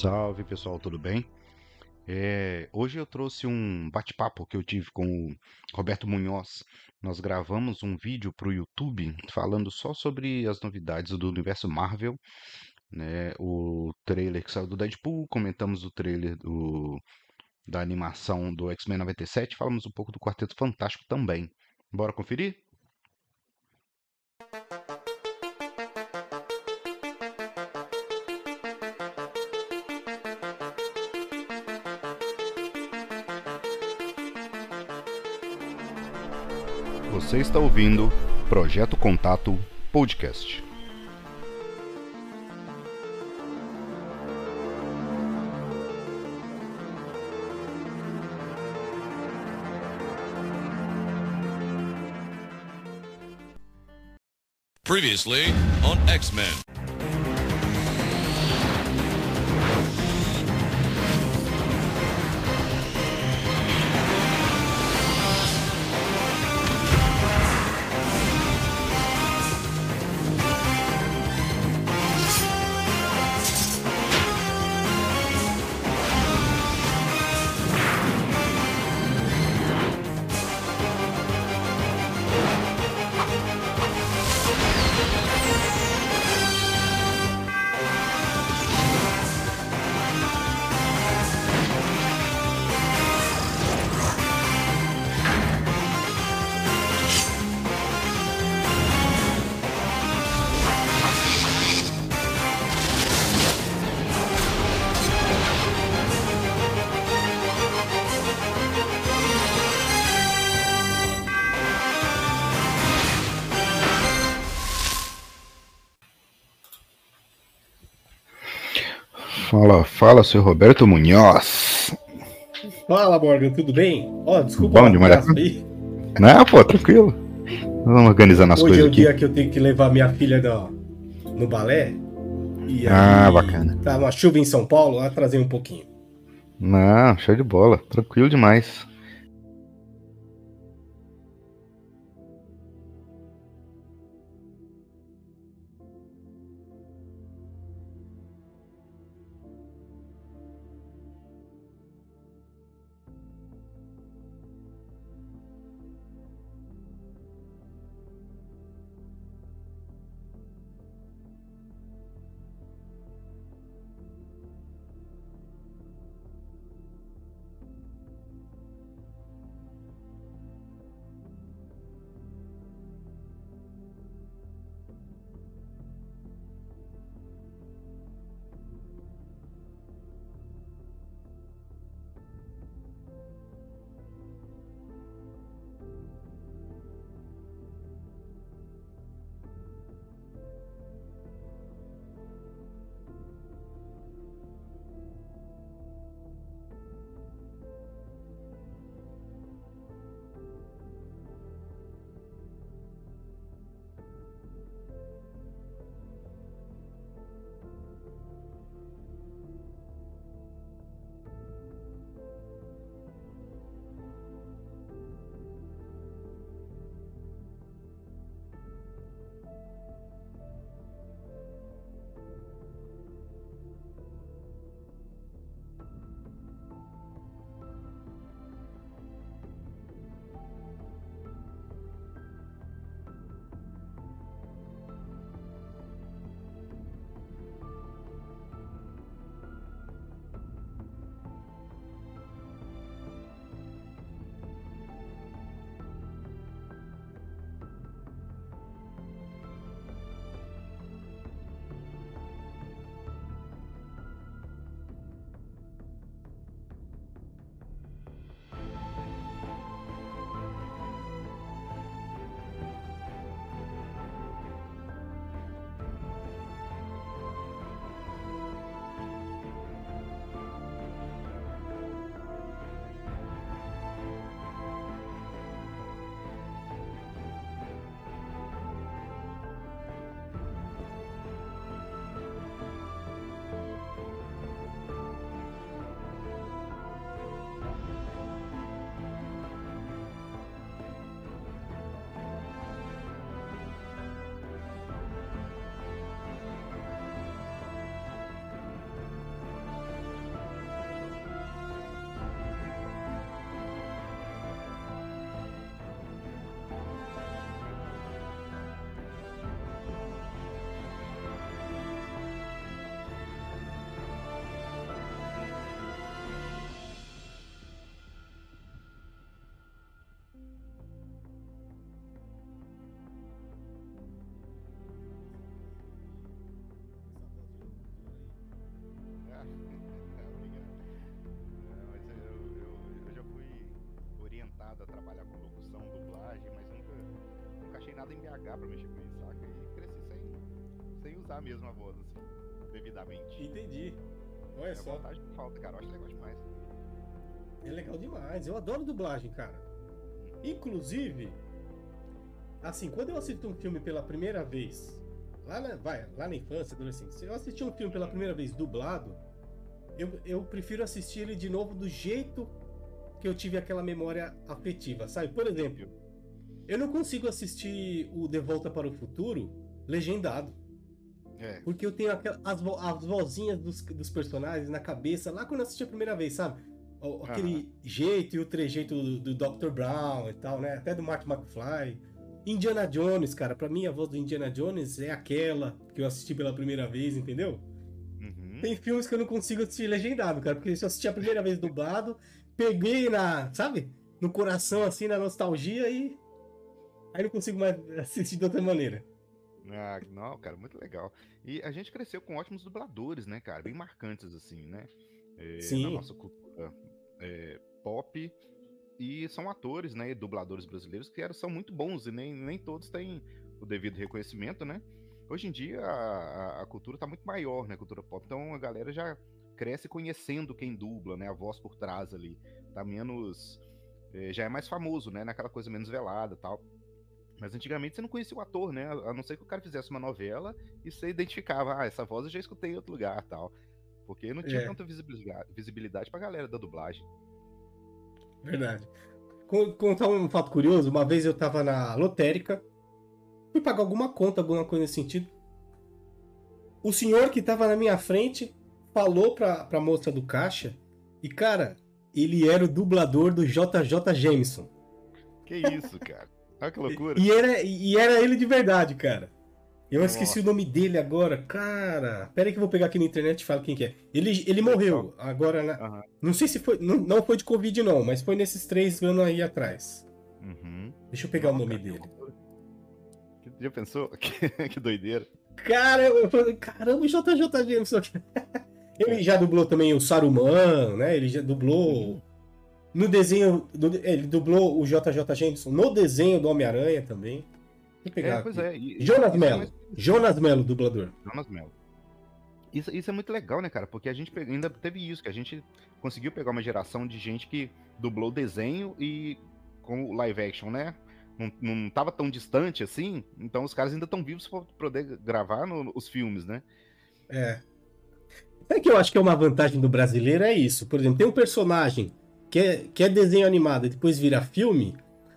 Salve pessoal, tudo bem? É, hoje eu trouxe um bate-papo que eu tive com o Roberto Munhoz. Nós gravamos um vídeo para o YouTube falando só sobre as novidades do universo Marvel, né? O trailer que saiu do Deadpool, comentamos o trailer do, da animação do X-Men 97, falamos um pouco do Quarteto Fantástico também. Bora conferir? Você está ouvindo Projeto Contato Podcast. Previously on X-Men. Fala, seu Roberto Munhoz. Fala, Morgan, tudo bem? Ó, desculpa Bom o demais. aí. Não, pô, tranquilo. Vamos organizando as Hoje é coisas o aqui. dia que eu tenho que levar minha filha no, no balé. E Ah, aí, bacana. Tá uma chuva em São Paulo, lá trazer um pouquinho. Não, show de bola. Tranquilo demais. Eu, já fui orientado a trabalhar com locução, dublagem, mas nunca, nunca achei nada em BH pra mexer com isso, saca? E cresci sem, sem usar mesmo a voz, assim, devidamente. Entendi. Olha é só. é que falta, cara. Eu acho legal demais. É legal demais. Eu adoro dublagem, cara. Hum. Inclusive, assim, quando eu assisto um filme pela primeira vez, lá na, vai, lá na infância, adolescência, se eu assisti um filme pela primeira vez dublado, eu, eu prefiro assistir ele de novo do jeito que eu tive aquela memória afetiva, sabe? Por exemplo, eu não consigo assistir o De Volta para o Futuro legendado. É. Porque eu tenho aquela- as, vo- as vozinhas dos, dos personagens na cabeça, lá quando eu assisti a primeira vez, sabe? O- Aquele jeito e o trejeito do, do Dr. Brown e tal, né? Até do Mark McFly. Indiana Jones, cara, pra mim a voz do Indiana Jones é aquela que eu assisti pela primeira vez, entendeu? Uhum. Tem filmes que eu não consigo assistir legendado, cara, porque se eu assisti a primeira vez dublado, peguei na, sabe? No coração, assim, na nostalgia e. Aí não consigo mais assistir de outra maneira. Ah, não, cara, muito legal. E a gente cresceu com ótimos dubladores, né, cara? Bem marcantes, assim, né? É, Sim. Na nossa cultura é, pop. E são atores, né, dubladores brasileiros que eram, são muito bons e nem, nem todos têm o devido reconhecimento, né? Hoje em dia a, a- cultura tá muito maior, né, a cultura pop. Então a galera já cresce conhecendo quem dubla, né, a voz por trás ali. Tá menos... é, já é mais famoso, né, naquela coisa menos velada tal. Mas antigamente você não conhecia o ator, né? A não ser que o cara fizesse uma novela e você identificava, ah, essa voz eu já escutei em outro lugar tal. Porque não tinha É. tanta visibilidade, visibilidade pra galera da dublagem. Verdade. Con- Contar um fato curioso, uma vez eu tava na lotérica, fui pagar alguma conta, alguma coisa nesse sentido. O senhor que tava na minha frente falou pra, pra moça do caixa, e cara, ele era o dublador do JJ Jameson. Que isso, cara? Olha que loucura. E era, e era ele de verdade, cara. Eu Nossa. esqueci o nome dele agora, cara. Pera aí que eu vou pegar aqui na internet e falo quem que é. Ele, ele morreu agora na, Aham. Não sei se foi. Não, não foi de Covid, não, mas foi nesses três anos aí atrás. Uhum. Deixa eu pegar o Nossa, nome cara, dele. Que- Já pensou? Que, que doideira. Cara, eu falei, caramba, o JJ Jameson. Ele já dublou também o Saruman, né? Ele já dublou. No desenho. Ele dublou o JJ Jameson no desenho do Homem-Aranha também. Deixa eu pegar. É, pois aqui. é. e- Jonas é Mello. mais- Jonas Mello, dublador. Jonas Mello. Isso, isso é muito legal, né, cara? Porque a gente ainda teve isso, que a gente conseguiu pegar uma geração de gente que dublou desenho e com o live action, né? Não, não tava tão distante assim, então os caras ainda estão vivos pra poder gravar no- os filmes, né? É. Sabe que eu acho que é uma vantagem do brasileiro? É isso. Por exemplo, tem um personagem que é, que é desenho animado e depois vira filme.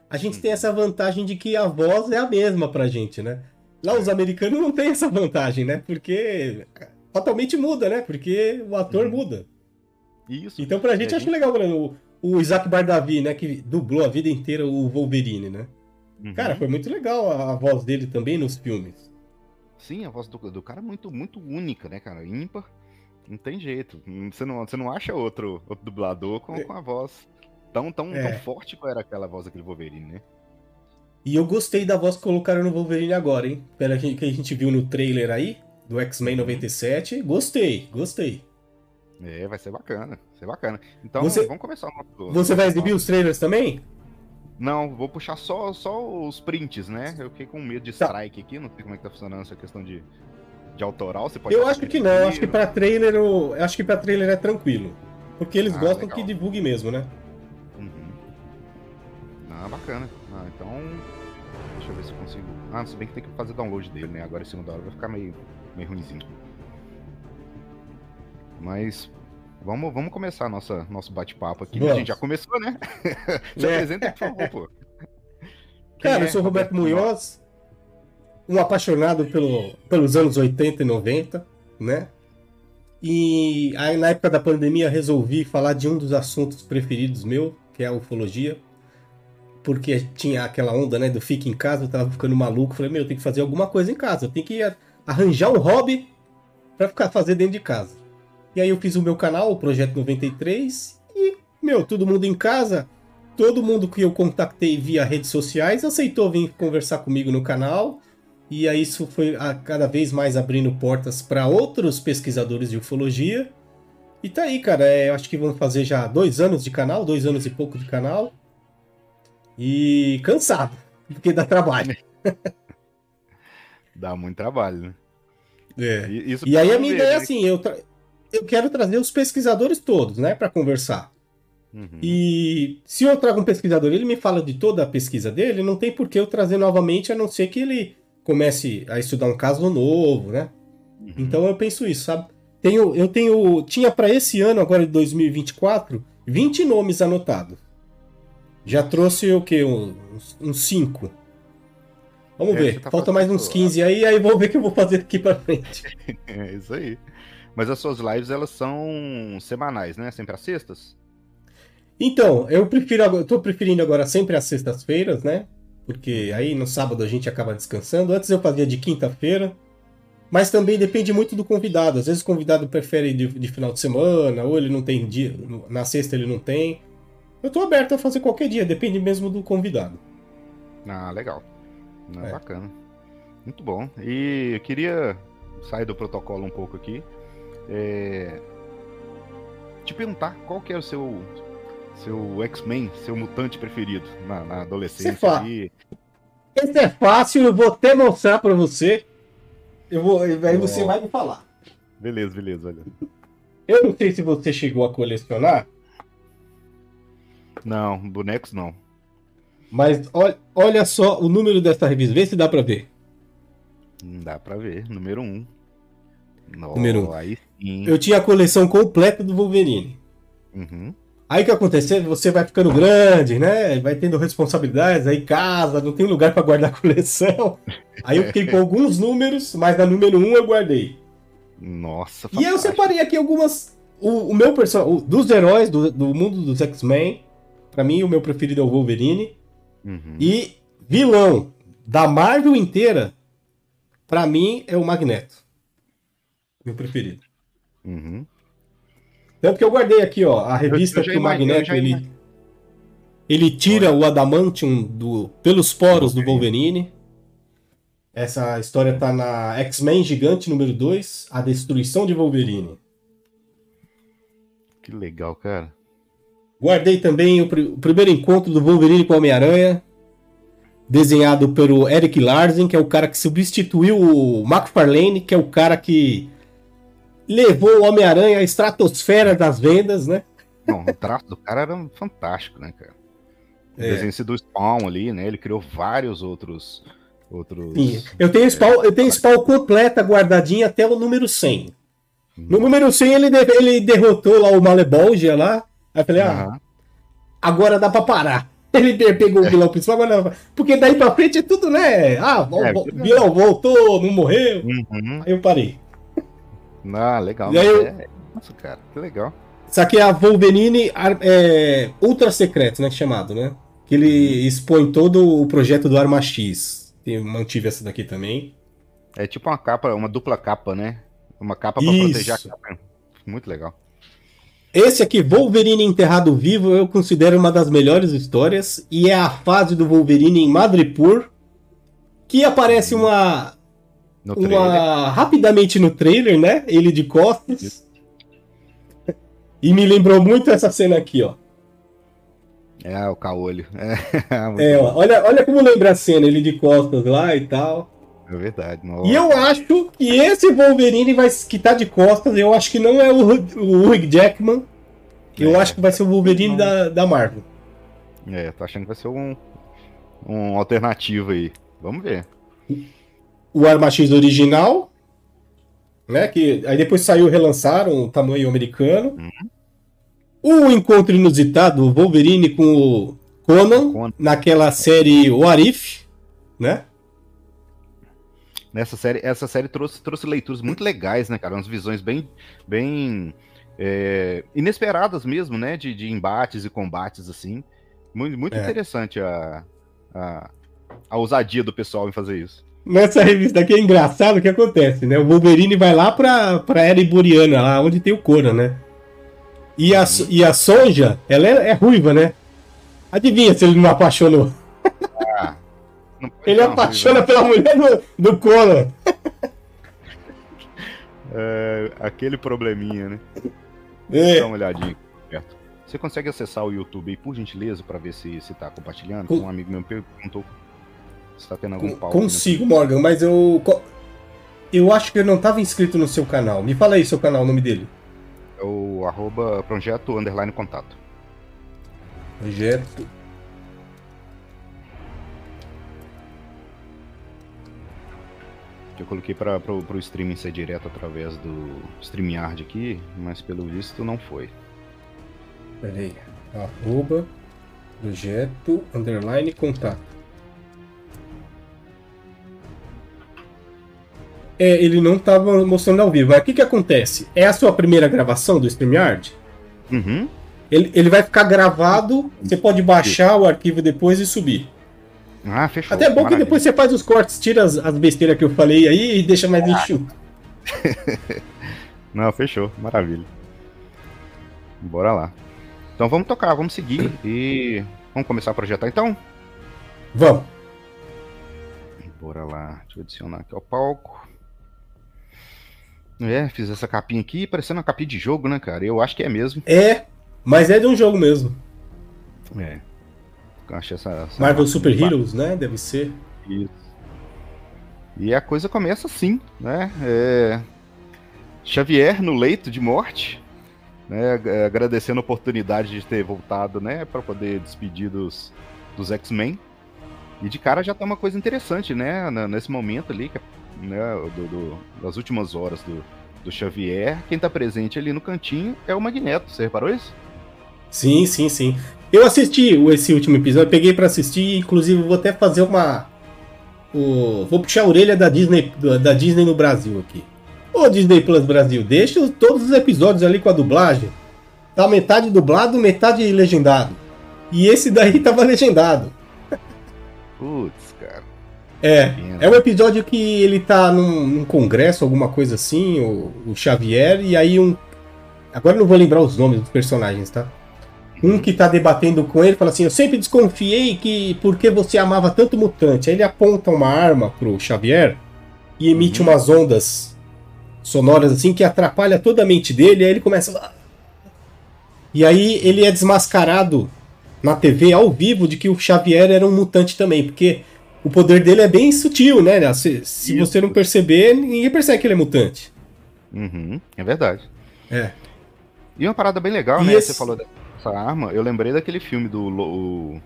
A gente tem essa vantagem de que a voz é a mesma pra gente, né? Lá os americanos não têm essa vantagem, né? Porque totalmente muda, né? Porque o ator Uhum. muda. Isso. Então pra gente É, acho legal, o, o Isaac Bardavi, né? Que dublou a vida inteira o Wolverine, né? Uhum. Cara, foi muito legal a, a voz dele também nos filmes. Sim, a voz do, do cara é muito, muito única, né, cara? Ímpar. Não tem jeito. Você não, você não acha outro, outro dublador com, com a voz tão, tão, É. tão forte qual era aquela voz daquele Wolverine, né? E eu gostei da voz que colocaram no Wolverine agora, hein? Pela que que a gente viu no trailer aí, do X-Men 97. Gostei, gostei. É, vai ser bacana. Vai ser bacana. Então, Você- vamos começar o nosso. Você vai exibir os trailers também? Não, vou puxar só, só os prints, né? Eu fiquei com medo de Tá. strike aqui, não sei como é que tá funcionando essa questão de, de autoral. Você pode Eu acho que não, eu acho que pra trailer, eu eu acho que para trailer é tranquilo. Porque eles Ah, gostam legal. que divulgue mesmo, né? Uhum. Ah, bacana. Ah, então. Deixa eu ver se eu consigo. Ah, se bem que tem que fazer download dele, né? Agora em cima da hora vai ficar meio, meio ruimzinho. Mas. Vamos, vamos começar nossa, nosso bate-papo aqui. Vamos. A gente já começou, né? Se É. apresenta, por favor, pô. Cara, é eu sou o Roberto Munhoz, um apaixonado pelo, pelos anos 80 e 90, né? E aí, na época da pandemia, resolvi falar de um dos assuntos preferidos meu, que é a ufologia. Porque tinha aquela onda, né, do fica em casa, eu tava ficando maluco. Falei, meu, eu tenho que fazer alguma coisa em casa. Eu tenho que arranjar um hobby pra ficar fazer dentro de casa. E aí eu fiz o meu canal, o Projeto 93, e, meu, todo mundo em casa, todo mundo que eu contactei via redes sociais aceitou vir conversar comigo no canal. E aí isso foi a cada vez mais abrindo portas para outros pesquisadores de ufologia. E tá aí, cara. É, acho que vão fazer já dois anos de canal, dois anos e pouco de canal. E cansado, porque dá trabalho. Dá muito trabalho, né? É. E, isso E aí a minha ideia é né? assim, eu, tra- eu quero trazer os pesquisadores todos, né, para conversar. Uhum. E se eu trago um pesquisador, ele me fala de toda a pesquisa dele, não tem por que eu trazer novamente, a não ser que ele comece a estudar um caso novo, né? Uhum. Então eu penso isso, sabe? Tenho, eu tenho, tinha para esse ano, agora de 2024, 20 nomes anotados. Já trouxe o quê? Uns, uns 5. Vamos É, ver. tá Falta mais uns 15 aí, aí vou ver o que eu vou fazer daqui pra frente. É isso aí. Mas as suas lives, elas são semanais, né? Sempre às sextas? Então, eu prefiro eu tô preferindo agora sempre às sextas-feiras, né? Porque aí no sábado a gente acaba descansando. Antes eu fazia de quinta-feira. Mas também depende muito do convidado. Às vezes o convidado prefere de, de final de semana, ou ele não tem dia. Na sexta ele não tem. Eu tô aberto a fazer qualquer dia, depende mesmo do convidado. Ah, legal. Ah, É. Bacana. Muito bom. E eu queria sair do protocolo um pouco aqui. É, Te perguntar qual que era o seu, seu X-Men, seu mutante preferido na, na adolescência. Você fala. ali. Esse é fácil, eu vou até mostrar pra você. Eu vou, aí você vai me falar. Beleza, beleza. Eu não sei se você chegou a colecionar, Não, bonecos não. mas olha, olha só o número dessa revista, vê se dá pra ver. Não dá pra ver. Número um. No, Número um. Aí sim. Eu tinha a coleção completa do Wolverine. Uhum. Aí o que acontece? Você vai ficando grande, né? Vai tendo responsabilidades, aí casa, não tem lugar pra guardar a coleção. Aí eu fiquei com alguns números, mas na número 1 um eu guardei. Nossa, E eu fantástico. separei aqui algumas. O, o meu personagem. Dos heróis do, do mundo dos X-Men. Pra mim, o meu preferido é o Wolverine. Uhum. E vilão da Marvel inteira, pra mim, é o Magneto. Meu preferido. Uhum. Tanto que eu guardei aqui, ó, a revista eu já que o Magneto, eu ele, ele tira o Adamantium do, pelos poros do Wolverine. Essa história tá na X-Men Gigante número 2, A Destruição de Wolverine. Que legal, cara. Guardei também o, pri- o primeiro encontro do Wolverine com o Homem-Aranha, desenhado pelo Eric Larsen, que é o cara que substituiu o McFarlane, que é o cara que levou o Homem-Aranha à estratosfera das vendas, né? Não, o traço do cara era fantástico, né, cara? O É. desenho do Spawn ali, né? Ele criou vários outros. outros... Sim. Eu tenho Spawn, eu tenho Spawn completa guardadinha até o número 100. No número 100 ele, de- ele derrotou lá o Malebolgia lá. Aí eu falei, ah, agora dá pra parar. Ele pe- pegou o vilão principal, agora dá pra... Porque daí pra frente é tudo, né? Ah, o É, vilão voltou, não morreu. Uhum. Aí eu parei. Ah, legal. E aí eu- é- Nossa, cara, que legal. Isso aqui é a Wolverine é, Ultra Secreto, né? Chamado, né? Que ele expõe todo o projeto do Arma X. Eu mantive essa daqui também. É tipo uma capa, uma dupla capa, né? Uma capa pra Isso. proteger a capa. Muito legal. Esse aqui, Wolverine Enterrado Vivo, eu considero uma das melhores histórias. E é a fase do Wolverine em Madripoor. Que aparece uma. No uma rapidamente no trailer, né? Ele de costas. E me lembrou muito essa cena aqui, ó. É, o caolho. É, É, olha, olha como lembra a cena, ele de costas lá e tal. é verdade. E eu acho que esse Wolverine vai, que tá de costas, eu acho que não é o, o Hugh Jackman. Eu É. acho que vai ser o Wolverine da, da Marvel. É, tô achando que vai ser um, um alternativo aí. Vamos ver. O Arma X original, né? Que aí depois saiu, relançaram o tamanho americano. O encontro inusitado, o Wolverine com o Conan, Conan. naquela série What If, né? Nessa série, essa série trouxe, trouxe leituras muito legais, né, cara? Umas visões bem, bem é, inesperadas mesmo, né? De, de embates e combates, assim. Muito, muito É. interessante a, a, a ousadia do pessoal em fazer isso. Nessa revista aqui é engraçado o que acontece, né? O Wolverine vai lá pra, pra era iboriana, lá onde tem o Conan, né? E a, e a Sonja, ela é, é ruiva, né? Adivinha se ele não apaixonou? Não pode Ele uma apaixona ruiva, pela mulher do, do né? É, aquele probleminha, né? É. Dá uma olhadinha. Você consegue acessar o YouTube aí, por gentileza, pra ver se, se tá compartilhando? Com- Um amigo meu perguntou. Se tá tendo algum Con- pau. Consigo, Morgan, mas eu. Eu acho que eu não estava inscrito no seu canal. Me fala aí seu canal, o nome dele. É o arroba projeto underline contato. Projeto. Eu coloquei para pro, pro streaming ser direto através do StreamYard aqui, mas pelo visto não foi. Peraí. Arroba. Projeto. Underline contato. É, ele não estava mostrando ao vivo. Mas o que, que acontece? É a sua primeira gravação do StreamYard? Uhum. Ele, ele vai ficar gravado. Você pode baixar o arquivo depois e subir. Ah, fechou. Até é bom que Maravilha. depois você faz os cortes, tira as, as besteiras que eu falei aí e deixa mais enxuto. Não, fechou. Maravilha. Bora lá. Então vamos tocar, vamos seguir e vamos começar a projetar então? Vamos. Bora lá. Deixa eu adicionar aqui ao palco. É, fiz essa capinha aqui, parecendo uma capinha de jogo, né, cara? Eu acho que é mesmo. É, mas é de um jogo mesmo. É. Eu acho essa, essa Marvel Super Heroes, né? Deve ser. Isso. E a coisa começa assim, né? É, Xavier no leito de morte, né? ag- Agradecendo a oportunidade de ter voltado, né? Para poder despedir dos, dos X-Men. E de cara já tá uma coisa interessante, né? Nesse momento ali, que é, né? do- do- das últimas horas do, do Xavier. Quem tá presente ali no cantinho é o Magneto. Você reparou isso? Sim, sim, sim. Eu assisti esse último episódio, peguei pra assistir, inclusive vou até fazer uma. o- vou puxar a orelha da Disney, da Disney no Brasil aqui. Ô Disney Plus Brasil, deixa todos os episódios ali com a dublagem. Tá metade dublado, metade legendado. E esse daí tava legendado. Putz. É, é um episódio que ele tá num, num congresso, alguma coisa assim, o, o Xavier, e aí um. Agora eu não vou lembrar os nomes dos personagens, tá? Um que tá debatendo com ele fala assim: Eu sempre desconfiei que porque você amava tanto mutante. Aí ele aponta uma arma pro Xavier e emite Uhum. umas ondas sonoras assim que atrapalha toda a mente dele. Aí ele começa. E aí ele é desmascarado na TV ao vivo de que o Xavier era um mutante também, porque o poder dele é bem sutil, né? Se, se você não perceber, ninguém percebe que ele é mutante. Uhum, é verdade. É. E uma parada bem legal, E né? esse- Você falou dessa arma. Eu lembrei daquele filme do, o-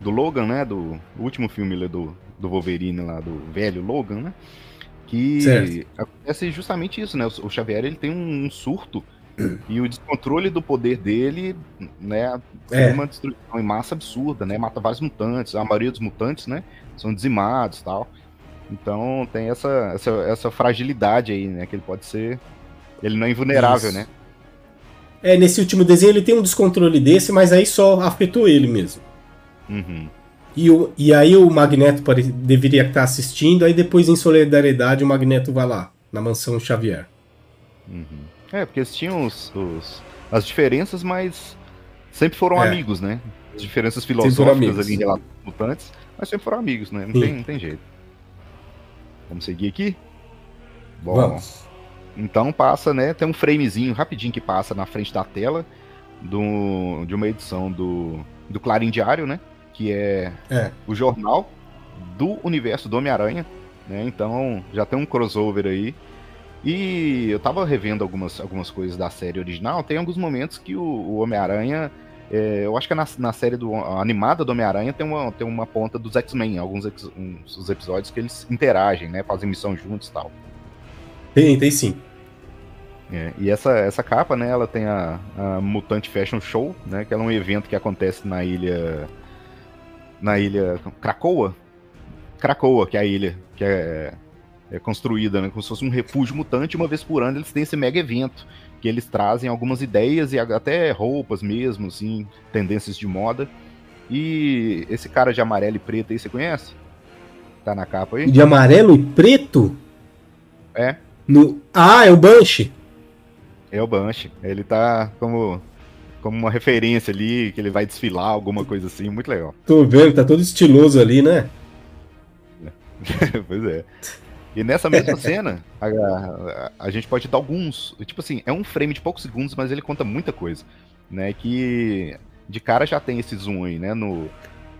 do Logan, né? Do o último filme do, do Wolverine lá, do velho Logan, né? Que Certo. acontece justamente isso, né? O, o Xavier ele tem um, um surto e o descontrole do poder dele, né? É. uma destruição em massa absurda, né? Mata vários mutantes. A maioria dos mutantes, né? São dizimados, tal. Então tem essa, essa, essa fragilidade aí, né? Que ele pode ser. Ele não é invulnerável, Isso. né? É, nesse último desenho ele tem um descontrole desse, mas aí só afetou ele mesmo. Uhum. E, o, e aí o Magneto pare- deveria estar assistindo, aí depois em solidariedade o Magneto vai lá, na mansão Xavier. Uhum. É, porque eles tinham os, os- as diferenças, mas sempre foram É. amigos, né? As diferenças filosóficas ali em relação aos mutantes, mas sempre foram amigos, né? Não, Sim. tem, não tem jeito. Vamos seguir aqui? Bom, Vamos. então passa, né? Tem um framezinho rapidinho que passa na frente da tela do, de uma edição do, do Clarim Diário, né? Que é É. o jornal do universo do Homem-Aranha, né? Então já tem um crossover aí. E eu tava revendo algumas, algumas coisas da série original. Tem alguns momentos que o, o Homem-Aranha. é, eu acho que é na, na série do, animada do Homem-Aranha tem uma, tem uma ponta dos X-Men, alguns ex- uns, os episódios que eles interagem, né? Fazem missão juntos e tal. Tem, tem sim. É, e essa, essa capa, né, ela tem a, a Mutante Fashion Show, né, que é um evento que acontece na ilha na ilha Krakoa, Krakoa, que é a ilha que é, é construída, né, como se fosse um refúgio mutante, uma vez por ano eles têm esse mega evento, que eles trazem algumas ideias e até roupas mesmo, assim, tendências de moda. E esse cara de amarelo e preto aí, você conhece? Tá na capa aí? De amarelo e preto? É. No... Ah, é o Banshee. É o Banshee. Ele tá como, como uma referência ali, que ele vai desfilar, alguma coisa assim, muito legal. Tô vendo, tá todo estiloso ali, né? pois é. E nessa mesma cena, a, a, a gente pode dar alguns. Tipo assim, é um frame de poucos segundos, mas ele conta muita coisa. Né? Que de cara já tem esse zoom aí, né? No,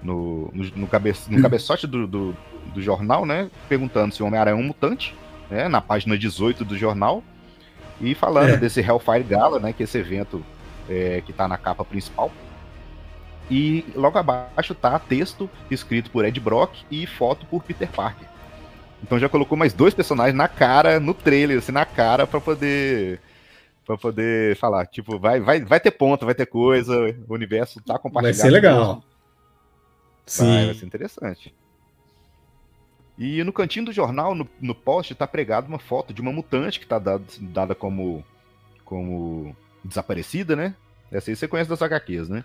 no, no, no, cabe, no cabeçote do, do, do, jornal, né? Perguntando se o Homem-Aranha é um mutante, né? Na página 18 do jornal. E falando é. desse Hellfire Gala, né? Que é esse evento é, que tá na capa principal. E logo abaixo tá texto escrito por Ed Brock e foto por Peter Parker. Então já colocou mais dois personagens na cara, no trailer, assim, na cara, para poder para poder falar, tipo, vai, vai, vai ter ponto, vai ter coisa, o universo tá compartilhado. Vai ser legal. Sim. Vai, vai ser interessante. E no cantinho do jornal, no, no poste, tá pregado uma foto de uma mutante que tá dada, dada como, como desaparecida, né? Essa aí você conhece das HQs, né?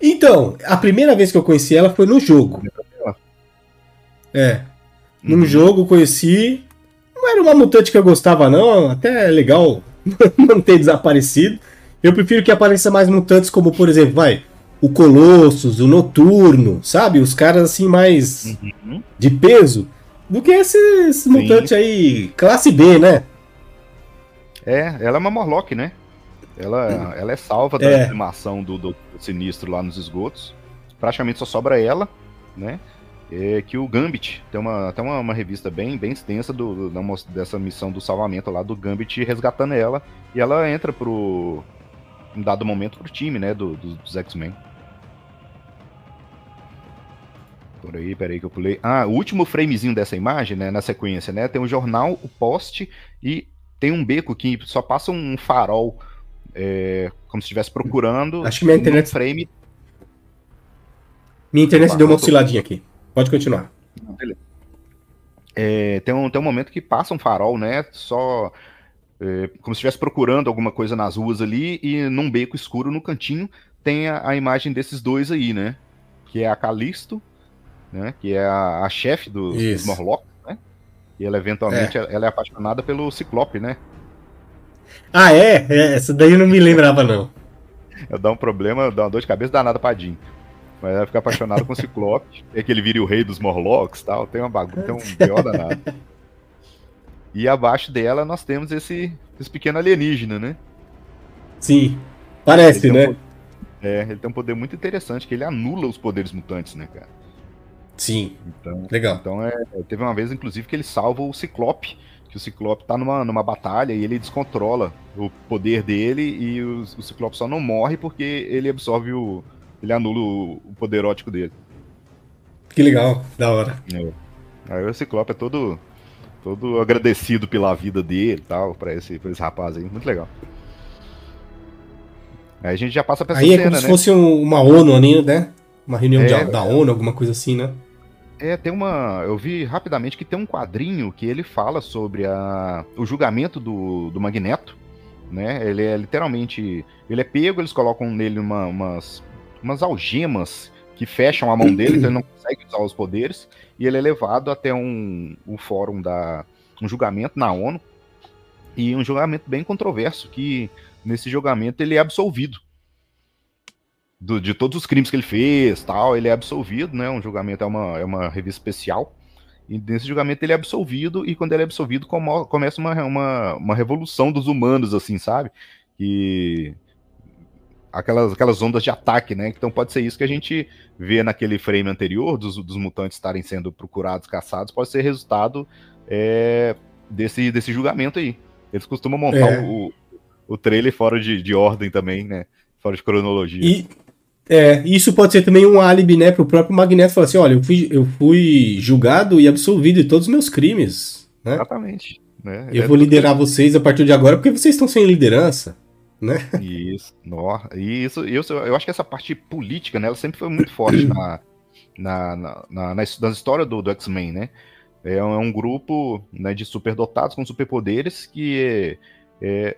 Então, a primeira vez que eu conheci ela foi no jogo. É. Num uhum. jogo conheci. Não era uma mutante que eu gostava, não. Até é legal não ter desaparecido. Eu prefiro que apareça mais mutantes, como por exemplo, vai, o Colossus, o Noturno, sabe? Os caras assim mais uhum. de peso. Do que esses mutantes aí, classe B, né? É, ela é uma Morlock, né? Ela, ela é salva da é. animação do, do Sinistro lá nos esgotos. Praticamente só sobra ela, né? É que o Gambit tem uma, até uma, uma revista bem, bem extensa do, dessa missão do salvamento lá do Gambit resgatando ela. E ela entra pro. em dado momento pro time, né? Do, do dos X-Men. Por aí, peraí que eu pulei. Ah, o último framezinho dessa imagem, né? Na sequência, né? Tem um jornal, o poste e tem um beco que só passa um farol é, como se estivesse procurando. Acho que minha internet. frame. Minha internet deu uma osciladinha aqui. Pode continuar. Beleza. É, tem, um, tem um momento que passa um farol, né? Só. É, como se estivesse procurando alguma coisa nas ruas ali, e num beco escuro no cantinho tem a, a imagem desses dois aí, né? Que é a Calisto, né? Que é a, a chefe do, dos Morlocks, né? E ela eventualmente é. ela é apaixonada pelo Ciclope, né? Ah, é? é? Essa daí eu não me lembrava, não. Dá um problema, dá uma dor de cabeça danada pra Jean. Mas ela fica apaixonada com o Ciclope. É que ele vira o rei dos Morlocks e tal. Tem uma bagunça, tem um pior danado. E abaixo dela nós temos esse, esse pequeno alienígena, né? Sim. Parece, né? Um, é, ele tem um poder muito interessante, que ele anula os poderes mutantes, né, cara? Sim. Então, Legal. Então é, teve uma vez, inclusive, que ele salva o Ciclope que o Ciclope tá numa, numa batalha e ele descontrola o poder dele e o, o Ciclope só não morre porque ele absorve o. ele anula o, o poder ótico dele. Que legal, da hora. É. Aí o Ciclope é todo. todo agradecido pela vida dele e tal, pra esse, pra esse rapaz aí. Muito legal. Aí a gente já passa pra essa Aí cena, é como se né? fosse uma ONU, né? Uma reunião é, da ONU, alguma coisa assim, né? É, tem uma. Eu vi rapidamente que tem um quadrinho que ele fala sobre a, o julgamento do, do Magneto. Né? Ele é literalmente. Ele é pego, eles colocam nele uma, umas, umas algemas que fecham a mão dele, então ele não consegue usar os poderes. E ele é levado até um, um fórum da. um julgamento na ONU. E um julgamento bem controverso, que nesse julgamento ele é absolvido do, de todos os crimes que ele fez, tal, ele é absolvido, né? Um julgamento é uma, é uma revista especial. E nesse julgamento ele é absolvido, e quando ele é absolvido, como, começa uma, uma, uma revolução dos humanos, assim, sabe? E aquelas, aquelas ondas de ataque, né? Então pode ser isso que a gente vê naquele frame anterior, dos, dos mutantes estarem sendo procurados, caçados, pode ser resultado é, desse, desse julgamento aí. Eles costumam montar é. o, o trailer fora de, de ordem também, né? Fora de cronologia. E, é, isso pode ser também um álibi, né, pro próprio Magneto falar assim, olha, eu fui, eu fui julgado e absolvido de todos os meus crimes, né? Exatamente. Né? Eu é vou liderar vocês a partir de agora porque vocês estão sem liderança, né? Isso, no, isso, isso, eu acho que essa parte política, né, ela sempre foi muito forte na, na, na, na, na história do, do X-Men, né? É um, é um grupo né, de superdotados com superpoderes que é,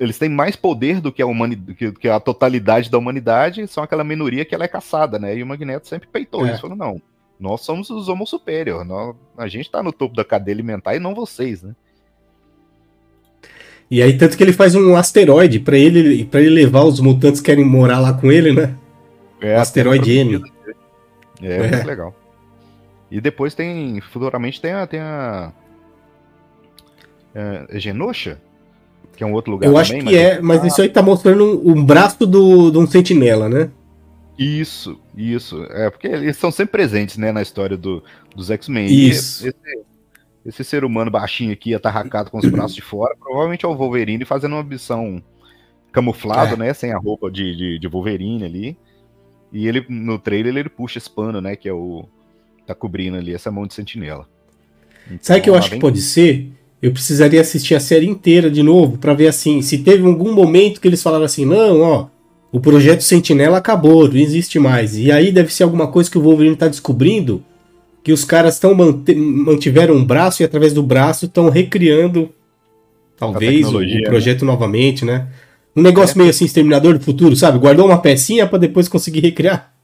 eles têm mais poder do que a, humani que, que, a totalidade da humanidade, são aquela minoria que ela é caçada, né? E o Magneto sempre peitou é. isso, falou, não, nós somos os homo superior, nós, a gente tá no topo da cadeia alimentar e não vocês, né? E aí, tanto que ele faz um asteroide para ele, pra ele levar os mutantes que querem morar lá com ele, né? É, asteroide M. É, é, muito legal. E depois tem, futuramente tem a, tem a é, Genosha, que é um outro lugar Eu também, acho que mas é, mas ah. isso aí tá mostrando um, um braço do, de um sentinela, né? Isso, isso. É, porque eles são sempre presentes, né, na história do, dos X-Men. Isso. Esse, esse, ser humano baixinho aqui, atarracado com os braços de fora, provavelmente é o Wolverine fazendo uma missão camuflado, É. né, sem a roupa de, de, de Wolverine ali. E ele, no trailer, ele puxa esse pano, né, que é o... tá cobrindo ali essa mão de sentinela. Sabe o que eu Então, acho que pode ser? Eu precisaria assistir a série inteira de novo pra ver assim, se teve algum momento que eles falaram assim, não, ó, o projeto Sentinela acabou, não existe mais. E aí deve ser alguma coisa que o Wolverine tá descobrindo, que os caras estão mantiveram um braço e através do braço estão recriando talvez o, né? projeto novamente, né? Um negócio É. meio assim, Exterminador do Futuro, sabe? Guardou uma pecinha pra depois conseguir recriar.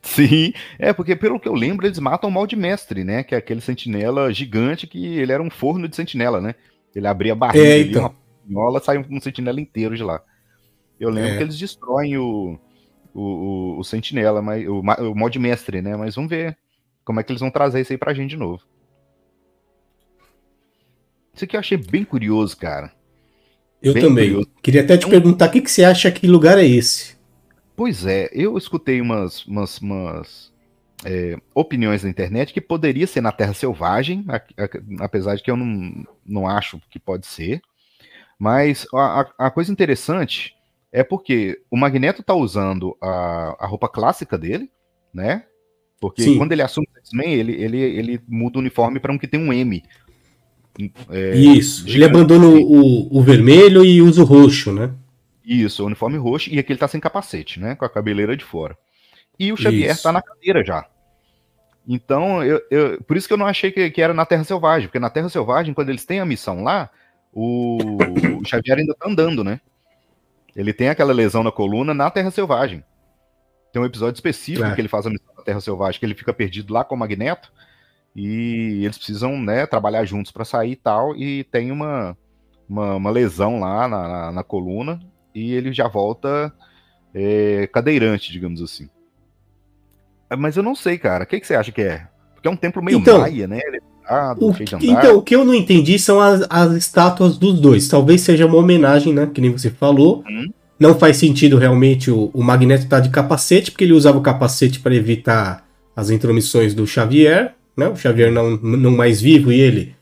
Sim, é porque pelo que eu lembro, eles matam o mal de mestre, né? Que é aquele sentinela gigante que ele era um forno de sentinela, né? Ele abria a barriga É, ali, então. uma pinhola, sai um sentinela inteiro de lá. Eu lembro É. que eles destroem o, o, o, o sentinela, mas, o, o mal de mestre, né? Mas vamos ver como é que eles vão trazer isso aí pra gente de novo. Isso aqui eu achei bem curioso, cara. Eu Bem também. curioso. Queria até te Um- perguntar o que, que você acha que lugar é esse? Pois é, eu escutei umas, umas, umas, é, opiniões na internet que poderia ser na Terra Selvagem, a- a- apesar de que eu não, não acho que pode ser. Mas a, a- coisa interessante é porque o Magneto tá usando a, a roupa clássica dele, né? Porque Sim. quando ele assume o X-Men, ele, ele, ele muda o uniforme para um que tem um M. É, Isso. Ele gigante. abandona o, o vermelho e usa o roxo, né? Isso, o uniforme roxo, e aqui ele tá sem capacete, né? Com a cabeleira de fora. E o Xavier Isso. tá na cadeira já. Então, eu, eu- por isso que eu não achei que, que era na Terra Selvagem, porque na Terra Selvagem, quando eles têm a missão lá, o, o Xavier ainda tá andando, né? Ele tem aquela lesão na coluna na Terra Selvagem. Tem um episódio específico Claro. que ele faz a missão Terra Selvagem, que ele fica perdido lá com o Magneto, e eles precisam, né, trabalhar juntos pra sair e tal, e tem uma, uma, uma lesão lá na, na, na coluna, e ele já volta é, cadeirante, digamos assim. Ah, Mas eu não sei, cara. O que, que você acha que é? Porque é um templo meio Então, maia, né? É O que- então, o que eu não entendi são as, as estátuas dos dois. Talvez seja uma homenagem, né? Que nem você falou. Uhum. Não faz sentido realmente o, o Magneto estar de capacete, porque ele usava o capacete para evitar as intromissões do Xavier, né? O Xavier não, não mais vivo e ele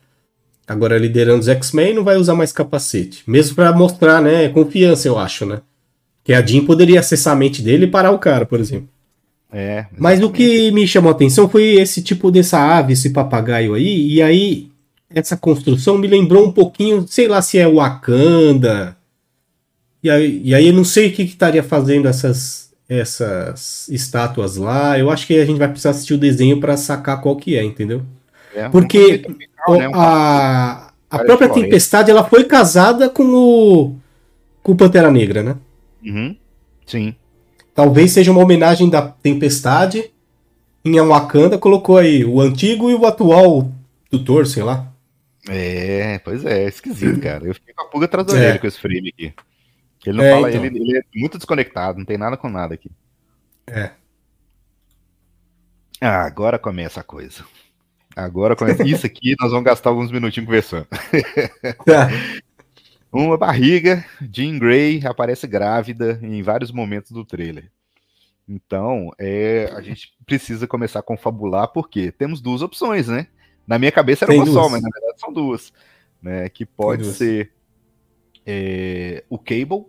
agora liderando os X-Men não vai usar mais capacete. Mesmo para mostrar, né? Confiança, eu acho, né? Que a Jean poderia acessar a mente dele e parar o cara, por exemplo. É, Mas o que me chamou a atenção foi esse tipo dessa ave, esse papagaio aí, e aí essa construção me lembrou um pouquinho, sei lá se é Wakanda. E aí, e aí eu não sei o que, estaria fazendo essas, essas estátuas lá. Eu acho que a gente vai precisar assistir o desenho para sacar qual que é, entendeu? é um porque conceito tropical, né? Um a, a própria. Tempestade ela foi casada com o, com o Pantera Negra, né? Uhum. Sim. Talvez seja uma homenagem da Tempestade em Wakanda, colocou aí o antigo e o atual tutor, sei lá. É, pois é, é esquisito, cara. Eu fiquei com a pulga atrás da É. orelha com esse frame aqui. Ele não É, fala, então. ele, ele é muito desconectado, não tem nada com nada aqui. É. Ah, agora começa a coisa. Agora começa. Isso aqui nós vamos gastar alguns minutinhos conversando. Tá. Uma barriga, Jean Grey aparece grávida em vários momentos do trailer. Então, é, a gente precisa começar a confabular, porque temos duas opções, né? Na minha cabeça era Tem uma só, duas. mas na verdade são duas. Né? Que pode ser é, o Cable,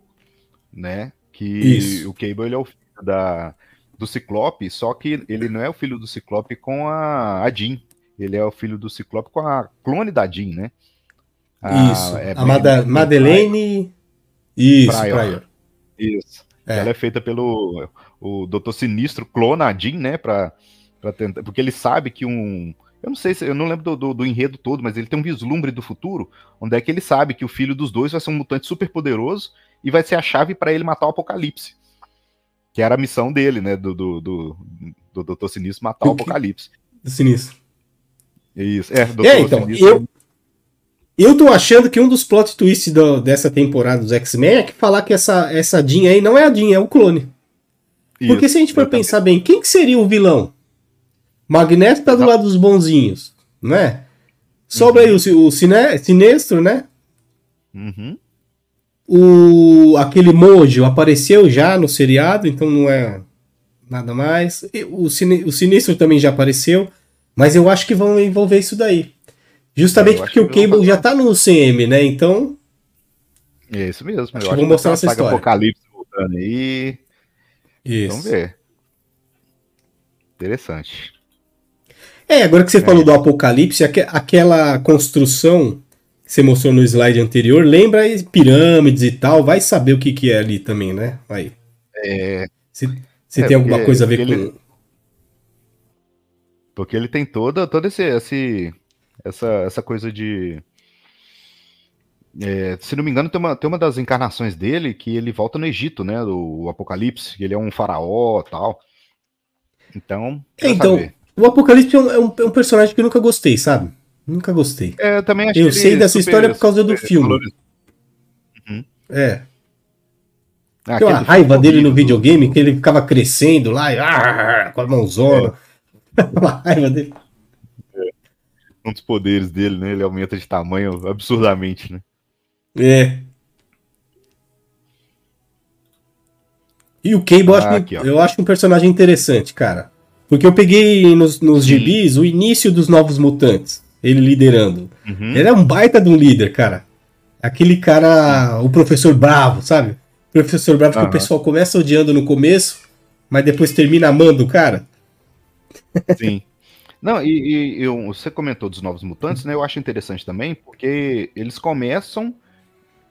né? Que Isso. o Cable ele é o filho da, do Ciclope, só que ele não é o filho do Ciclope com a, a Jean. Ele é o filho do Ciclope com a clone da Jean, né? Isso. é, a Mada- Madeleine. Isso, Pryor. Pryor. Isso. É. Ela é feita pelo o Doutor Sinistro clona a Jean, né? Pra, pra tentar, porque ele sabe que um. Eu não sei se. Eu não lembro do, do, do enredo todo, mas ele tem um vislumbre do futuro, onde é que ele sabe que o filho dos dois vai ser um mutante super poderoso e vai ser a chave pra ele matar o Apocalipse. Que era a missão dele, né? Do, do, do, do Doutor Sinistro matar o Apocalipse. Sinistro. Isso. É, Doutor É, então, eu, eu tô achando que um dos plot twists do- dessa temporada dos X-Men é que falar que essa, essa Jean aí não é a Jean, é o clone. Porque Isso, se a gente for também. pensar bem, quem que seria o vilão? Magneto tá do Exato. lado dos bonzinhos, né? Sobra aí o, o Sinestro, né? Uhum. O, aquele Mojo apareceu já no seriado, então não é nada mais. E O, o Sinistro também já apareceu, mas eu acho que vão envolver isso daí. Justamente porque o Cable já tá no CM, né? Então, É isso mesmo. Acho eu que vai mostrar essa história. Apocalipse voltando aí. isso. Vamos ver. Interessante. É, agora que você É. falou do Apocalipse, aque- aquela construção você mostrou no slide anterior, lembra pirâmides e tal, vai saber o que, que é ali também, né? Aí. É, Se, se É, tem alguma porque- coisa a ver com. ele- porque ele tem toda, toda esse, esse- essa, essa coisa de. é, se não me engano, tem uma, tem uma das encarnações dele que ele volta no Egito, né? Do Apocalipse, que ele é um faraó e tal. Então. É, então, saber. o Apocalipse é é um- é um personagem que eu nunca gostei, sabe? Nunca gostei. É, eu também Eu sei dessa super- história por causa do filme. valorizado. É. Ah, Tem uma aquele do raiva filme dele no horrível do- videogame, que ele ficava crescendo lá e, ah, com a mãozona. uma raiva dele. Um dos poderes dele, né? Ele aumenta de tamanho absurdamente, né? É. E o Cable eu, acho, Ah, aqui, eu acho um personagem interessante, cara. Porque eu peguei nos, nos gibis o início dos Novos Mutantes. Ele liderando. Uhum. Ele é um baita de um líder, cara. Aquele cara, o professor Bravo, sabe? O professor Bravo que o pessoal começa odiando no começo, mas depois termina amando o cara. Sim. Não, e, e- você comentou dos Novos Mutantes, né? Eu acho interessante também, porque eles começam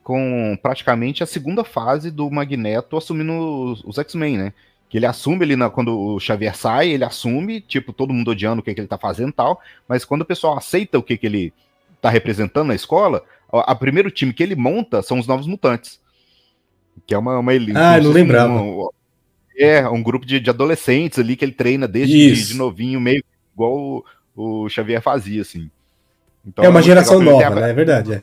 com praticamente a segunda fase do Magneto assumindo os, os X-Men, né? Que ele assume ali na, quando o Xavier sai, ele assume, tipo, todo mundo odiando o que, que ele tá fazendo e tal, mas quando o pessoal aceita o que, que ele tá representando na escola, a, a primeiro time que ele monta são os Novos Mutantes. Que é uma, uma elite. Ah, não se fosse lembrava. um- é, um grupo de, de adolescentes ali que ele treina desde de, de novinho, meio igual o, o Xavier fazia, assim. Então, é uma legal, geração ele nova, né? É verdade. É.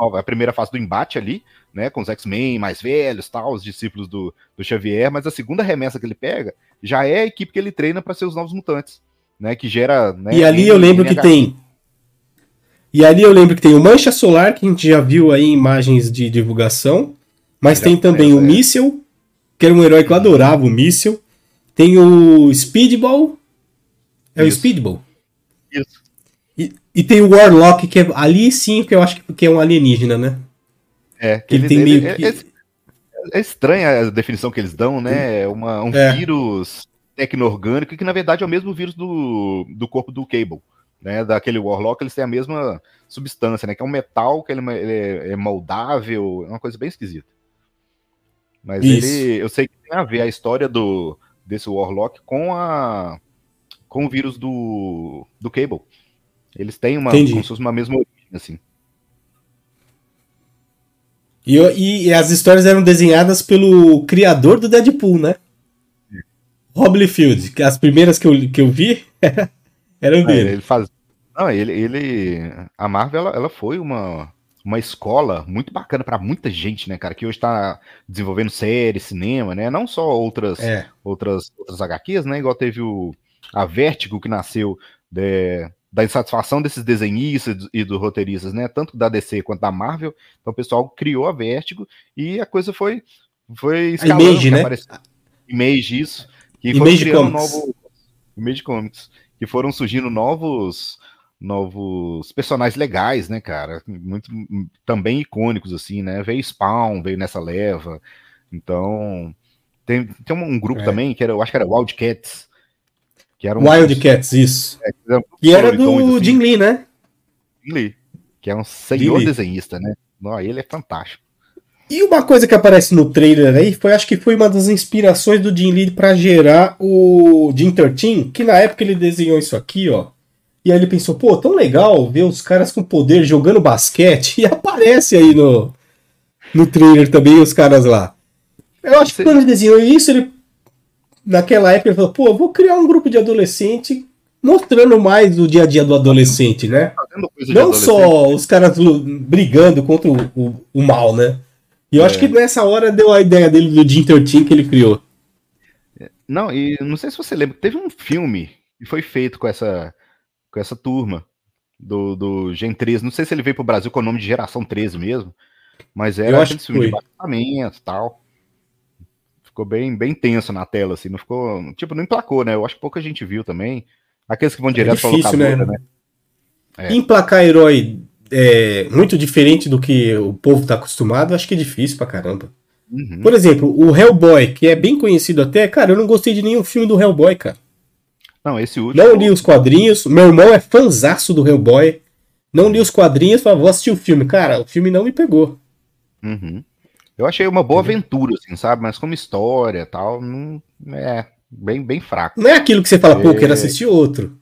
nova. A primeira fase do embate ali, né, com os X-Men mais velhos, tal, os discípulos do, do Xavier, mas a segunda remessa que ele pega já é a equipe que ele treina para ser os novos mutantes, né, que gera, né, E ali eu lembro em que tem. E ali eu lembro que tem o Mancha Solar, que a gente já viu aí em imagens de divulgação. Mas Já tem também o é. Míssel, que era um herói que eu adorava, o Míssel. Tem o Speedball. É o Isso. Speedball. Isso. E, e tem o Warlock, que é ali sim, que eu acho que- que é um alienígena, né? É, que ele ele, tem ele- meio que. é, é estranha a definição que eles dão, né? É uma, um É. vírus tecno-orgânico que na verdade é o mesmo vírus do, do corpo do Cable, né? Daquele Warlock, eles têm a mesma substância, né? Que é um metal que ele, ele é, é moldável, é uma coisa bem esquisita. Mas Isso. ele, eu sei que tem a ver a história do desse Warlock com a com o vírus do do Cable. Eles têm uma Entendi. como se fosse uma mesma origem, assim. E, e- e as histórias eram desenhadas pelo criador do Deadpool, né? Rob Liefeld, que as primeiras que eu, que eu vi eram É, dele. ele faz. Não, ele, ele. A Marvel, ela, ela foi uma, uma escola muito bacana pra muita gente, né, cara? Que hoje tá desenvolvendo série, cinema, né? Não só outras, É. outras, outras HQs, né? Igual teve o, a Vertigo, que nasceu de- da insatisfação desses desenhistas e dos roteiristas, né? Tanto da DC quanto da Marvel. Então o pessoal criou a Vertigo e a coisa foi, foi escalando. Image, que né? apareceu- Image, isso. Que Image criando Comics. novos. Image Comics. Que foram surgindo novos novos personagens legais, né, cara? Muito também icônicos assim, né? Veio Spawn, veio nessa leva. Então, tem, tem um, um grupo É. também que era, eu acho que era Wildcats, que era um Wildcats, isso. é, que era E era do assim, Jim Lee, né? Jim Lee, que é um senhor desenhista, né? Não, ele é fantástico. E uma coisa que aparece no trailer aí, foi acho que foi uma das inspirações do Jim Lee pra gerar o Jim 13, que na época ele desenhou isso aqui, ó. E aí ele pensou, pô, tão legal ver os caras com poder jogando basquete. E aparece aí no, no trailer também os caras lá. Eu acho que quando ele desenhou isso, ele. Naquela época ele falou, pô, vou criar um grupo de adolescente mostrando mais o dia a dia do adolescente, né? De Não adolescente. só os caras brigando contra o, o- o mal, né? E eu acho É. que nessa hora deu a ideia dele do Jim 13 que ele criou. Não, e não sei se você lembra, teve um filme que foi feito com essa, com essa turma do, do Gen 13. Não sei se ele veio pro Brasil com o nome de Geração 13 mesmo, mas Eu era acho aquele que filme de foi. batalhamento e tal. Ficou bem, bem tenso na tela, assim, não ficou. Tipo, não emplacou, né? Eu acho que pouca gente viu também. Aqueles que vão direto é difícil, pra locadora, né? né? É. Emplacar herói é, muito diferente do que o povo tá acostumado, acho que é difícil pra caramba. Uhum. Por exemplo, o Hellboy, que é bem conhecido até, cara, eu não gostei de nenhum filme do Hellboy, cara. Não, esse último. Não li os quadrinhos. Meu irmão é fanzaço do Hellboy. Não li os quadrinhos, falei, vou assistir o filme. Cara, o filme não me pegou. Uhum. Eu achei uma boa aventura, assim, sabe? Mas como história e tal, não. É, bem, bem fraco. Não é aquilo que você fala, pô, É. quero assistir outro.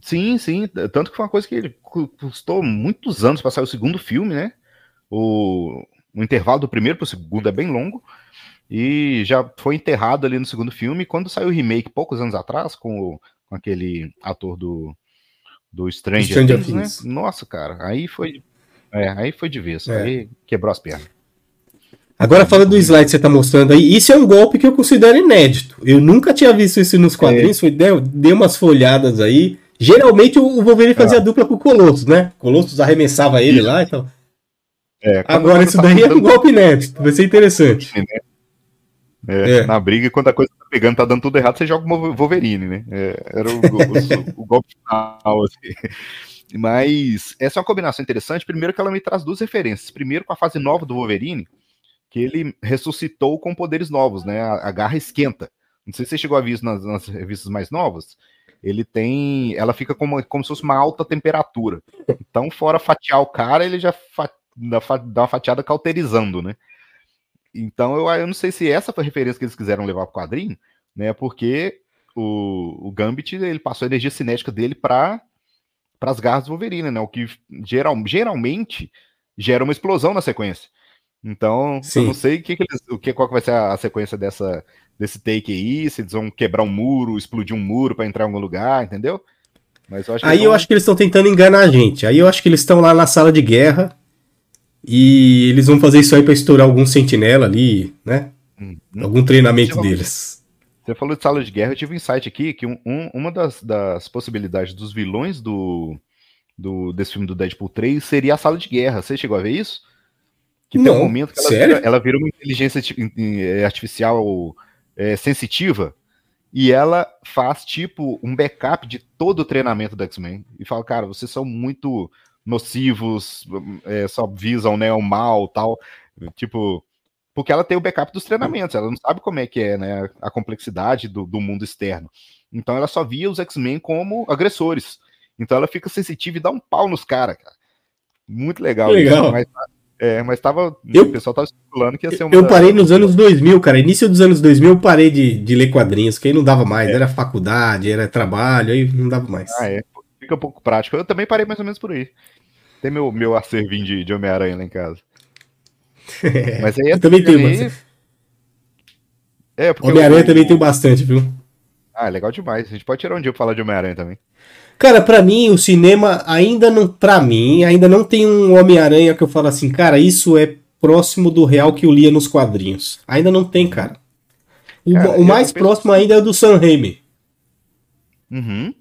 Sim, sim. Tanto que foi uma coisa que ele cu- custou muitos anos para sair o segundo filme, né? O, o intervalo do primeiro pro segundo é bem longo. E já foi enterrado ali no segundo filme. Quando saiu o remake, poucos anos atrás, com, o- com aquele ator do, do Stranger, Stranger Things, né? Things. Nossa, cara, aí foi. É, aí foi de vez. É. Aí quebrou as pernas. Agora fala do slide que você tá mostrando aí. Isso é um golpe que eu considero inédito. Eu nunca tinha visto isso nos quadrinhos. Foi, dei, dei umas folhadas aí. Geralmente o Wolverine fazia dupla com o Colossus, né? Colossus arremessava ele lá e tal. É, Agora isso tá daí é um golpe inédito. Vai ser interessante. É, É. Na briga, quando a coisa tá pegando, tá dando tudo errado, você joga o Wolverine, né? É, era o, o- o golpe final, assim. Mas essa é uma combinação interessante. Primeiro que ela me traz duas referências. Primeiro com a fase nova do Wolverine, que ele ressuscitou com poderes novos, né? A, a garra esquenta. Não sei se você chegou a ver isso nas, nas revistas mais novas. Ele tem. Ela fica como, como se fosse uma alta temperatura. Então, fora fatiar o cara, ele já fa- dá, dá uma fatiada cauterizando, né? Então, eu, eu não sei se essa foi a referência que eles quiseram levar pro quadrinho, né? Porque o, o Gambit ele passou a energia cinética dele para as garras do Wolverine, né? O que geral, geralmente gera uma explosão na sequência. Então, Sim. eu não sei o que, que eles, o que qual que vai ser a, a sequência dessa desse take aí, se eles vão quebrar um muro, explodir um muro para entrar em algum lugar, entendeu? Mas eu acho Aí eles eu vão- acho que eles estão tentando enganar a gente. Aí eu acho que eles estão lá na sala de guerra e eles vão fazer isso aí pra estourar algum sentinela ali, né? Hum, Algum treinamento Você deles. Você falou de sala de guerra, eu tive um insight aqui que um- um- uma das, das possibilidades dos vilões do, do- desse filme do Deadpool 3 seria a sala de guerra. Você chegou a ver isso? Que tem um momento que ela vira, ela vira uma inteligência eh, artificial eh, sensitiva e ela faz tipo um backup de todo o treinamento do X-Men e fala, cara, vocês são muito nocivos, eh, só visam né, o mal tal. Tipo, porque ela tem o backup dos treinamentos, ela não sabe como é que é né, a complexidade do, do mundo externo. Então ela só via os X-Men como agressores. Então ela fica sensitiva e dá um pau nos caras, cara. Muito legal. Legal. Isso, mas, é, mas tava, Eu- o pessoal tava especulando que ia ser uma Eu parei nos anos 2000, cara. Início dos anos 2000 eu parei de, de ler quadrinhos, que aí não dava É. mais. Era faculdade, era trabalho, aí não dava mais. Ah, é. Fica um pouco prático. Eu também parei mais ou menos por aí. Tem meu, meu acervinho de, de Homem-Aranha lá em casa. Mas aí Eu também tenho aí- bastante. É, porque Homem-Aranha o- também tem bastante, viu? Ah, legal demais. A gente pode tirar um dia pra falar de Homem-Aranha também. Cara, pra mim, o cinema ainda não. Pra mim, ainda não tem um Homem-Aranha que eu falo assim, cara, isso é próximo do real que eu lia nos quadrinhos. Ainda não tem, cara. O, Cara, o mais próximo ainda é o do Sam Raimi. Uhum.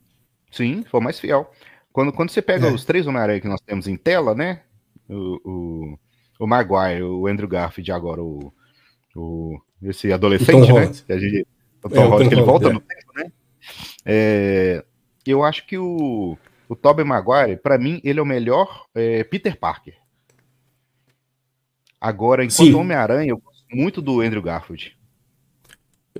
Sim, foi o mais fiel. Quando, quando você pega É. os três Homem-Aranha que nós temos em tela, né? O, o, o Maguire, o Andrew Garfield agora o, o esse adolescente, né? Holland. A gente, o É, Tom o Holland, que ele volta é. no tempo, né? É, eu acho que o, o Tobey Maguire, pra mim, ele é o melhor é, Peter Parker. Agora, enquanto. Homem-Aranha, eu gosto muito do Andrew Garfield.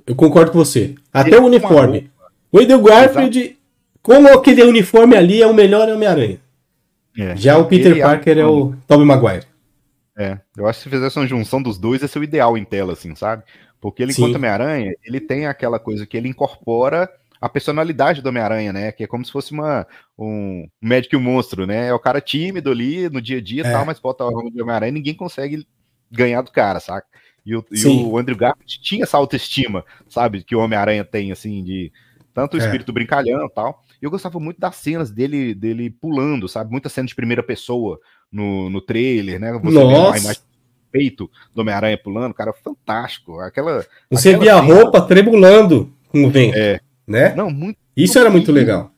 Eu concordo com você. Até Ele o com uniforme. O Andrew Garfield, como aquele uniforme ali, é o melhor Homem-Aranha. É. Já o Peter Ele Parker é o Tobey Maguire. É, eu acho que se fizesse uma junção dos dois, ia ser o ideal em tela, assim, sabe? Porque ele, Sim. enquanto Homem-Aranha, ele tem aquela coisa que ele incorpora a personalidade do Homem-Aranha, né? Que é como se fosse uma, um médico e um monstro, né? É o cara tímido ali no dia a dia e É. tal, mas bota de Homem-Aranha e ninguém consegue ganhar do cara, saca? E o, e o Andrew Garfield tinha essa autoestima, sabe? Que o Homem-Aranha tem, assim, de tanto o É. espírito brincalhão e tal. E eu gostava muito das cenas dele, dele pulando, sabe? Muita cena de primeira pessoa no, no trailer, né? Você vê Nossa. a imagem do peito do Homem-Aranha pulando, cara, fantástico. Aquela. Você aquela via a roupa tremulando com o vento, É. né? Não, muito. Isso era muito legal.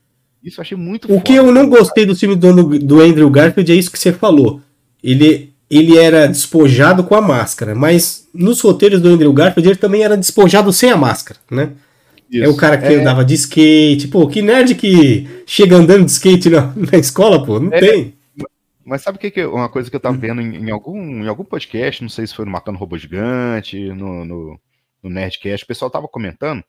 Isso eu achei muito O que foda. eu não gostei do filme do, do Andrew Garfield é isso que você falou. Ele ele era despojado com a máscara, mas nos roteiros do Andrew Garfield ele também era despojado sem a máscara, né? Isso. É o cara que É, andava de skate, pô, que nerd que chega andando de skate na, na escola, pô, não É. tem. Mas sabe o que, que é uma coisa que eu tava vendo em, em algum, em algum podcast, não sei se foi no Matando Robô Gigante, no, no, no Nerdcast, o pessoal tava comentando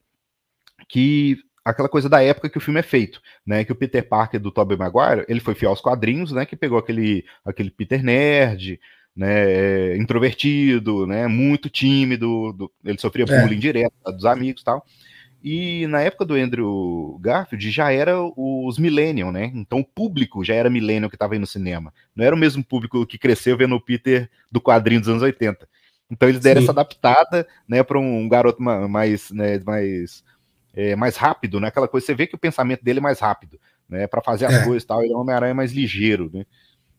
que aquela coisa da época que o filme é feito, né? Que o Peter Parker do Tobey Maguire, ele foi fiel aos quadrinhos, né? Que pegou aquele, aquele Peter nerd, né? é, Introvertido, né? Muito tímido, do- ele sofria É. bullying direto dos amigos e tal. E na época do Andrew Garfield já era os Millennium, né? Então o público já era Millennium que estava aí no cinema. Não era o mesmo público que cresceu vendo o Peter do quadrinho dos anos 80. Então eles deram Sim. essa adaptada, né, para um garoto ma- mais, né, mais, é, mais rápido, né? Aquela coisa, você vê que o pensamento dele é mais rápido, né? Para fazer as É. coisas e tal. Ele é um Homem-Aranha mais ligeiro, né?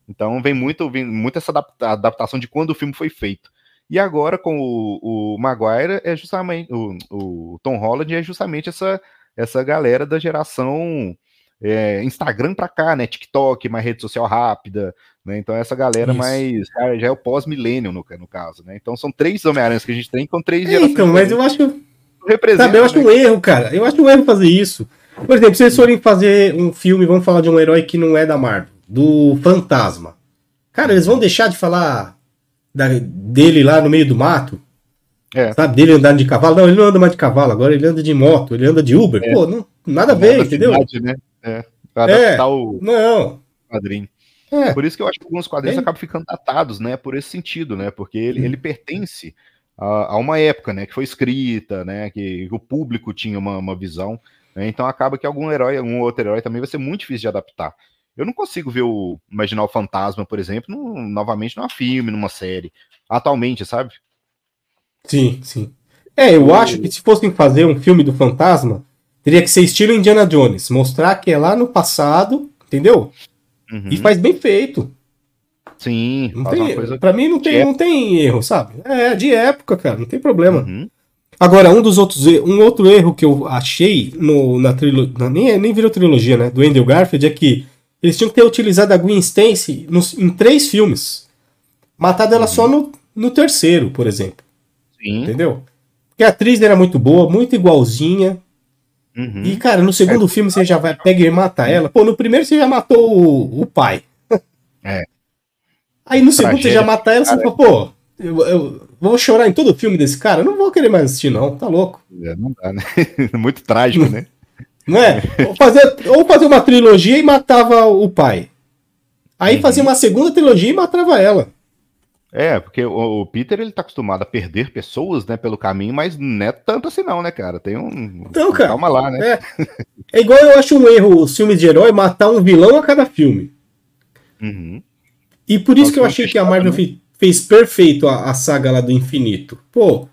Então vem muito, vem muito essa adapta- adaptação de quando o filme foi feito. E agora com o, o Maguire é justamente o, o Tom Holland é justamente essa essa galera da geração é, Instagram pra cá, né? TikTok, mais rede social rápida, né? Então essa galera Isso. mais já, já é o pós-milênio no, no caso, né? Então são três Homem-Aranhas que a gente tem com três É, gerações. então, mas eu acho, representa, sabe, eu acho né? um erro, cara. Eu acho um erro fazer isso. Por exemplo, se eles forem fazer um filme, vamos falar de um herói que não é da Marvel, do Fantasma. Cara, eles vão deixar de falar da- dele lá no meio do mato? É. Sabe, dele andando de cavalo? Não, ele não anda mais de cavalo, agora ele anda de moto, ele anda de Uber. É. Pô, não, nada a ver, entendeu? cidade, né? É, pra adaptar o Não. quadrinho. É. Por isso que eu acho que alguns quadrinhos É. acabam ficando datados, né? Por esse sentido, né? Porque ele, ele pertence a, a uma época, né? Que foi escrita, né? Que, o público tinha uma, uma visão. né, Então acaba que algum herói, um outro herói também vai ser muito difícil de adaptar. Eu não consigo ver o imaginar o fantasma, por exemplo, num- novamente numa filme, numa série. Atualmente, sabe? Sim, sim. É, eu acho que se fossem fazer um filme do fantasma, teria que ser estilo Indiana Jones. Mostrar que é lá no passado, entendeu? Uhum. E faz bem feito. Sim, Não tem, coisa. Pra mim não tem, não tem erro, sabe? É, de época, cara, não tem problema. Uhum. Agora, um dos outros um outro erro que eu achei no, na trilogia, nem, nem virou trilogia, né, do Andrew Garfield, é que eles tinham que ter utilizado a Gwen Stacy nos, em três filmes. Matado ela só no, no terceiro, por exemplo. Sim. Entendeu? Porque a atriz era muito boa, muito igualzinha. Uhum. E, cara, no segundo filme você já vai pega e mata ela. Pô, no primeiro você já matou o, o pai. É. Aí no segundo você já mata ela, você fala, pô, eu, eu vou chorar em todo o filme desse cara? Eu não vou querer mais assistir, não. Tá louco. É, não dá, né? Muito trágico, né? Não é? Ou fazer, ou fazer uma trilogia e matava o pai. Aí Uhum. fazia uma segunda trilogia e matava ela. É, porque o, o Peter ele tá acostumado a perder pessoas, né, pelo caminho, mas não é tanto assim não, né, cara? Tem um Então, cara, calma lá, né? É. É igual eu acho um erro os filmes de herói matar um vilão a cada filme. Uhum. E por isso Nossa, que eu achei que a Marvel né? fe- fez perfeito a, a saga lá do infinito. Pô,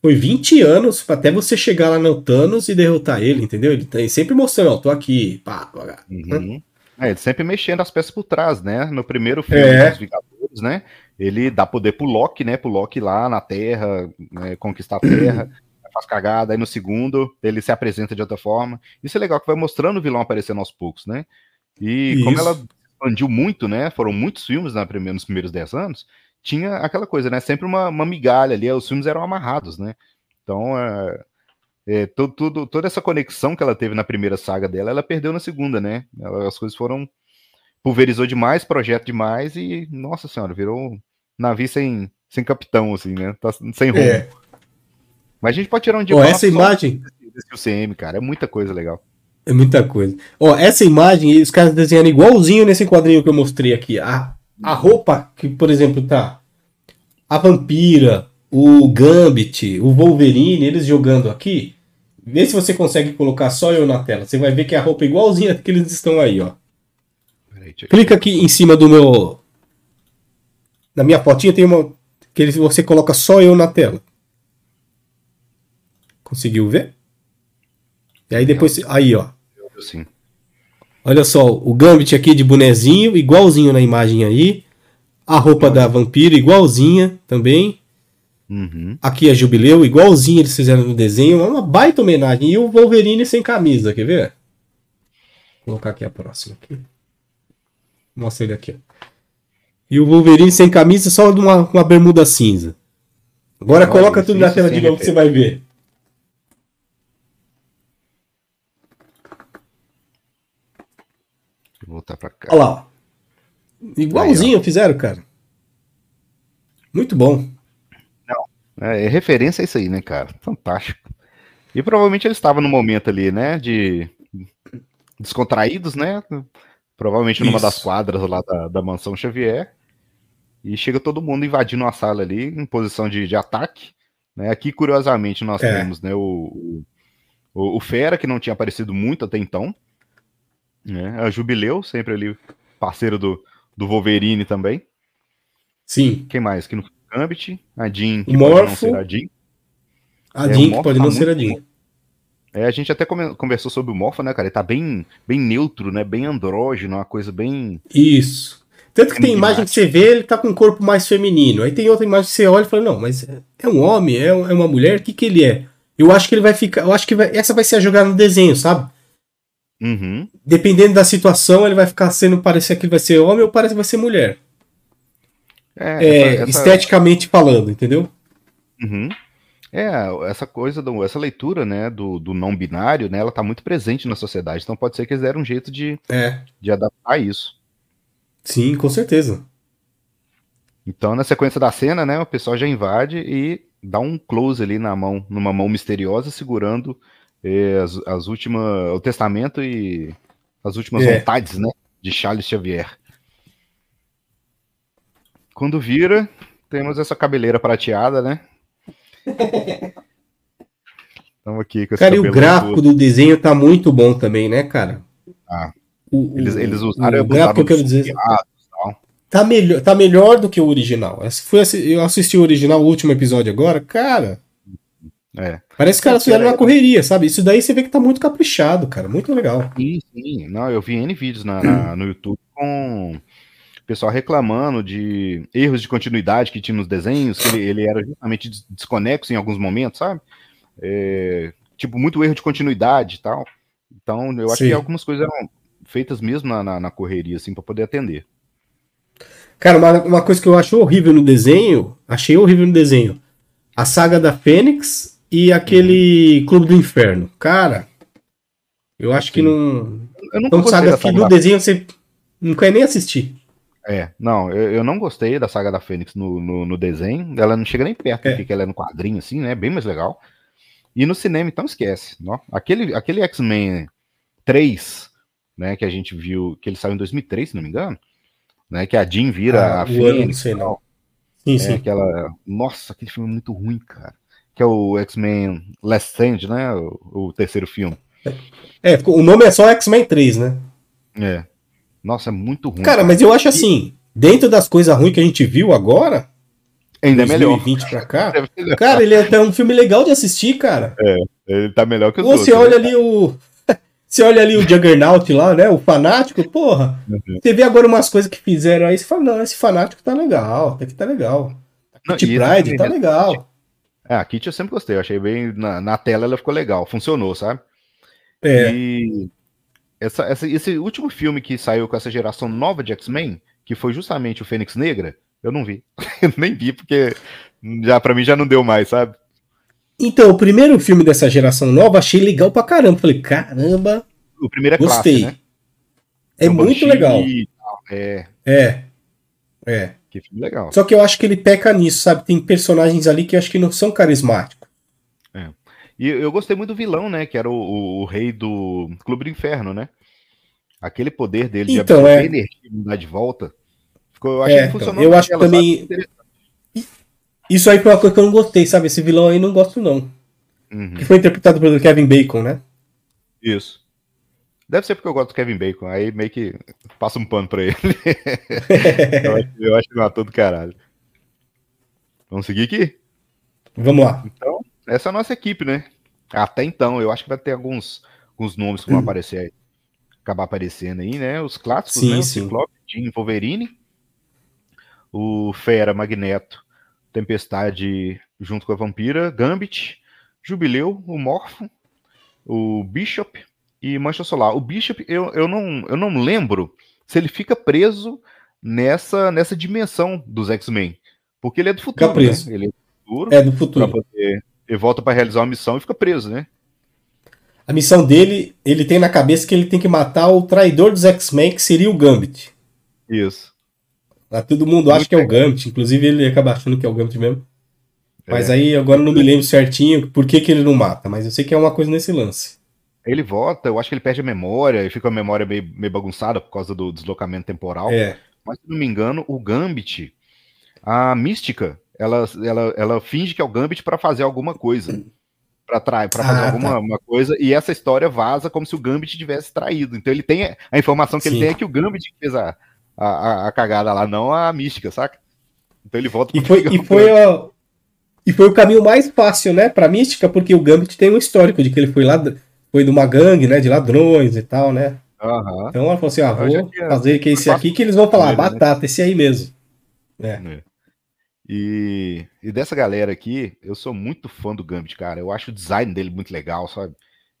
foi 20 anos até você chegar lá no Thanos e derrotar ele, entendeu? Ele tá sempre mostrando, ó, tô aqui, pá, pá. Uhum. É, ele sempre mexendo as peças por trás, né? No primeiro filme É. dos Vingadores, né? Ele dá poder pro Loki, né? Pro Loki lá na Terra, né, conquistar a Terra, faz cagada. Aí no segundo, ele se apresenta de outra forma. Isso é legal, que vai mostrando o vilão aparecendo aos poucos, né? E como Isso. ela expandiu muito, né? Foram muitos filmes na primeira, nos primeiros 10 anos, tinha aquela coisa, né? Sempre uma, uma migalha ali, os filmes eram amarrados, né? Então, é, é, to- tudo, toda essa conexão que ela teve na primeira saga dela, ela perdeu na segunda, né? Ela- as coisas foram. Pulverizou demais, projeto demais e, nossa senhora, virou um navio sem, sem capitão, assim, né? Tá sem rumo. É. Mas a gente pode tirar um dia pra essa imagem desse, desse UCM, cara. É muita coisa legal. É muita coisa. Ó, essa imagem, os caras desenharam igualzinho nesse quadrinho que eu mostrei aqui. A, a roupa que, por exemplo, tá a Vampira, o Gambit, o Wolverine, eles jogando aqui. Vê se você consegue colocar só eu na tela. Você vai ver que a roupa é igualzinha que eles estão aí, ó. Peraí, Clica aqui em cima do meu. Na minha fotinha tem uma. Que você coloca só eu na tela. Conseguiu ver? E aí depois. Aí, ó. Assim. Olha só, o Gambit aqui de bonezinho, igualzinho na imagem aí. A roupa da vampira, igualzinha também. Uhum. Aqui a Jubileu, igualzinho eles fizeram no desenho. É uma baita homenagem. E o Wolverine sem camisa, quer ver? Vou colocar aqui a próxima. Aqui. Mostra ele aqui. E o Wolverine sem camisa, só de uma, uma bermuda cinza. Agora Olha, coloca tudo na tela de novo que você vai ver. Voltar pra cá. Olha lá. Igualzinho fizeram, cara. Muito bom. É, é referência a isso aí, né, cara? Fantástico. E provavelmente eles estavam no momento ali, né, de descontraídos, né? Provavelmente numa Isso. das quadras lá da, da mansão Xavier. E chega todo mundo invadindo a sala ali, em posição de, de ataque. Né? Aqui, curiosamente, nós É. temos né, o, o, o Fera, que não tinha aparecido muito até então. Né? A Jubileu, sempre ali parceiro do, do Wolverine também. Sim. Quem mais? Que no Gambit, a Jean, que O pode não Morpho. ser a Jean. A É, Jean, o que pode tá não ser a Jean. É, a gente até conversou sobre o Morpho, né, cara? Ele tá bem, bem neutro, né? Bem andrógeno, uma coisa bem. Isso. Tanto que tem imagem que você vê, ele tá com um corpo mais feminino. Aí tem outra imagem que você olha e fala, não, mas é- é um homem, é é uma mulher, o que que ele é? Eu acho que ele vai ficar, eu acho que vai- essa vai ser a jogada no desenho, sabe? Uhum. Dependendo da situação, ele vai ficar sendo, parecer que ele vai ser homem ou parece que vai ser mulher. É, É, essa- essa- esteticamente falando, entendeu? Uhum. É, essa coisa, do, essa leitura, né, do, do não binário, né, ela tá muito presente na sociedade. Então pode ser que eles deram um jeito de, É. de adaptar isso. Sim, com certeza. Então, na sequência da cena, né, o pessoal já invade e dá um close ali na mão, numa mão misteriosa, segurando as, as últimas, o testamento e as últimas É. vontades, né, de Charles Xavier. Quando vira, temos essa cabeleira prateada, né? Estamos aqui com esse Cara, e o gráfico todo. do desenho tá muito bom também, né, cara? Ah. O, Eles, eles usaram o gráfico que eu quero dizer. Tá melhor, tá melhor do que o original. Eu assisti o original, o último episódio agora, cara. É. Parece que os caras fizeram uma correria, sabe? Isso daí você vê que tá muito caprichado, cara. Muito legal. Sim, sim. Não, eu vi N vídeos na, na- no YouTube com o pessoal reclamando de erros de continuidade que tinha nos desenhos, que ele, ele era justamente des- desconexo em alguns momentos, sabe? É, tipo, muito erro de continuidade e tal. Então, eu acho Sim. que algumas coisas eram feitas mesmo na, na, na correria, assim, pra poder atender. Cara, uma, uma coisa que eu acho horrível no desenho, achei horrível no desenho. A saga da Fênix e aquele Clube do Inferno. Cara, eu acho que não. Eu nunca São gostei sagas da que saga no da desenho você não quer nem assistir. É, não, eu, eu não gostei da saga da Fênix no, no, no desenho. Ela não chega nem perto É. do que ela é no quadrinho, assim, né? Bem mais legal. E no cinema, então esquece. Não? Aquele, aquele X-Men 3, né, que a gente viu, que ele saiu em 2003, se não me engano, né? Que a Jean vira Ah, a o ano, não Fênix. sei não. Sim, É, sim. aquela. Nossa, aquele filme é muito ruim, cara. Que é o X-Men Last Stand, né? O, o terceiro filme. É, o nome é só X-Men 3, né? É. Nossa, é muito ruim. Cara, mas eu acho assim, dentro das coisas ruins que a gente viu agora, ainda é melhor. 2020 pra cá, É cara, ele é até um filme legal de assistir, cara. Ele tá melhor que os Ou você outros. olha né? ali o. Você olha ali o Juggernaut lá, né? O fanático, porra. Uhum. Você vê agora umas coisas que fizeram aí, você fala, não, esse fanático tá legal, até que tá legal. Esse Pride tá é- legal. É, a Kit eu sempre gostei, eu achei bem. Na, na tela ela ficou legal, funcionou, sabe? É. E essa, essa- esse último filme que saiu com essa geração nova de X-Men, que foi justamente o Fênix Negra, eu não vi. Eu nem vi, porque já para mim já não deu mais, sabe? Então, o primeiro filme dessa geração nova, achei legal pra caramba. Falei, caramba, O primeiro é gostei. classe, né? É o muito legal. É, É. É. que filme legal. Só que eu acho que ele peca nisso, sabe? Tem personagens ali que eu acho que não são carismáticos. E eu gostei muito do vilão, né? Que era o, o- o rei do Clube do Inferno, né? Aquele poder dele de Então, absorver é. energia e mudar de volta. Ficou, eu achei É, que então, funcionou eu acho que também- sabe? Isso aí foi uma coisa que eu não gostei, sabe? Esse vilão aí não gosto, não. Uhum. Que foi interpretado pelo Kevin Bacon, né? Isso. Deve ser porque eu gosto do Kevin Bacon. Aí meio que passa um pano pra ele. eu, acho, eu acho que matou do caralho. Vamos seguir aqui? Vamos lá. Então, essa é a nossa equipe, né? Até então, eu acho que vai ter alguns, alguns nomes que vão aparecer aí. Acabar aparecendo aí, né? Os clássicos, Sim, né? O sim. Ciclope, Jean Wolverine. O Fera, Magneto, Tempestade junto com a Vampira, Gambit, Jubileu, o Morpho, o Bishop e Mancha Solar. O Bishop, eu, eu, não, eu não lembro se ele fica preso nessa, nessa dimensão dos X-Men. Porque ele é do futuro, Fica preso. né? Ele é do futuro, É do futuro. poder- ele volta pra realizar uma missão e fica preso, né? A missão dele, ele tem na cabeça que ele tem que matar o traidor dos X-Men, que seria o Gambit. Isso. Lá todo mundo acha que é o Gambit, inclusive ele acaba achando que é o Gambit mesmo. Mas É. aí agora não me lembro certinho por que, que ele não mata, mas eu sei que é uma coisa nesse lance. Ele volta, eu acho que ele perde a memória e fica a memória meio, meio bagunçada por causa do deslocamento temporal. É. Mas, se não me engano, o Gambit, a Mística, ela, ela, ela finge que é o Gambit pra fazer alguma coisa. Pra, tra... pra fazer Ah, alguma tá. uma coisa. E essa história vaza como se o Gambit tivesse traído. Então ele tem. A informação que Sim. ele tem é que o Gambit fez a, a, a- cagada lá, não a Mística, saca? Então ele volta E foi, e o foi, ó, e foi o caminho mais fácil, né, pra Mística, porque o Gambit tem um histórico de que ele foi lá, foi de uma gangue, né, de ladrões e tal, né. Aham. Então ela falou assim, ah, vou fazer que esse aqui que eles vão falar, né? batata, esse aí mesmo. É. É. E, e dessa galera aqui, eu sou muito fã do Gambit, cara. Eu acho o design dele muito legal, sabe?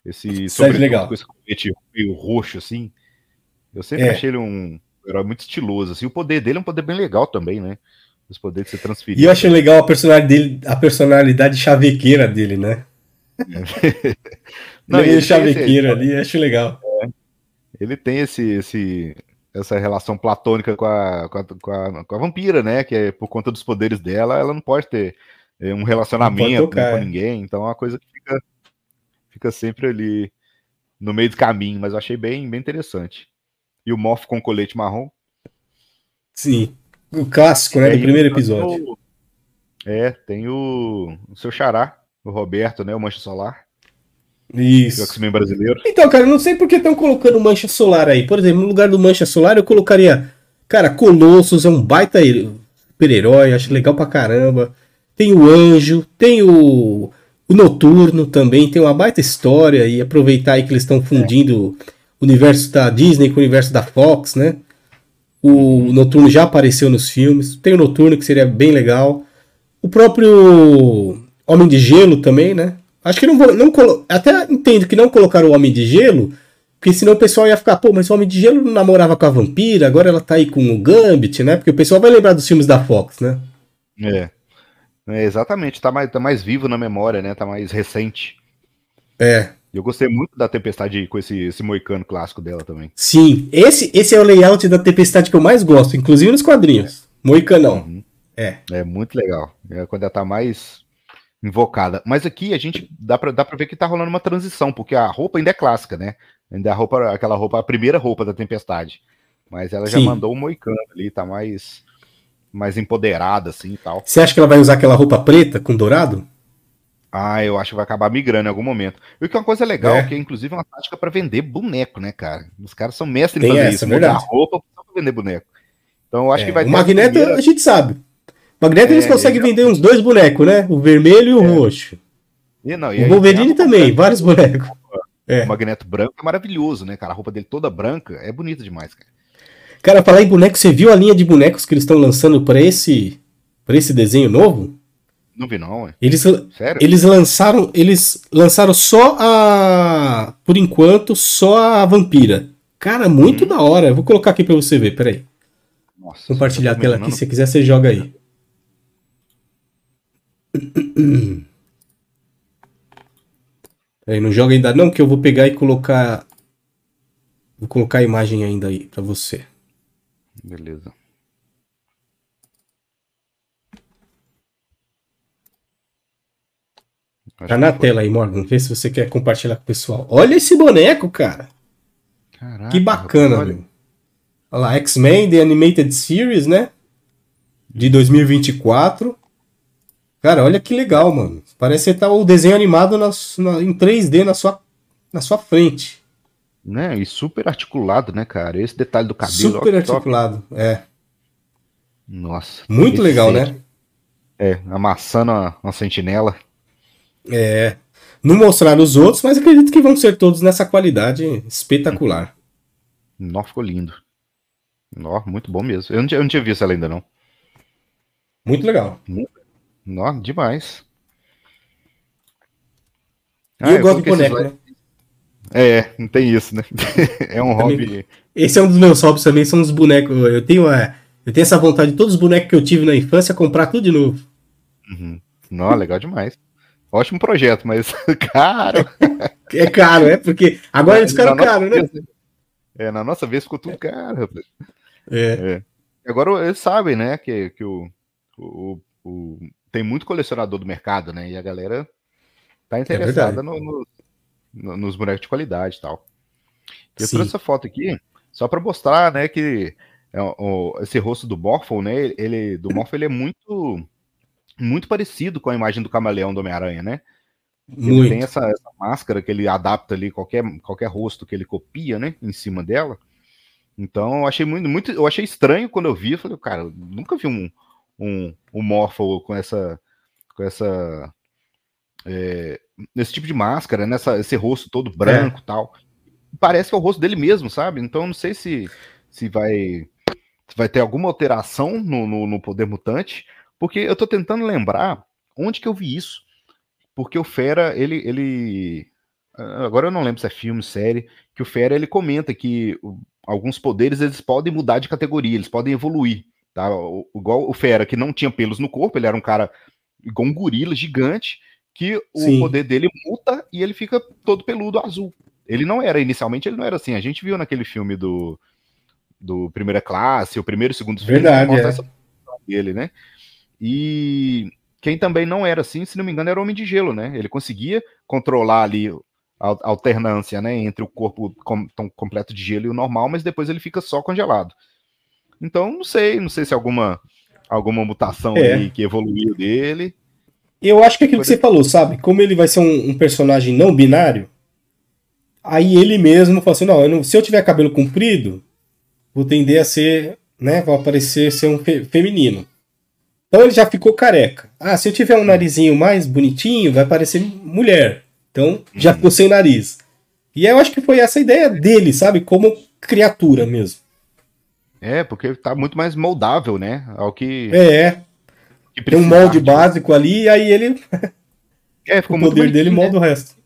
Esse sobretudo legal. com esse colete meio roxo, assim. Eu sempre É. achei ele um herói muito estiloso, assim. O poder dele é um poder bem legal também, né? Os poderes de ser transferido. E eu achei legal a personalidade dele, a personalidade chavequeira dele, né. Não, é meio chavequeiro ali, acho legal. Ele tem esse, esse, essa relação platônica com a, com, a, com, a, com a vampira, né? Que é por conta dos poderes dela, ela não pode ter é, um relacionamento tocar, né, com é. ninguém. Então é uma coisa que fica, fica sempre ali no meio do caminho, mas eu achei bem, bem interessante. E o Morph com colete marrom. Sim. O clássico, né, do primeiro episódio. caso, É, tem o, o seu xará, o Roberto, né? O Mancha Solar, o Isso. X-Men brasileiro. Então, cara, eu não sei por que estão colocando mancha solar aí. Por exemplo, no lugar do mancha solar, eu colocaria. Cara, Colossus é um baita her- super-herói, acho legal pra caramba. Tem o Anjo, tem o, o Noturno também, tem uma baita história. E aproveitar aí que eles estão fundindo o universo da Disney com o universo da Fox, né? O Noturno já apareceu nos filmes. Tem o Noturno, que seria bem legal. O próprio Homem de Gelo também, né? Acho que não vou. Não colo... Até entendo que não colocaram o Homem de Gelo, porque senão o pessoal ia ficar, pô, mas o Homem de Gelo não namorava com a vampira, agora ela tá aí com o Gambit, né? Porque o pessoal vai lembrar dos filmes da Fox, né? É. É, exatamente, tá mais, tá mais vivo na memória, né? Tá mais recente. É. Eu gostei muito da Tempestade com esse, esse moicano clássico dela também. Sim. Esse, esse é o layout da Tempestade que eu mais gosto, inclusive nos quadrinhos. Moicanão. Uhum. É. É muito legal. É quando ela tá mais invocada. Mas aqui a gente dá pra, dá pra ver que tá rolando uma transição, porque a roupa ainda é clássica, né? Ainda é a roupa, aquela roupa, a primeira roupa da Tempestade. Mas ela já Sim. mandou o moicano ali, tá mais, mais empoderada, assim e tal. Você acha que ela vai usar aquela roupa preta com dourado? Ah, eu acho que vai acabar migrando em algum momento. E o que é uma coisa legal, É. que é inclusive uma tática pra vender boneco, né, cara? Os caras são mestres em Tem fazer essa, isso, é mudar a roupa só pra vender boneco. Então eu acho É, que vai o Magneto primeira- a gente sabe. O Magneto eles É, conseguem ele já- vender uns dois bonecos, né? O vermelho e o roxo. E, não, e O Wolverine também, vários bonecos. É. O Magneto branco é maravilhoso, né, cara? A roupa dele toda branca é bonita demais, cara. Cara, falar em boneco, você viu a linha de bonecos que eles estão lançando pra esse, pra esse desenho novo? Não vi não, ué. Eles, Sério? eles lançaram, eles lançaram só a, por enquanto, só a vampira. Cara, muito Hum. da hora. Eu vou colocar aqui pra você ver, peraí. Nossa, Compartilhar a tela aqui, se você quiser você joga aí. Peraí, não joga ainda não, que eu vou pegar e colocar... Vou colocar a imagem ainda aí pra você. Beleza. Acho Tá na tela aí, Morgan. Vê se você quer compartilhar com o pessoal. Olha esse boneco, cara. Caraca, Que bacana, olha. meu. Olha lá, X-Men The Animated Series, né? De 2024. Cara, olha que legal, mano. Parece que tá o desenho animado na- na- em 3D na sua, na sua frente. Né? E super articulado, né, cara? Esse detalhe do cabelo. Super que top. articulado. É. Nossa. Muito legal, set. né? É, amassando uma, uma sentinela. É. Não mostraram os outros, mas acredito que vão ser todos nessa qualidade espetacular. Nó, ficou lindo. Nó, muito bom mesmo. Eu não, tinha, eu não tinha visto ela ainda, não. Muito legal. Nó, demais. E Ah, eu gosto de boneco, né? É, não tem isso, né? é um Também- hobby. Esse é um dos meus hobbies também, são os bonecos. Eu tenho, é, Eu tenho essa vontade de todos os bonecos que eu tive na infância comprar tudo de novo. Uhum. Não, legal demais. Ótimo projeto, mas caro. É caro, é? Porque agora eles ficaram caros, né? Vez, é, na nossa vez ficou tudo caro, rapaz. É. É. Agora eles sabem, né, que, que o, o, o- tem muito colecionador do mercado, né? E a galera tá interessada no- no- no- nos bonecos de qualidade e tal. Eu Sim. trouxe essa foto aqui só para mostrar, né, que é, esse rosto do Morphle, né, ele do Morphle ele é muito muito parecido com a imagem do camaleão do Homem-Aranha, né? Ele Muito. tem essa, essa máscara que ele adapta ali qualquer, qualquer rosto que ele copia, né, em cima dela. Então eu achei muito, muito eu achei estranho quando eu vi, eu falei, cara, eu nunca vi um um, um Morphle com essa com essa é, esse tipo de máscara, nessa esse rosto todo branco, e tal. Parece que é o rosto dele mesmo, sabe? Então não sei se se vai se vai ter alguma alteração no, no, no poder mutante, porque eu tô tentando lembrar onde que eu vi isso. Porque o Fera, ele, ele. Agora eu não lembro se é filme, série, que o Fera ele comenta que alguns poderes eles podem mudar de categoria, eles podem evoluir. Tá? O- Igual o Fera, que não tinha pelos no corpo, ele era um cara igual um gorila gigante, que o Sim. poder dele muta e ele fica todo peludo azul. Ele não era, inicialmente ele não era assim. A gente viu naquele filme do, do Primeira Classe, o primeiro e segundo filme, Verdade, mostra é. essa dele, né? E quem também não era assim, se não me engano, era o Homem de Gelo, né? Ele conseguia controlar ali a alternância, né, entre o corpo com- tão completo de gelo e o normal, mas depois ele fica só congelado. Então, não sei, não sei se alguma alguma mutação É. ali que evoluiu dele. Eu acho que é aquilo que você falou, sabe? Como ele vai ser um, um personagem não binário, aí ele mesmo fala assim: não, eu não- se eu tiver cabelo comprido, vou tender a ser, né? Vai aparecer ser um fe- feminino. Então ele já ficou careca. Ah, se eu tiver um narizinho mais bonitinho, vai parecer mulher. Então já ficou sem nariz. E eu acho que foi essa a ideia dele, sabe? Como criatura mesmo. É, porque tá muito mais moldável, né, ao que, É, que tem um molde de- básico ali, e aí ele, É, ficou o muito poder dele bonitinho, molda né? o resto.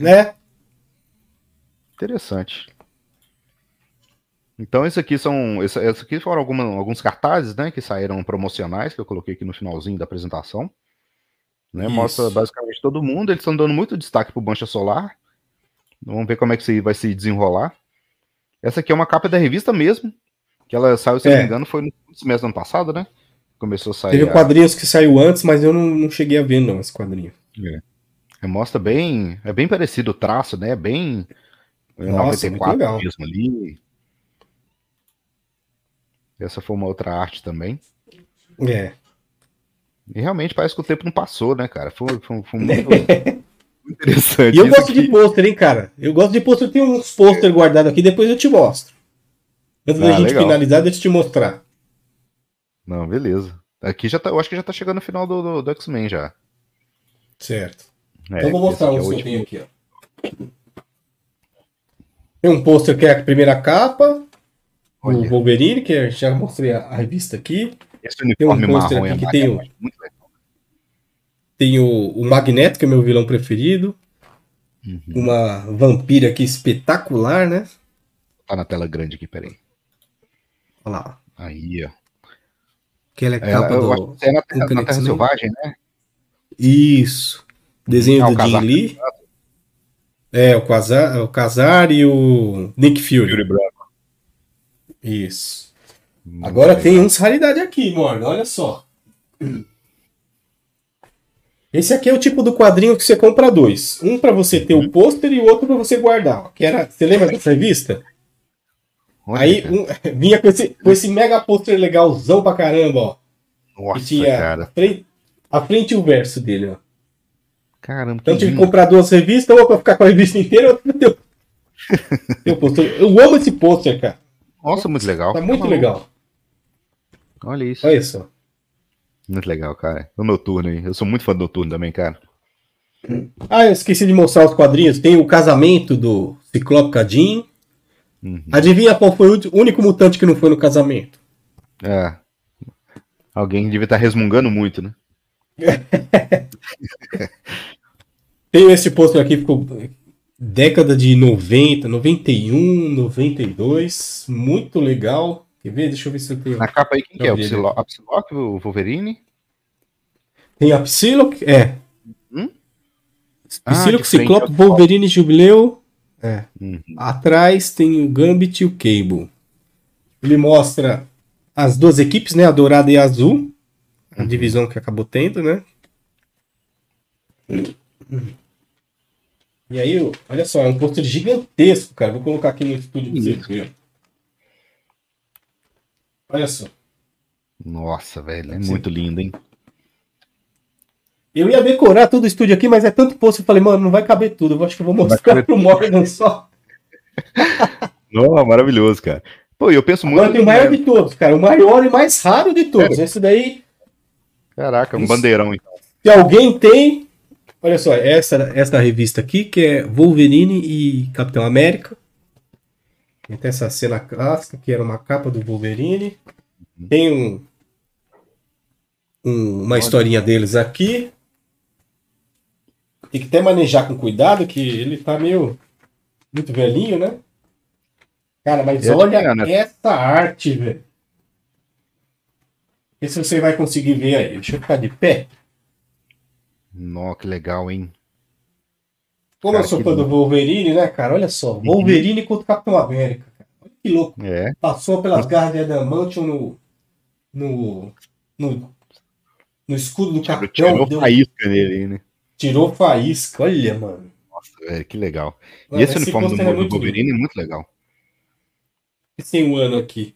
Né? Interessante. Então, isso aqui são. Isso, isso aqui foram alguma- alguns cartazes, né? Que saíram promocionais, que eu coloquei aqui no finalzinho da apresentação. Né, mostra basicamente todo mundo. Eles estão dando muito destaque pro Mancha Solar. Vamos ver como é que vai se desenrolar. Essa aqui é uma capa da revista mesmo. Que ela saiu, se É. não me engano, foi no semestre do ano passado, né? Começou a sair. Teve a- quadrinhos que saiu antes, mas eu não, não cheguei a ver, não, esse quadrinho. É, Mostra bem. É bem parecido o traço, né? Bem. é, Nossa, muito legal. mesmo ali. Essa foi uma outra arte também. É. E realmente parece que o tempo não passou, né, cara? Foi, foi, foi muito, interessante. E eu gosto de aqui- pôster, hein, cara? Eu gosto de pôster. Eu tenho uns pôster guardados aqui, depois eu te mostro. Antes da Ah, gente legal. finalizar, deixa eu te mostrar. Não, beleza. Aqui já tá, eu acho que já tá chegando no final do, do, do X-Men já. Certo. É, então eu vou mostrar é o que eu tenho aqui, ó. Tem um pôster que é a primeira capa, o Olha. Wolverine, que eu já mostrei a, a revista aqui. Esse uniforme Tem um pôster aqui e que tem o-. Tem o, o Magneto, que é meu vilão preferido. Uhum. Uma vampira aqui espetacular, né? Tá na tela grande aqui, peraí. Olha lá. Aí, ó. Que ela é Ela, capa eu do. é na, Uncanny na Terra. Selvagem, né? Isso. Desenho Ah, do Jim. Lee. É, o Casar, o Casar e o Nick Fury. Yuri Branco. Isso. Muito Agora legal. tem uns raridade aqui, mano. Olha só. Esse aqui é o tipo do quadrinho que você compra dois. Um pra você ter Uhum. o pôster e o outro pra você guardar. Que era, você lembra dessa revista? Olha, Aí um- vinha com esse, com esse mega pôster legalzão pra caramba, ó. Nossa, que tinha a cara. frente, a frente e o verso dele, ó. Caramba, Então tive que comprar duas revistas, uma pra ficar com a revista inteira, outra ter o pôster. Eu amo esse pôster, cara. Nossa, muito legal. Tá muito maluco. legal. Olha isso. Olha só. Muito legal, cara. O Noturno aí. Eu sou muito fã do Noturno também, cara. Ah, eu esqueci de mostrar os quadrinhos. Tem o casamento do Ciclope a Jean. Uhum. Adivinha qual foi o único mutante que não foi no casamento? É. Alguém devia estar resmungando muito, né? Tem esse pôster aqui, ficou década de 90, 91, 92. Muito legal. Quer ver? Deixa eu ver se eu tenho. Na capa aí, quem que é? O Psylocke, o Wolverine? Tem a Psylocke, é. Hum? Ah, Psylocke, frente Ciclope, Wolverine Jubileu. É. Uhum. Atrás tem o Gambit e o Cable. Ele mostra as duas equipes, né? A dourada e a azul. A divisão que acabou tendo, né? E aí, olha só, é um pôster gigantesco, cara. Vou colocar aqui no estúdio pra vocês verem. Olha só. Nossa, velho, é muito lindo, hein? Eu ia decorar todo o estúdio aqui, mas é tanto pôster. Eu falei, mano, não vai caber tudo. Eu acho que eu vou mostrar pro Morgan só. Não, maravilhoso, cara. Pô, e eu penso muito. Agora tem o maior de todos, cara. O maior e mais raro de todos. Esse daí, Caraca, um Isso. bandeirão, então. se alguém tem. Olha só, essa, essa revista aqui, que é Wolverine e Capitão América. Tem até essa cena clássica, que era uma capa do Wolverine. Tem um, um- uma historinha deles aqui. Tem que até manejar com cuidado, que ele tá meio. Muito velhinho, né? Cara, mas É olha admirando, né? essa arte, velho. Vê se você vai conseguir ver aí. Deixa eu ficar de pé. Nó, que legal, hein? Como Cara, eu sou fã do. Wolverine, né, cara? Olha só. Wolverine contra o Capitão América. Cara. Olha que louco. É. Passou pelas garras de Adamantium no. No. No, no escudo do Capitão. tirou deu- faísca nele né? Tirou faísca. Olha, mano. Nossa, velho, que legal. Mano, e esse, uniforme do, é do muito Wolverine é muito legal. Esse tem um ano aqui.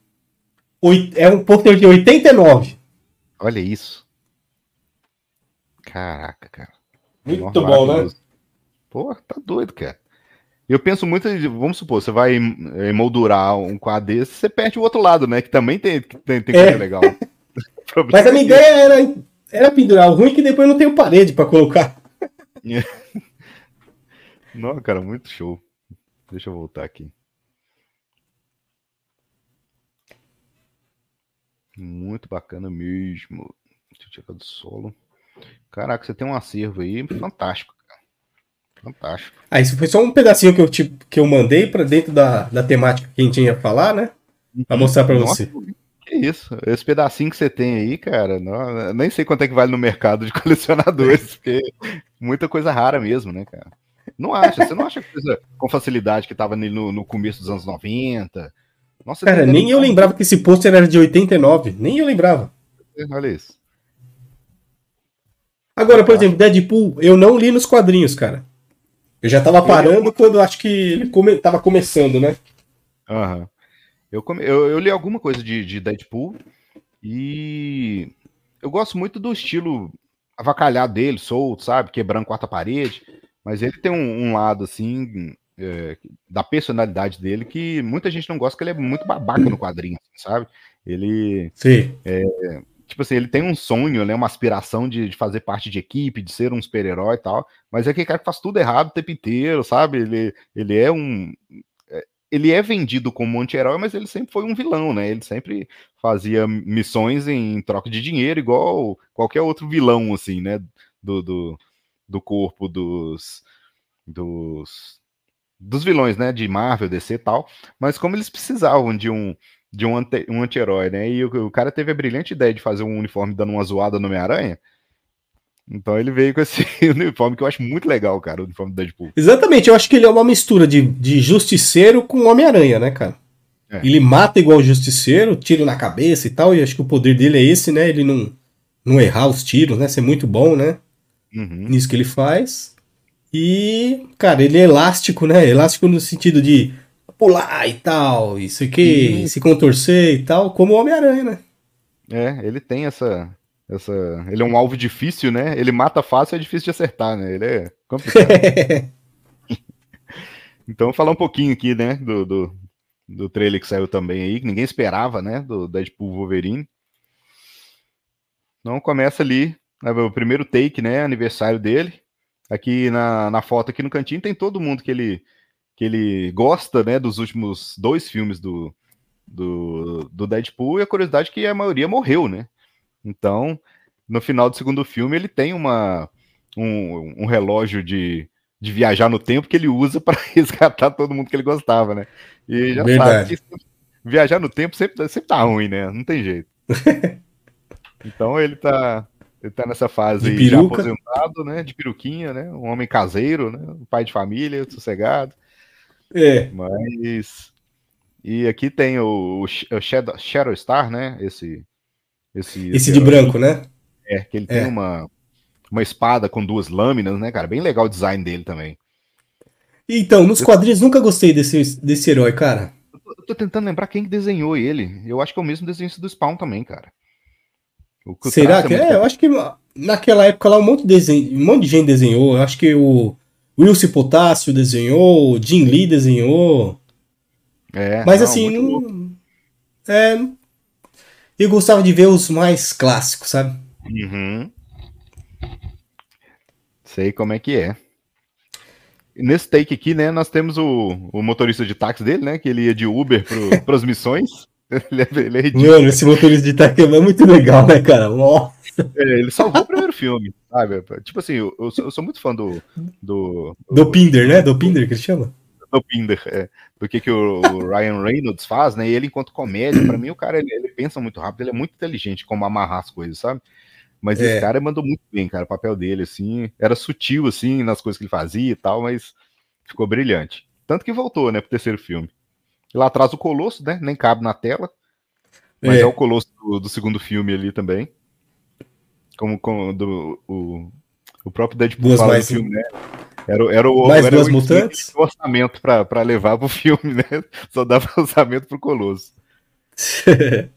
Oit- É um pôster de 89. Olha isso. Caraca, cara. Muito Nossa, bom, né? Pô, tá doido, cara. Eu penso muito, vamos supor, você vai em- emoldurar um quadro desse, você perde o outro lado, né? Que também tem, tem, tem É. coisa legal. Mas a minha é ideia era, era pendurar. O ruim é que depois não tenho parede pra colocar. Não, cara, muito show. Deixa eu voltar aqui. Muito bacana mesmo. Deixa eu tirar do solo. Caraca, você tem um acervo aí fantástico, cara. Fantástico. Ah, isso foi só um pedacinho que eu, te, que eu mandei pra dentro da, da temática que a gente ia falar, né? Pra mostrar pra Nossa, você. Que isso? Esse pedacinho que você tem aí, cara, não, nem sei quanto é que vale no mercado de colecionadores, porque muita coisa rara mesmo, né, cara? Não acha? Você não acha coisa com facilidade que tava no, no começo dos anos 90? Nossa, Cara, nem eu lembrava que esse pôster era de 89. Nem eu lembrava. Olha isso. Agora, por exemplo, Deadpool, eu não li nos quadrinhos, cara. Eu já tava parando quando acho que ele come, tava começando, né? Aham. Eu, come- eu, eu li alguma coisa de, de Deadpool e eu gosto muito do estilo avacalhado dele, solto, sabe? Quebrando quarta parede. Mas ele tem um, um lado, assim, é, da personalidade dele que muita gente não gosta, que ele é muito babaca no quadrinho, assim, sabe? Ele, Sim. tipo assim, ele tem um sonho, né? Uma aspiração de, de fazer parte de equipe, de ser um super-herói e tal. Mas é aquele cara que faz tudo errado o tempo inteiro, sabe? Ele, ele é um. Ele é vendido como um anti-herói, mas ele sempre foi um vilão, né? Ele sempre fazia missões em troca de dinheiro, igual qualquer outro vilão, assim, né? Do, do, do corpo dos, dos. Dos vilões, né? De Marvel, DC e tal. Mas como eles precisavam de um. De um, ante- um anti-herói, né? E o, o cara teve a brilhante ideia de fazer um uniforme dando uma zoada no Homem-Aranha. Então ele veio com esse uniforme que eu acho muito legal, cara, o uniforme do Deadpool. Exatamente, eu acho que ele é uma mistura de, de justiceiro com Homem-Aranha, né, cara? É. Ele mata igual o justiceiro, tiro na cabeça e tal, e acho que o poder dele é esse, né? Ele não, não errar os tiros, né? Ser muito bom, né? Uhum. Nisso que ele faz. E, cara, ele é elástico, né? Elástico no sentido de pular e tal, isso aqui, Uhum. se contorcer e tal, como o Homem-Aranha, né? É, ele tem essa, essa. Ele é um alvo difícil, né? Ele mata fácil, é difícil de acertar, né? Ele é complicado. então, falar um pouquinho aqui, né? Do, do, do trailer que saiu também aí, que ninguém esperava, né? Do Deadpool Wolverine. Então começa ali, né, o primeiro take, né? Aniversário dele. Aqui na, na foto, aqui no cantinho, tem todo mundo que ele, que ele gosta, né? Dos últimos dois filmes do, do, do Deadpool. E a curiosidade é que a maioria morreu, né? Então, no final do segundo filme, ele tem uma, um, um relógio de, de viajar no tempo que ele usa para resgatar todo mundo que ele gostava, né? E já Verdade. sabe que viajar no tempo sempre, sempre tá ruim, né? Não tem jeito. Então ele tá, ele tá nessa fase De já aposentado, né? De peruquinha, né? Um homem caseiro, né? Um pai de família, sossegado. É. Mas. E aqui tem o, o Shadow, Shadow Star, né? Esse. Esse, Esse de herói branco, né? É, que ele É. tem uma, uma espada com duas lâminas, né, cara? Bem legal o design dele também. Então, nos quadrinhos nunca gostei desse, desse herói, cara. Eu tô tentando lembrar quem que desenhou ele. Eu acho que é o mesmo desenhista do Spawn também, cara. O que Será traço que muito é? Eu acho que naquela época lá um monte de, desenho, um monte de gente desenhou. Eu acho que o Wilson Potássio desenhou, o Jim Lee desenhou. É, Mas não, assim, não. Eu gostava de ver os mais clássicos, sabe? Uhum. Sei como é que é. Nesse take aqui, né, nós temos o, o motorista de táxi dele, né, que ele ia de Uber para as missões. Ele é, ele é ridículo. Mano, esse motorista de táxi é muito legal, né, cara? Nossa. É, ele salvou o primeiro filme, sabe? Tipo assim, eu, eu sou, eu sou muito fã do, do, Do Pinder, né? Do Pinder que ele chama. do Pinder, é, do que, que o, Ryan Reynolds faz, né? E ele, enquanto comédia, pra mim, o cara ele, ele pensa muito rápido, ele é muito inteligente como amarrar as coisas, sabe? Mas É. esse cara mandou muito bem, cara. O papel dele, assim, era sutil, assim, nas coisas que ele fazia e tal, mas ficou brilhante. Tanto que voltou, né, pro terceiro filme. E lá atrás o Colosso, né? Nem cabe na tela. Mas é, É. o Colosso do, do segundo filme ali também. Como, como do, o, o próprio Deadpool Duas fala mais- do filme, né? Era, era o Mais era duas o mutantes? orçamento pra levar pro filme, né? Só dava orçamento pro Colosso.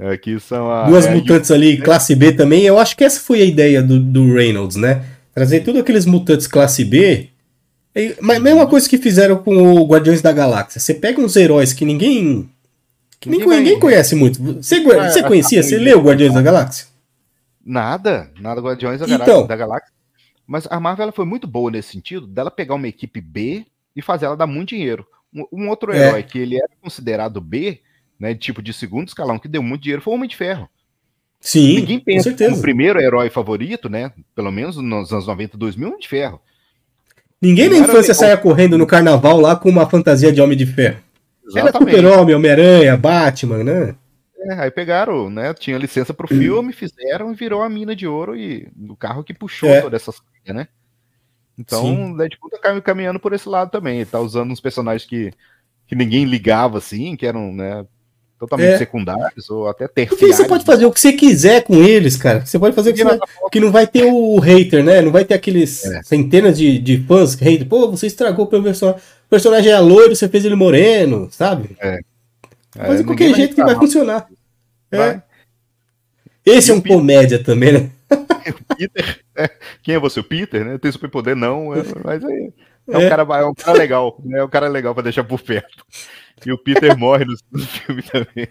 Aqui são a. Duas é mutantes ali, classe B também. Eu acho que essa foi a ideia do, do Reynolds, né? Trazer tudo aqueles mutantes classe B. E- Mas mesma coisa que fizeram com o Guardiões da Galáxia. Você pega uns heróis que ninguém. Que Ninguém ninguém conhece muito. Você, Ah, você conhecia? Você leu Guardiões da Galáxia? Nada, nada Guardiões da, Então. Da Galáxia. Mas a Marvel ela foi muito boa nesse sentido, dela pegar uma equipe B e fazer ela dar muito dinheiro. Um, um outro É. herói que ele era considerado B, né, tipo de segundo escalão, que deu muito dinheiro, foi o Homem de Ferro. Sim, Ninguém com pensa como o primeiro herói favorito, né, pelo menos nos anos 90, 2000, Homem de Ferro. Ninguém na era infância saia correndo no carnaval lá com uma fantasia de Homem de Ferro. Era Exatamente. Super-Homem, Homem-Aranha, Batman, né? É, aí pegaram, né, tinha licença pro filme, fizeram e virou a mina de ouro e o carro que puxou É. toda essa saga, né? Então, Sim. o Deadpool tá cam- caminhando por esse lado também. Ele tá usando uns personagens que, que ninguém ligava, assim, que eram, né, totalmente É. secundários ou até Porque terciários. você pode fazer o que você quiser com eles, cara. Você pode fazer o que você vai- que não vai ter o hater, né? Não vai ter aqueles É. centenas de, de fãs que hater. Pô, você estragou o personagem. O personagem é loiro, você fez ele moreno, sabe? É, Fazer de ninguém qualquer jeito que vai funcionar. É. Vai. Esse E é um Peter? comédia também, né? Peter, é, quem é você? O Peter, né? Tem superpoder? Não, é- mas é, é um É. cara, é um cara legal, né? É um cara legal pra deixar por perto. E o Peter morre no, no filme também.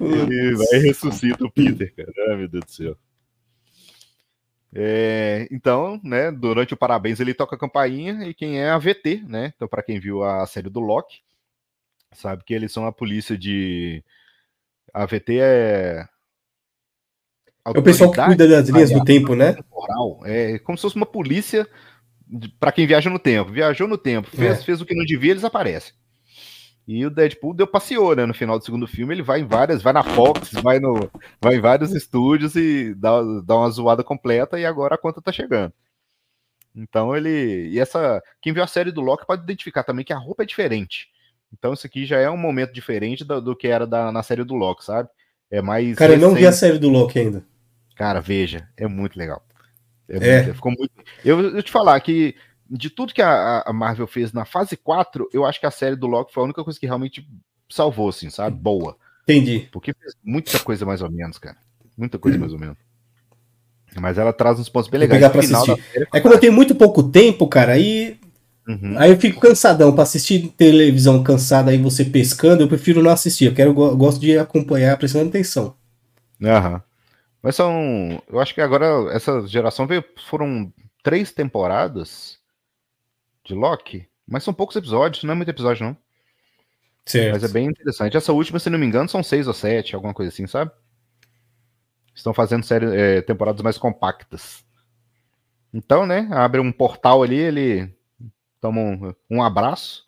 Ele vai e ressuscita o Peter, cara. Ai, meu Deus do céu. É, então, né, durante o parabéns ele toca a campainha e quem é a VT, né? Então, para quem viu a série do Loki, sabe que eles são a polícia de. A VT é. É o pessoal que cuida das linhas do tempo, né? temporal. É como se fosse uma polícia para quem viaja no tempo. Viajou no tempo, fez, É. fez o que não devia, eles aparecem. E o Deadpool deu passeou, né? No final do segundo filme, ele vai em várias, vai na Fox, vai, no, vai em vários estúdios e dá, dá uma zoada completa e agora a conta tá chegando. Então ele. E essa. Quem viu a série do Loki pode identificar também que a roupa é diferente. Então isso aqui já é um momento diferente do, do que era da, na série do Loki, sabe? É mais. Cara, eu não vi a recente. série do Loki ainda. Cara, veja, é muito legal. É É. muito- ficou muito. Eu, eu te falar que de tudo que a, a Marvel fez na fase 4, eu acho que a série do Loki foi a única coisa que realmente salvou, assim, sabe? Boa. Entendi. Porque fez muita coisa mais ou menos, cara. Muita coisa mais ou menos. Mas ela traz uns pontos bem legais. pegar pra assistir. série É como eu tenho muito pouco tempo, cara, aí, Uhum. aí eu fico cansadão. Pra assistir televisão cansada aí você pescando, eu prefiro não assistir. Eu quero, eu gosto de acompanhar prestando atenção. Aham. Mas são. Eu acho que agora essa geração veio. Foram três temporadas de Loki. Mas são poucos episódios, não é muito episódio, não. Certo. Mas é bem interessante. Essa última, se não me engano, são seis ou sete, alguma coisa assim, sabe? Estão fazendo série, é, temporadas mais compactas. Então, né? Abre um portal ali, ele toma um, um abraço.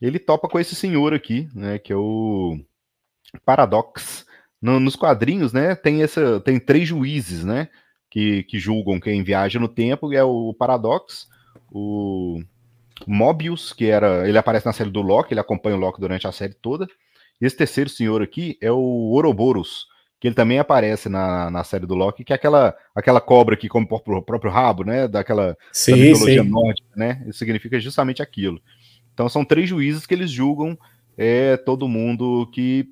ele topa com esse senhor aqui, né, que é o Paradox. No, nos quadrinhos, né, tem essa, tem três juízes, né, que, que julgam quem viaja no tempo, é o Paradox, o Mobius, que era, ele aparece na série do Loki, ele acompanha o Loki durante a série toda. E esse terceiro senhor aqui é o Ouroboros, que ele também aparece na, na série do Loki, que é aquela, aquela cobra que come o próprio rabo, né, daquela sim, da mitologia sim. nórdica, né? Isso significa justamente aquilo. Então são três juízes que eles julgam é, todo mundo que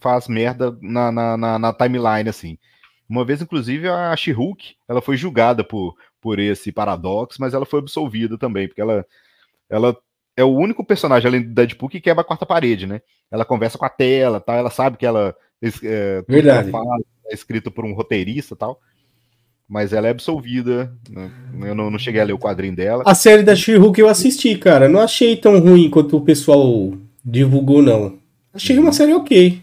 faz merda na, na, na, na timeline, assim. Uma vez, inclusive, a She-Hulk, ela foi julgada por, por esse paradoxo, mas ela foi absolvida também, porque ela, ela é o único personagem, além do Deadpool, que quebra a quarta parede, né? Ela conversa com a tela, tá? ela sabe que ela, é, que Verdade. fala é escrito por um roteirista tal, mas ela é absolvida. né? Eu não, não cheguei a ler o quadrinho dela. A série da She-Hulk eu assisti, cara. Não achei tão ruim quanto o pessoal divulgou, não. Achei uma série ok.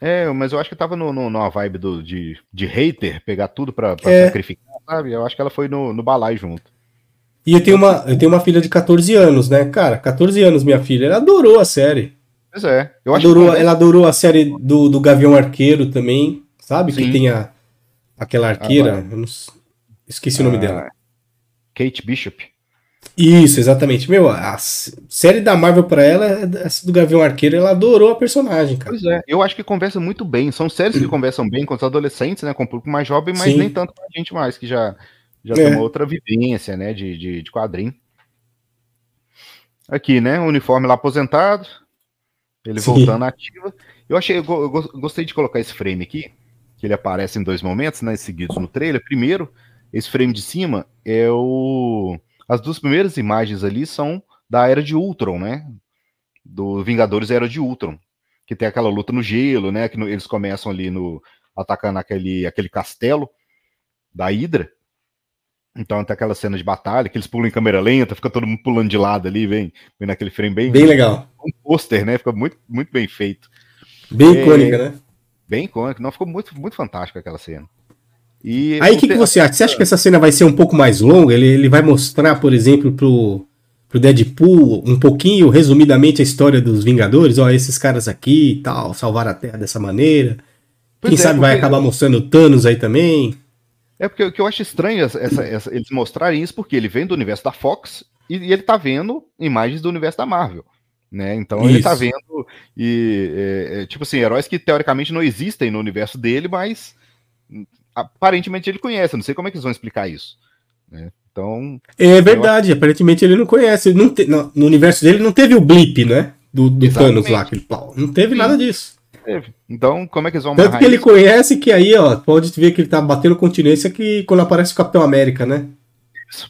É, mas eu acho que tava no, no, numa vibe do, de, de hater, pegar tudo pra, pra É. sacrificar, sabe? Eu acho que ela foi no, no balai junto. E eu tenho, uma, eu tenho uma filha de 14 anos, né? Cara, 14 anos minha filha. Ela adorou a série. Pois é. Eu acho Adorou, que ela adorou a série do, do Gavião Arqueiro também, sabe? Que Sim. tem a, aquela arqueira. eu não esqueci o nome Ah, dela. Kate Bishop. Isso, exatamente. Meu, a série da Marvel pra ela, é essa do Gavião Arqueiro, ela adorou a personagem, cara. Pois é, eu acho que conversa muito bem. São séries que conversam bem com os adolescentes, né? Com o público mais jovem, mas Sim. nem tanto com a gente mais, que já, já É. tem uma outra vivência, né? De, de, de quadrinho. Aqui, né? O uniforme lá aposentado. Ele Sim. voltando à ativa. Eu achei, eu eu go- gostei de colocar esse frame aqui, que ele aparece em dois momentos, né? Seguidos no trailer. Primeiro, esse frame de cima é o. As duas primeiras imagens ali são da Era de Ultron, né? Do Vingadores Era de Ultron. Que tem aquela luta no gelo, né? Que no- eles começam ali no. atacando aquele, aquele castelo da Hydra. Então tem aquela cena de batalha, que eles pulam em câmera lenta, fica todo mundo pulando de lado ali, vem, vem naquele frame bem, Bem legal. um pôster, né? Fica muito, muito bem feito. Bem É. icônica, né? Bem icônico. Não, ficou muito, muito fantástico aquela cena. E Aí o que, que você acha? Você acha que essa cena vai ser um pouco mais longa? Ele, ele vai mostrar, por exemplo, pro, pro Deadpool um pouquinho, resumidamente, a história dos Vingadores? Ó, esses caras aqui e tal, salvar a Terra dessa maneira. Pois Quem é, sabe vai acabar mostrando o Thanos aí também. É porque o que eu acho estranho essa- essa- essa- eles mostrarem isso, porque ele vem do universo da Fox e, e ele tá vendo imagens do universo da Marvel. Né? Então ele tá Isso. vendo e é, é, tipo assim, heróis que teoricamente não existem no universo dele, mas aparentemente ele conhece. Eu Não sei como é que eles vão explicar isso. né? Então, É verdade, aparentemente ele não conhece. não te- no, universo dele não teve o blip, né? Do, do. Thanos lá, aquele pau. Não teve nada disso. Teve. então como é que eles vão Tanto que ele isso? conhece que aí, ó, pode ver que ele tá batendo continência que quando aparece o Capitão América, né?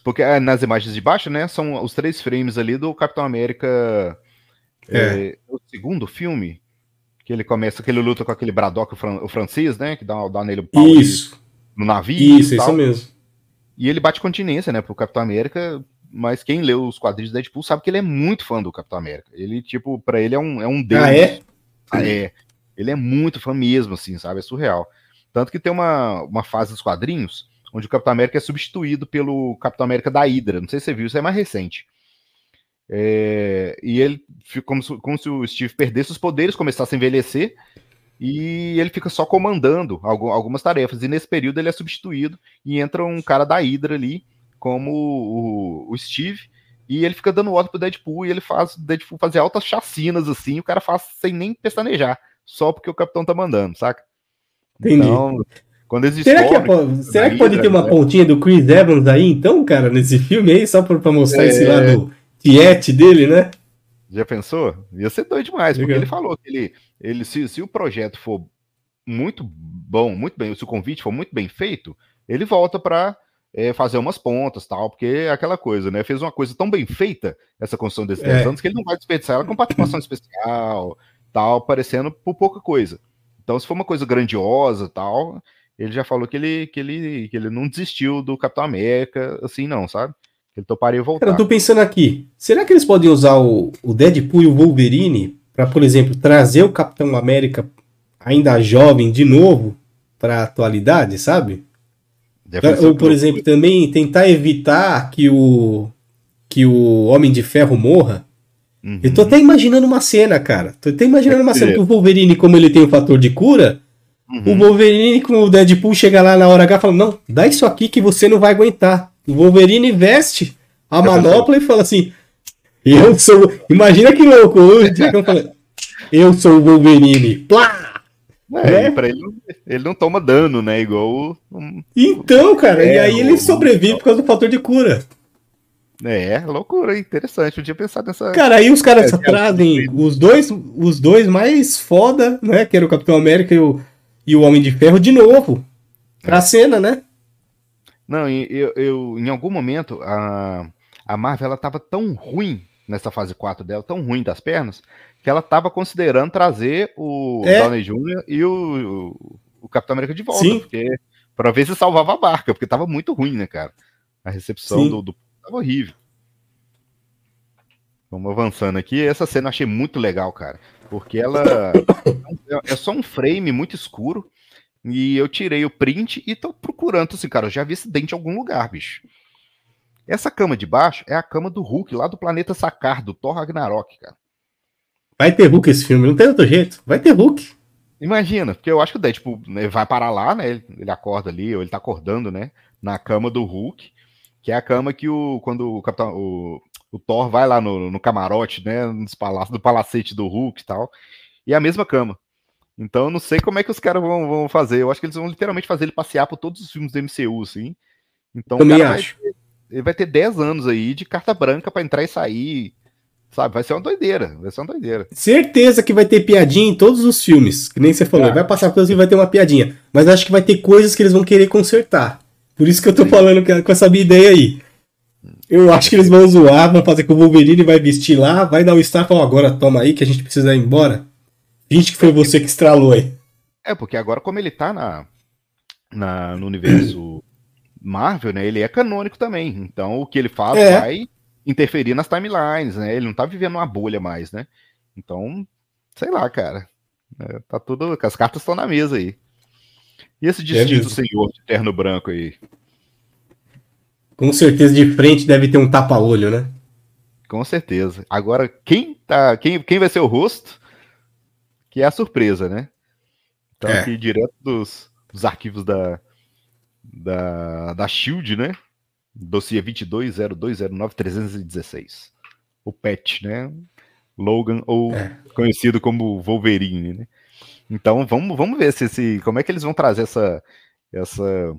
Porque é, nas imagens de baixo, né, são os três frames ali do Capitão América. É. o segundo filme, que ele começa, que ele luta com aquele Braddock, o, fran- o francês, né, que dá, dá nele o pau Isso, no navio isso, isso mesmo. E ele bate continência, né, pro Capitão América, mas quem leu os quadrinhos do Deadpool sabe que ele é muito fã do Capitão América. Ele, tipo, pra ele é um, é um deus. Ah, é? Ah, é. Ele é muito fã mesmo, assim, sabe? É surreal. Tanto que tem uma, uma fase dos quadrinhos onde o Capitão América é substituído pelo Capitão América da Hydra. Não sei se você viu, isso é mais recente. É, e ele fica como se, como se o Steve perdesse os poderes, começasse a envelhecer, e ele fica só comandando algu- algumas tarefas. E nesse período ele é substituído e entra um cara da Hydra ali, como o, o Steve, e ele fica dando ordem pro Deadpool e ele faz o Deadpool fazer altas chacinas assim, o cara faz sem nem pestanejar, só porque o capitão tá mandando, saca? Entendi. Então, quando eles Será que, é descobrem po- será que pode Hydra, ter uma né? pontinha do Chris Evans aí, então, cara, nesse filme aí, só pra, pra mostrar É. esse lado tiete dele, né? Já pensou? Ia ser doido demais, porque Legal. ele falou que ele, ele se, se o projeto for muito bom, muito bem, se o convite for muito bem feito, ele volta pra é, fazer umas pontas tal, porque é aquela coisa, né? Fez uma coisa tão bem feita, essa construção desses 10 É. anos, que ele não vai desperdiçar ela com participação especial, tal, parecendo por pouca coisa. Então, se for uma coisa grandiosa tal, ele já falou que ele, que ele, que ele não desistiu do Capitão América, assim, não, sabe? Ele toparia voltar. Cara, eu tô pensando aqui, será que eles podem usar o, o Deadpool e o Wolverine pra, por exemplo, trazer o Capitão América ainda jovem de novo pra atualidade, sabe? Ou, por exemplo, também tentar evitar que o que o Homem de Ferro morra Uhum. Eu tô até imaginando uma cena, cara. Tô até imaginando uma cena que o Wolverine, como ele tem o fator de cura, o Uhum. Wolverine com o Deadpool chega lá na hora H e fala: Não, dá isso aqui que você não vai aguentar. O Wolverine veste a pensei. manopla e fala assim: Eu sou. Imagina que louco. O Jackson fala, Eu sou o Wolverine. Plá! É, É. e pra ele, não- ele não toma dano, né? Igual o. um- Então, cara, e É, aí ele o- sobrevive por causa do fator de cura. É, loucura, interessante. Eu tinha pensado nessa. Cara, aí os caras É, cara, trazem os dois, os dois mais foda, né? Que era o Capitão América e o, e o Homem de Ferro de novo. Pra cena, né? Não, eu, eu- em algum momento a, a Marvel ela tava tão ruim nessa fase 4 dela, tão ruim das pernas, que ela tava considerando trazer o É. Downey Jr. e o, o, o Capitão América de volta, Sim. porque para ver se salvava a barca, porque tava muito ruim, né, cara? A recepção do, do tava horrível. Vamos avançando aqui. Essa cena eu achei muito legal, cara, porque ela é- é só um frame muito escuro. E eu tirei o print e tô procurando, assim, cara, eu já vi esse dente em algum lugar, bicho. Essa cama de baixo é a cama do Hulk, lá do planeta Sakar, do Thor Ragnarok, cara. Vai ter Hulk esse filme, não tem outro jeito. Vai ter Hulk. Imagina, porque eu acho que o Deadpool né, vai parar lá, né? Ele, ele acorda ali, ou ele tá acordando, né? Na cama do Hulk, que é a cama que o. Quando o Capitão. O, o Thor vai lá no, no camarote, né? Nos palácios, do palacete do Hulk e tal. E é a mesma cama. Então eu não sei como é que os caras vão, vão fazer. Eu acho que eles vão literalmente fazer ele passear por todos os filmes do MCU, assim. Então Também o cara vai acho. ter- ele vai ter 10 anos aí de carta branca pra entrar e sair. Sabe? Vai ser uma doideira. Vai ser uma doideira. Certeza que vai ter piadinha em todos os filmes. Que nem você falou. Ah. Vai passar coisas e vai ter uma piadinha. Mas acho que vai ter coisas que eles vão querer consertar. Por isso que eu tô Sim. falando que- com essa minha ideia aí. Eu acho que eles vão zoar, vão fazer que o Wolverine vai vestir lá, vai dar o star e falar, agora toma aí que a gente precisa ir embora. Finge que foi você que estralou aí. É, porque agora, como ele tá na, na- no universo Marvel, né? Ele é canônico também. Então, o que ele faz É. vai interferir nas timelines, né? Ele não tá vivendo uma bolha mais, né? Então, sei lá, cara. É, tá tudo. As cartas estão na mesa aí. E esse destino do mesmo. senhor de terno branco aí? Com certeza de frente deve ter um tapa-olho, né? Com certeza. Agora, quem tá. Quem, quem vai ser o rosto? Que é a surpresa, né? Então, É. aqui direto dos, dos arquivos da, da, da Shield, né? Dossiê 220209-316. O PET, né? Logan, ou É. conhecido como Wolverine, né? Então, vamos, vamos ver se esse, como é que eles vão trazer essa, essa,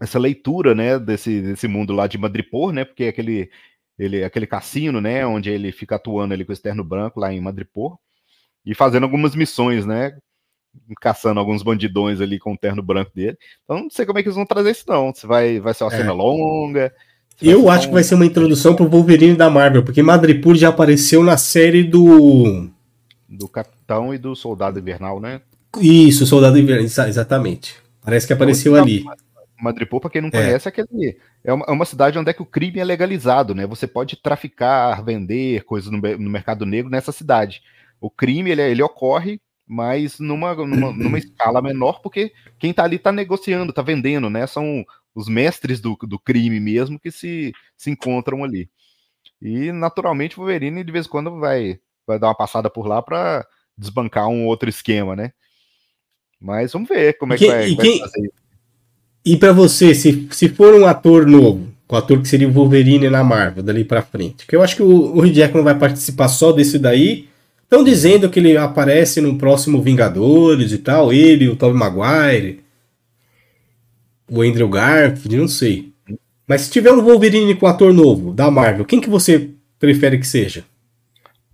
essa leitura, né, desse, desse mundo lá de Madripoor, né? Porque é aquele, ele, aquele cassino, né, onde ele fica atuando ali com o externo branco lá em Madripoor e fazendo algumas missões, né? Caçando alguns bandidões ali com o terno branco dele. Então não sei como é que eles vão trazer isso, não. Se vai, vai ser uma É. cena longa. se Eu acho só que vai ser uma introdução pro Wolverine da Marvel, porque Madripoor já apareceu na série do. do Capitão e do Soldado Invernal, né? Isso, Soldado Invernal, exa- exatamente. Parece que apareceu Então, ali. Madripoor, para quem não conhece, é, aquele, é, uma, é uma cidade onde é que o crime é legalizado, né? Você pode traficar, vender coisas no, no mercado negro nessa cidade. O crime, ele, ele ocorre, mas numa, numa, numa escala menor, porque quem tá ali tá negociando, tá vendendo, né? São os mestres do, do crime mesmo que se, se encontram ali. E, naturalmente, o Wolverine, de vez em quando, vai, vai dar uma passada por lá para desbancar um outro esquema, né? Mas vamos ver como é que Quem- vai, e vai quem- fazer. E pra você, se, se for um ator novo, o ator que seria o Wolverine na Marvel, dali pra frente, que eu acho que o, o Jackman vai participar só desse daí. Estão dizendo que ele aparece no próximo Vingadores e tal, ele, o Tobey Maguire, o Andrew Garfield, não sei. Mas se tiver um Wolverine com ator novo da Marvel, quem que você prefere que seja?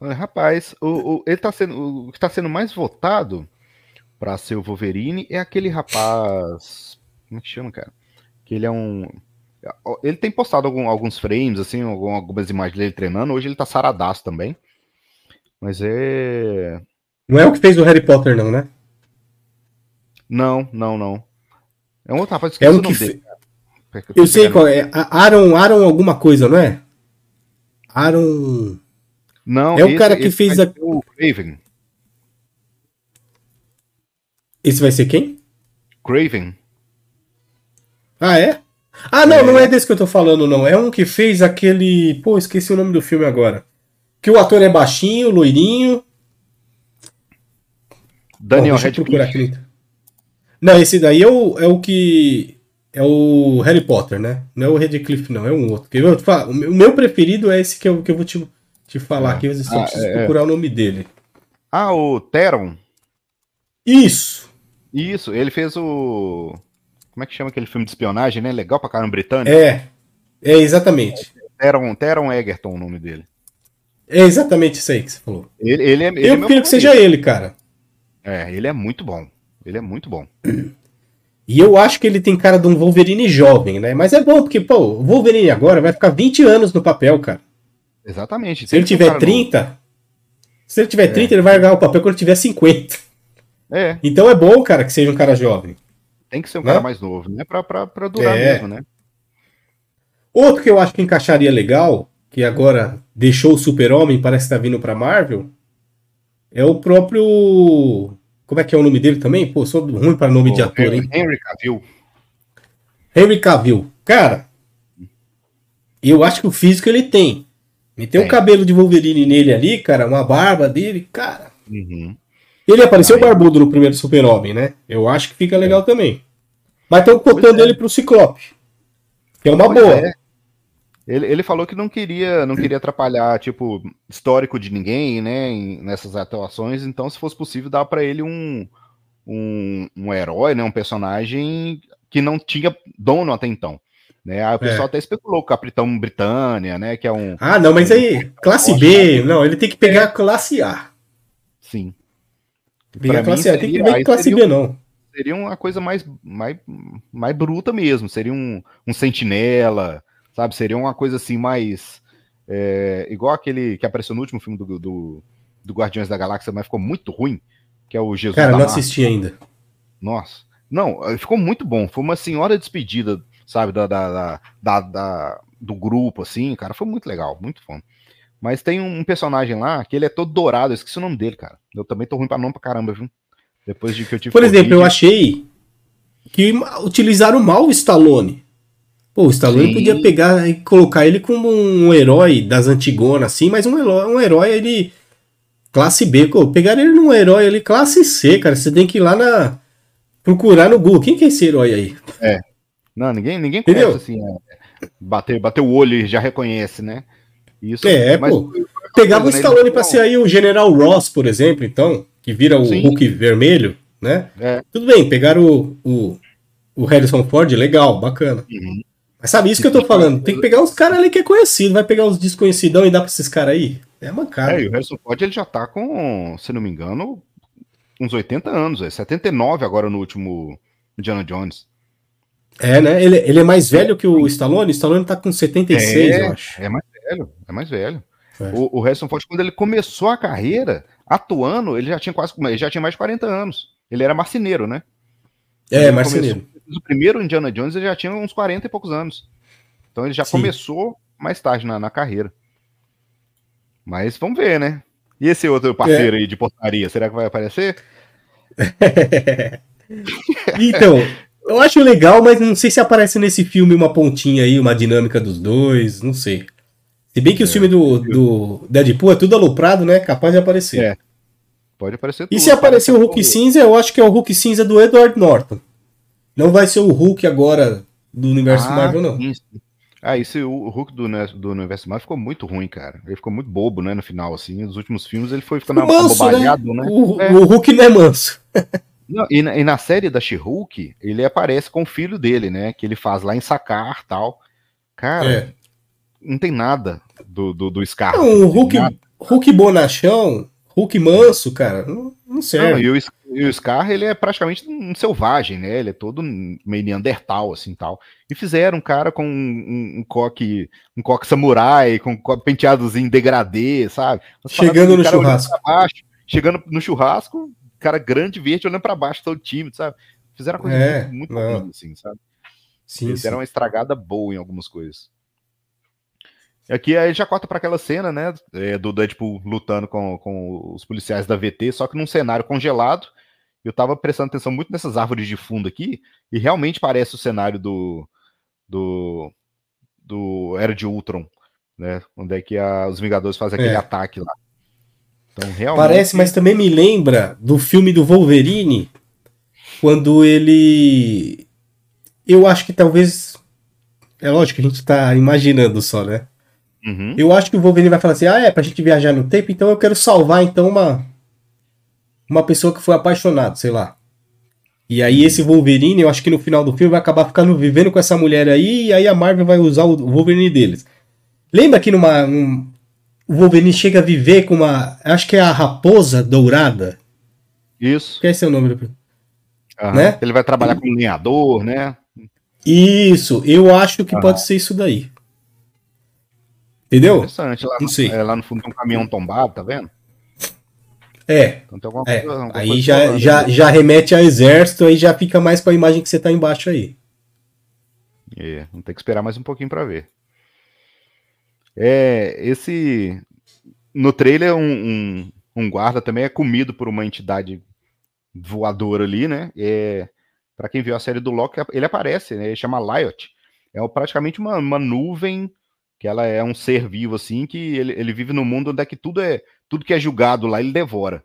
Rapaz, o, o- ele tá sendo, o que está sendo mais votado para ser o Wolverine é aquele rapaz. Como é que chama, cara? Que ele é um. Ele tem postado algum- alguns frames, assim, algum- algumas imagens dele treinando. Hoje ele tá saradaço também. Mas é. Não é o que fez o Harry Potter, não, né? Não, não, não. É um outro rapaz, É um que fe- dele. cara. tô Eu sei qual é. Aaron, Aaron alguma coisa, não é? Aaron. Não, É o esse- cara que fez a- O Craven. Esse vai ser quem? Craven. Ah, é? Ah, não, não é desse que eu tô falando, não. É um que fez aquele. Pô, esqueci o nome do filme agora. Que o ator é baixinho, loirinho. Daniel Bom, procurar Radcliffe. aqui. Não, esse daí é o, é o que. É o Harry Potter, né? Não é o Radcliffe, não, é um outro. Quer ver? Eu te falo, O meu- o meu preferido é esse que eu, que eu vou te, te falar É. aqui. Eu só Ah, preciso é, é. procurar o nome dele. Ah, o Teron. Isso! Isso, ele fez o. Como é que chama aquele filme de espionagem, né? Legal pra caramba, britânico. É. É exatamente. Teron, Teron Egerton, o nome dele. É exatamente isso aí que você falou. Ele, ele é, ele é eu meu prefiro que seja ele, cara. É, ele é muito bom. Ele é muito bom. E eu acho que ele tem cara de um Wolverine jovem, né? Mas é bom, porque, pô, o Wolverine agora vai ficar 20 anos no papel, cara. Exatamente. Se ele tiver cara 30, se ele tiver 30, ele vai ganhar o papel quando ele tiver 50. novo. É, Então é bom, cara, que seja um cara jovem. tem que ser um Né? cara mais novo, né? Pra, pra, pra durar É. mesmo, né? Outro que eu acho que encaixaria legal, que agora deixou o Super-Homem, parece que tá vindo pra Marvel, é o próprio. Como é que é o nome dele também? Pô, sou ruim pra nome de ator, hein? Henry Cavill. Henry Cavill. Cara, eu acho que o físico ele tem. E tem um Tem. cabelo de Wolverine nele ali, cara, uma barba dele, cara. Uhum. Ele apareceu Aí. barbudo no primeiro Super-Homem, né? Eu acho que fica legal também. Mas estão cotando é. ele pro Ciclope. Que é uma Pois boa. é. Ele, ele falou que não queria, não queria atrapalhar, tipo, histórico de ninguém, né, em- nessas atuações, então, se fosse possível, dar pra ele um, um, um herói, né, um personagem que não tinha dono até então, né, aí o É. pessoal até especulou, o Capitão Britânia, né, que é um, Ah, não, mas aí, classe B, não, ele tem que pegar a classe A. sim. Pegar classe A, tem que seria- aí classe seria B, não. seria uma coisa mais, mais, mais bruta mesmo. Seria um, um sentinela, sabe? Seria uma coisa assim mais. é, igual aquele que apareceu no último filme do, do, do Guardiões da Galáxia, mas ficou muito ruim, que é o Jesus Cara, não assisti ainda. Nossa. Não, ficou muito bom. Foi uma senhora despedida, sabe, da, da, da, da- da- do grupo, assim, cara. Foi muito legal, muito bom. Mas tem um personagem lá que ele é todo dourado, eu esqueci o nome dele, cara. Eu também tô ruim pra nome pra caramba, viu? Depois de que eu tive Por exemplo, eu Covid. achei que utilizaram mal o Stallone. Pô, o Stallone Sim. podia pegar e colocar ele como um herói das Antigonas, assim, mas um herói, um herói ele. Classe B. Pô, pegaram ele num herói ali, classe C, cara. Você tem que ir lá na. Procurar no Google. Quem que é esse herói aí? Não, ninguém, ninguém Entendeu? conhece assim, é, bater, bater o olho e já reconhece, né? Isso, É, mas pô. foi aquela Pegava o né, Stallone não- ser aí o General Ross, por exemplo, então, que vira o Sim. Hulk vermelho, né? É. Tudo bem, pegaram o, o, o Harrison Ford, legal, bacana. Uhum. Mas sabe isso que eu tô falando? Tem que pegar uns caras ali que é conhecido, vai pegar uns desconhecidão e dar pra esses caras aí? É mancada. É, e o Harrison Ford ele já tá com, se não me engano, uns 80 anos, é 79 agora no último Indiana Jones. É, né? Ele, ele é mais velho que o Stallone? O Stallone tá com 76, é, eu acho. é mais velho, é mais velho. É. O, o Harrison Ford, quando ele começou a carreira, atuando, ele já tinha quase, ele já tinha mais de 40 anos. Ele era marceneiro, né? É, Ele marceneiro. começou- O primeiro Indiana Jones ele já tinha uns 40 e poucos anos. Então ele já Sim. começou mais tarde na, na carreira. Mas vamos ver, né? E esse outro parceiro aí de portaria, será que vai aparecer? Então, eu acho legal, mas não sei se aparece nesse filme uma pontinha aí, uma dinâmica dos dois, não sei. Se bem que o É, filme do, do Deadpool é tudo aloprado, né? Capaz de aparecer. É, Pode aparecer E tudo, se aparecer o Hulk cinza, eu acho que é o Hulk cinza do Edward Norton. Não vai ser o Hulk agora do universo Ah, Marvel, não. sim. Ah, esse o o Hulk do, né, do universo Marvel ficou muito ruim, cara. Ele ficou muito bobo, né, no final, assim. Nos últimos filmes ele foi ficando Manso, né? abobalhado, né? O, É. o Hulk não é manso. Não, e, na, e na série da She-Hulk, ele aparece com o filho dele, né? Que ele faz lá em Sacar tal. Cara, É. não tem nada do, do, do Scar. Não, o Hulk, Hulk bonachão, Hulk manso, cara, não, não Não, serve. e, o, e o Scar, ele é praticamente um selvagem, né? Ele é todo meio neandertal, assim, tal. E fizeram um cara com um, um, coque, um coque samurai, com um penteadozinho degradê, sabe? Umas Chegando no churrasco. baixo, chegando no churrasco, cara grande, verde, olhando pra baixo, todo tímido, sabe? Fizeram coisa É, muito, muito ruim, assim, sabe? Sim, Eles sim. deram uma estragada boa em algumas coisas. E aqui aí já corta para aquela cena, né? é, do Deadpool lutando com, com os policiais da VT, só que num cenário congelado. Eu tava prestando atenção muito nessas árvores de fundo aqui, e realmente parece o cenário do. do. do Era de Ultron. né? Onde é que a, os Vingadores fazem aquele É. ataque lá. Então, realmente. Parece, mas também me lembra do filme do Wolverine, quando ele. Eu acho que talvez. É lógico que a gente tá imaginando só, né? Uhum. Eu acho que o Wolverine vai falar assim: ah, é pra gente viajar no tempo, então eu quero salvar então uma. Uma pessoa que foi apaixonada, sei lá. E aí esse Wolverine, eu acho que no final do filme vai acabar ficando vivendo com essa mulher aí, e aí a Marvel vai usar o Wolverine deles. Lembra que numa. um- o Wolverine chega a viver com uma. Acho que é a raposa dourada. Isso. Que esse é o nome do. Aham. né? Ele vai trabalhar como lenhador, né? Isso, eu acho que Aham. pode ser isso daí. Entendeu? Interessante. Lá, Não sei. é, lá no fundo tem um caminhão tombado, tá vendo? É, Então alguma é. coisa. alguma Aí já, já, já remete ao exército, aí já fica mais com a imagem que você tá embaixo aí. É, vamos ter que esperar mais um pouquinho pra ver. É, esse. No trailer, um, um, um guarda também é comido por uma entidade voadora ali, né? É, para quem viu a série do Loki, ele aparece, né? Ele chama Lyot. É praticamente uma, uma nuvem que ela é um ser vivo, assim, que ele, ele vive num mundo onde é que tudo é tudo que é julgado lá ele devora.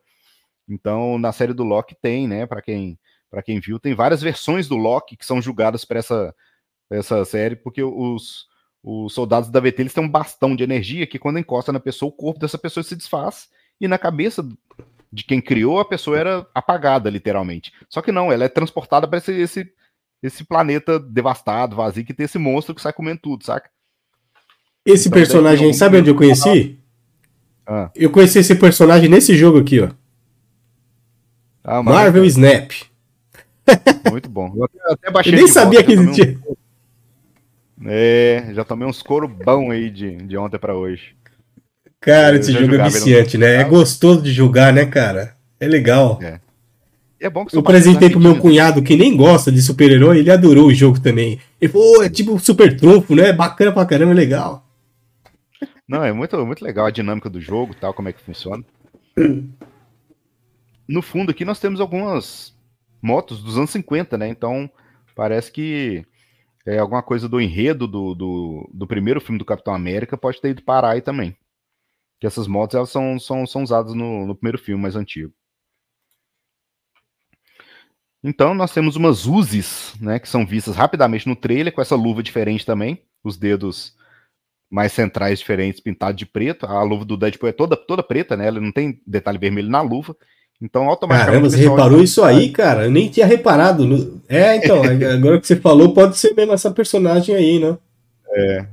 Então, na série do Loki tem, né? Para quem para quem viu, tem várias versões do Loki que são julgadas para essa essa série, porque os, os soldados da VT eles têm um bastão de energia que quando encosta na pessoa, o corpo dessa pessoa se desfaz e na cabeça de quem criou a pessoa era apagada, literalmente. Só que não, ela é transportada para esse, esse, esse planeta devastado, vazio, que tem esse monstro que sai comendo tudo, saca? Esse Então, personagem, um- sabe onde eu conheci? Ah. Eu conheci esse personagem nesse jogo aqui, ó. Ah, Marvel Snap. Muito bom. Eu até, baixei Eu nem sabia que existia. um- É, já tomei uns couro bom aí de, de ontem pra hoje. Cara, esse jogo é viciante, né? É gostoso de jogar, né, cara? É legal. É. É bom que Eu apresentei pro meu cunhado que nem gosta de super-herói, ele adorou o jogo também. Ele falou, "Ô, é tipo super trunfo, né? Bacana pra caramba, é legal. Não, é muito, muito legal a dinâmica do jogo, tal, como é que funciona. No fundo aqui nós temos algumas motos dos anos 50, né? Então parece que é alguma coisa do enredo do, do, do primeiro filme do Capitão América pode ter ido parar aí também. Que essas motos elas são, são, são usadas no, no primeiro filme mais antigo. Então nós temos umas Uzis, né, que são vistas rapidamente no trailer com essa luva diferente também, os dedos mais centrais diferentes pintados de preto. A luva do Deadpool é toda, toda preta, né? Ela não tem detalhe vermelho na luva. Então, automaticamente. Caramba, o você reparou isso aí, cara? Eu nem tinha reparado. no- É, então, agora que você falou, pode ser mesmo essa personagem aí, né?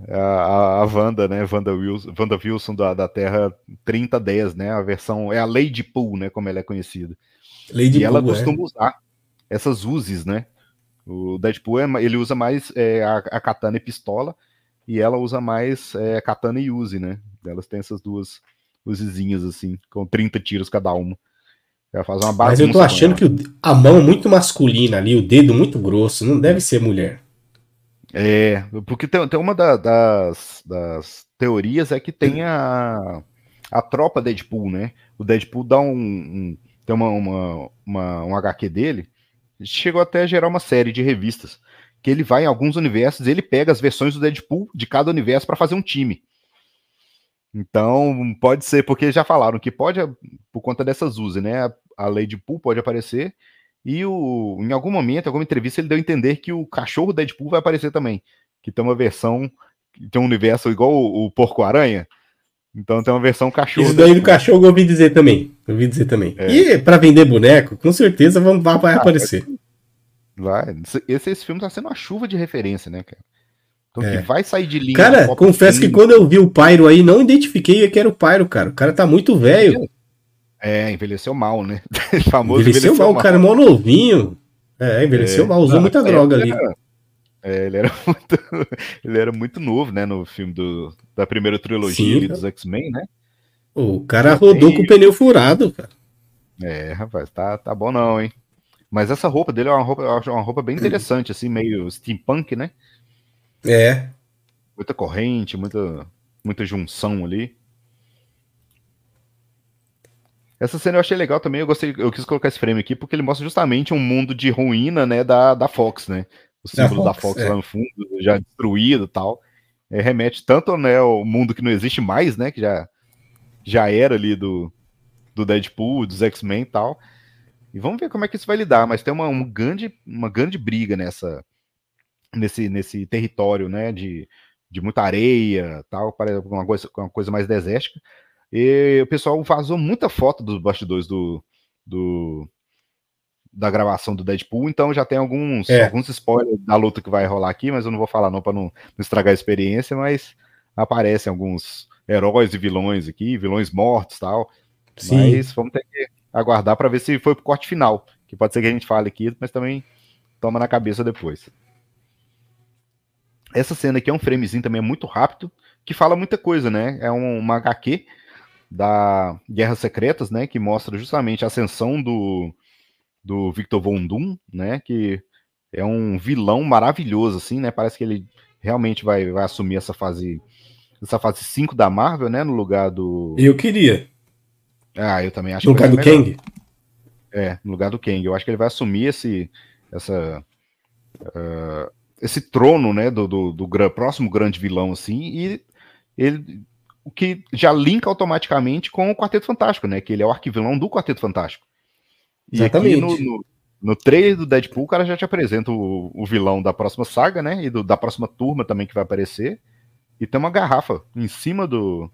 A, a, a Wanda, né? Wanda Wilson, Wanda Wilson da, da Terra 3010, né? A versão. É a Lady Pool, né? Como ela é conhecida. Lady e ela Boo, é. costuma usar essas Uzis, né? O Deadpool é ele usa mais é, a, a katana e pistola, e ela usa mais é, katana e Uzi, né? Elas têm essas duas Uzizinhas, assim, com 30 tiros cada uma. Ela faz uma Mas eu tô achando que o- a mão muito masculina ali, o dedo muito grosso, não deve ser mulher. É, porque tem, tem uma da- das, das teorias é que tem a, a tropa Deadpool, né? O Deadpool dá um. um- tem uma, uma, uma- um HQ dele, chegou até a gerar uma série de revistas. Que ele vai em alguns universos e ele pega as versões do Deadpool de cada universo para fazer um time. Então, pode ser, porque já falaram que pode, por conta dessas Uzi, né? A, a Lady Pool pode aparecer. E o, em algum momento, em alguma entrevista, ele deu a entender que o cachorro Deadpool vai aparecer também. Que tem uma versão, tem um universo igual o, o Porco-Aranha. Então tem uma versão cachorro. Isso daí do Deadpool. cachorro eu ouvi dizer também. Eu ouvi dizer também. É. E pra vender boneco, com certeza vão, vai, vai aparecer. Vai. Esse, esse filme tá sendo uma chuva de referência, né, cara? Então É. que vai sair de linha. Cara, confesso que quando eu vi o Pyro aí, não identifiquei que era o Pyro, cara. O cara tá muito velho. É, envelheceu mal, né? famoso Envelheceu mal, o cara é mó novinho. É, envelheceu É. mal, usou Não, muita é, droga ali. era- É, ele era muito, ele era muito novo, né, no filme do, da primeira trilogia Sim, dos X-Men, né? O cara rodou com o pneu furado, cara. É, rapaz, tá, tá bom não, hein? Mas essa roupa dele é uma roupa, eu acho uma roupa bem interessante, assim, meio steampunk, né? É. Muita corrente, muita, muita junção ali. Essa cena eu achei legal também, eu gostei, eu quis colocar esse frame aqui porque ele mostra justamente um mundo de ruína, né, da, da Fox, né? O Da símbolo da Fox, Fox, é. lá no fundo, já destruído e tal. é, remete tanto né, ao mundo que não existe mais, né? Que já, já era ali do, do Deadpool, dos X-Men e tal. E vamos ver como é que isso vai lidar, mas tem uma, uma, grande, uma grande briga nessa, nesse, nesse território, né? De, de muita areia, tal, para uma coisa, uma coisa mais desértica. E o pessoal vazou muita foto dos bastidores do, do da gravação do Deadpool, então já tem alguns, é. alguns spoilers da luta que vai rolar aqui, mas eu não vou falar não para não, não, estragar a experiência, mas aparecem alguns heróis e vilões aqui, vilões mortos tal. Sim. Mas vamos ter que aguardar para ver se foi pro corte final, que pode ser que a gente fale aqui, mas também toma na cabeça depois. Essa cena aqui é um framezinho também é muito rápido, que fala muita coisa, né? É um, uma HQ da Guerras Secretas, né? Que mostra justamente a ascensão do, do Victor Von Doom, né? Que é um vilão maravilhoso, assim, né? Parece que ele realmente vai, vai assumir essa fase essa fase 5 da Marvel, né? No lugar do. Eu queria. Ah, eu também acho no lugar do Kang? É, no lugar do Kang. Eu acho que ele vai assumir esse, essa, uh, esse trono, né, do, do, do, próximo grande vilão, assim, e ele, o que já linka automaticamente com o Quarteto Fantástico, né, que ele é o arquivilão do Quarteto Fantástico. E Exatamente. aqui no, no, no trailer do Deadpool, o cara já te apresenta o, o vilão da próxima saga, né, e do, da próxima turma também que vai aparecer, e tem uma garrafa em cima do,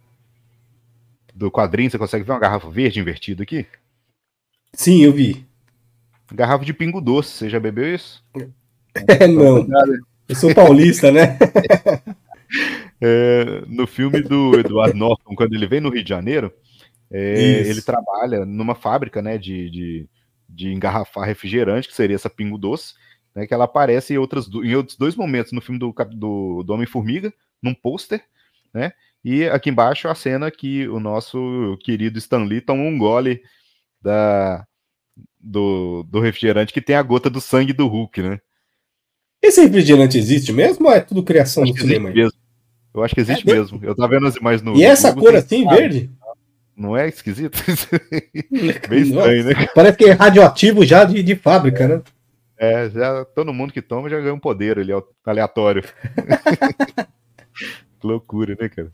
do quadrinho, você consegue ver uma garrafa verde invertida aqui? Sim, eu vi. Garrafa de pingo doce, você já bebeu isso? É, não. Eu sou paulista, né? é, no filme do Eduardo Norton, quando ele vem no Rio de Janeiro, é, ele trabalha numa fábrica né, de, de, de, engarrafar refrigerante, que seria essa pingo doce, né, que ela aparece em, outras, em outros dois momentos no filme do, do, do Homem-Formiga, num pôster, né? E aqui embaixo a cena que o nosso querido Stan Lee toma um gole da, do, do refrigerante que tem a gota do sangue do Hulk, né? Esse refrigerante existe mesmo ou é tudo criação do cinema? Mesmo. Eu acho que existe é mesmo. Eu tava vendo as imagens no. E essa Google, cor assim, verde? Não é esquisito? Bem estranho, né? Parece que é radioativo já de, de fábrica, né? É, já todo mundo que toma já ganha um poder ali, aleatório. que loucura, né, cara?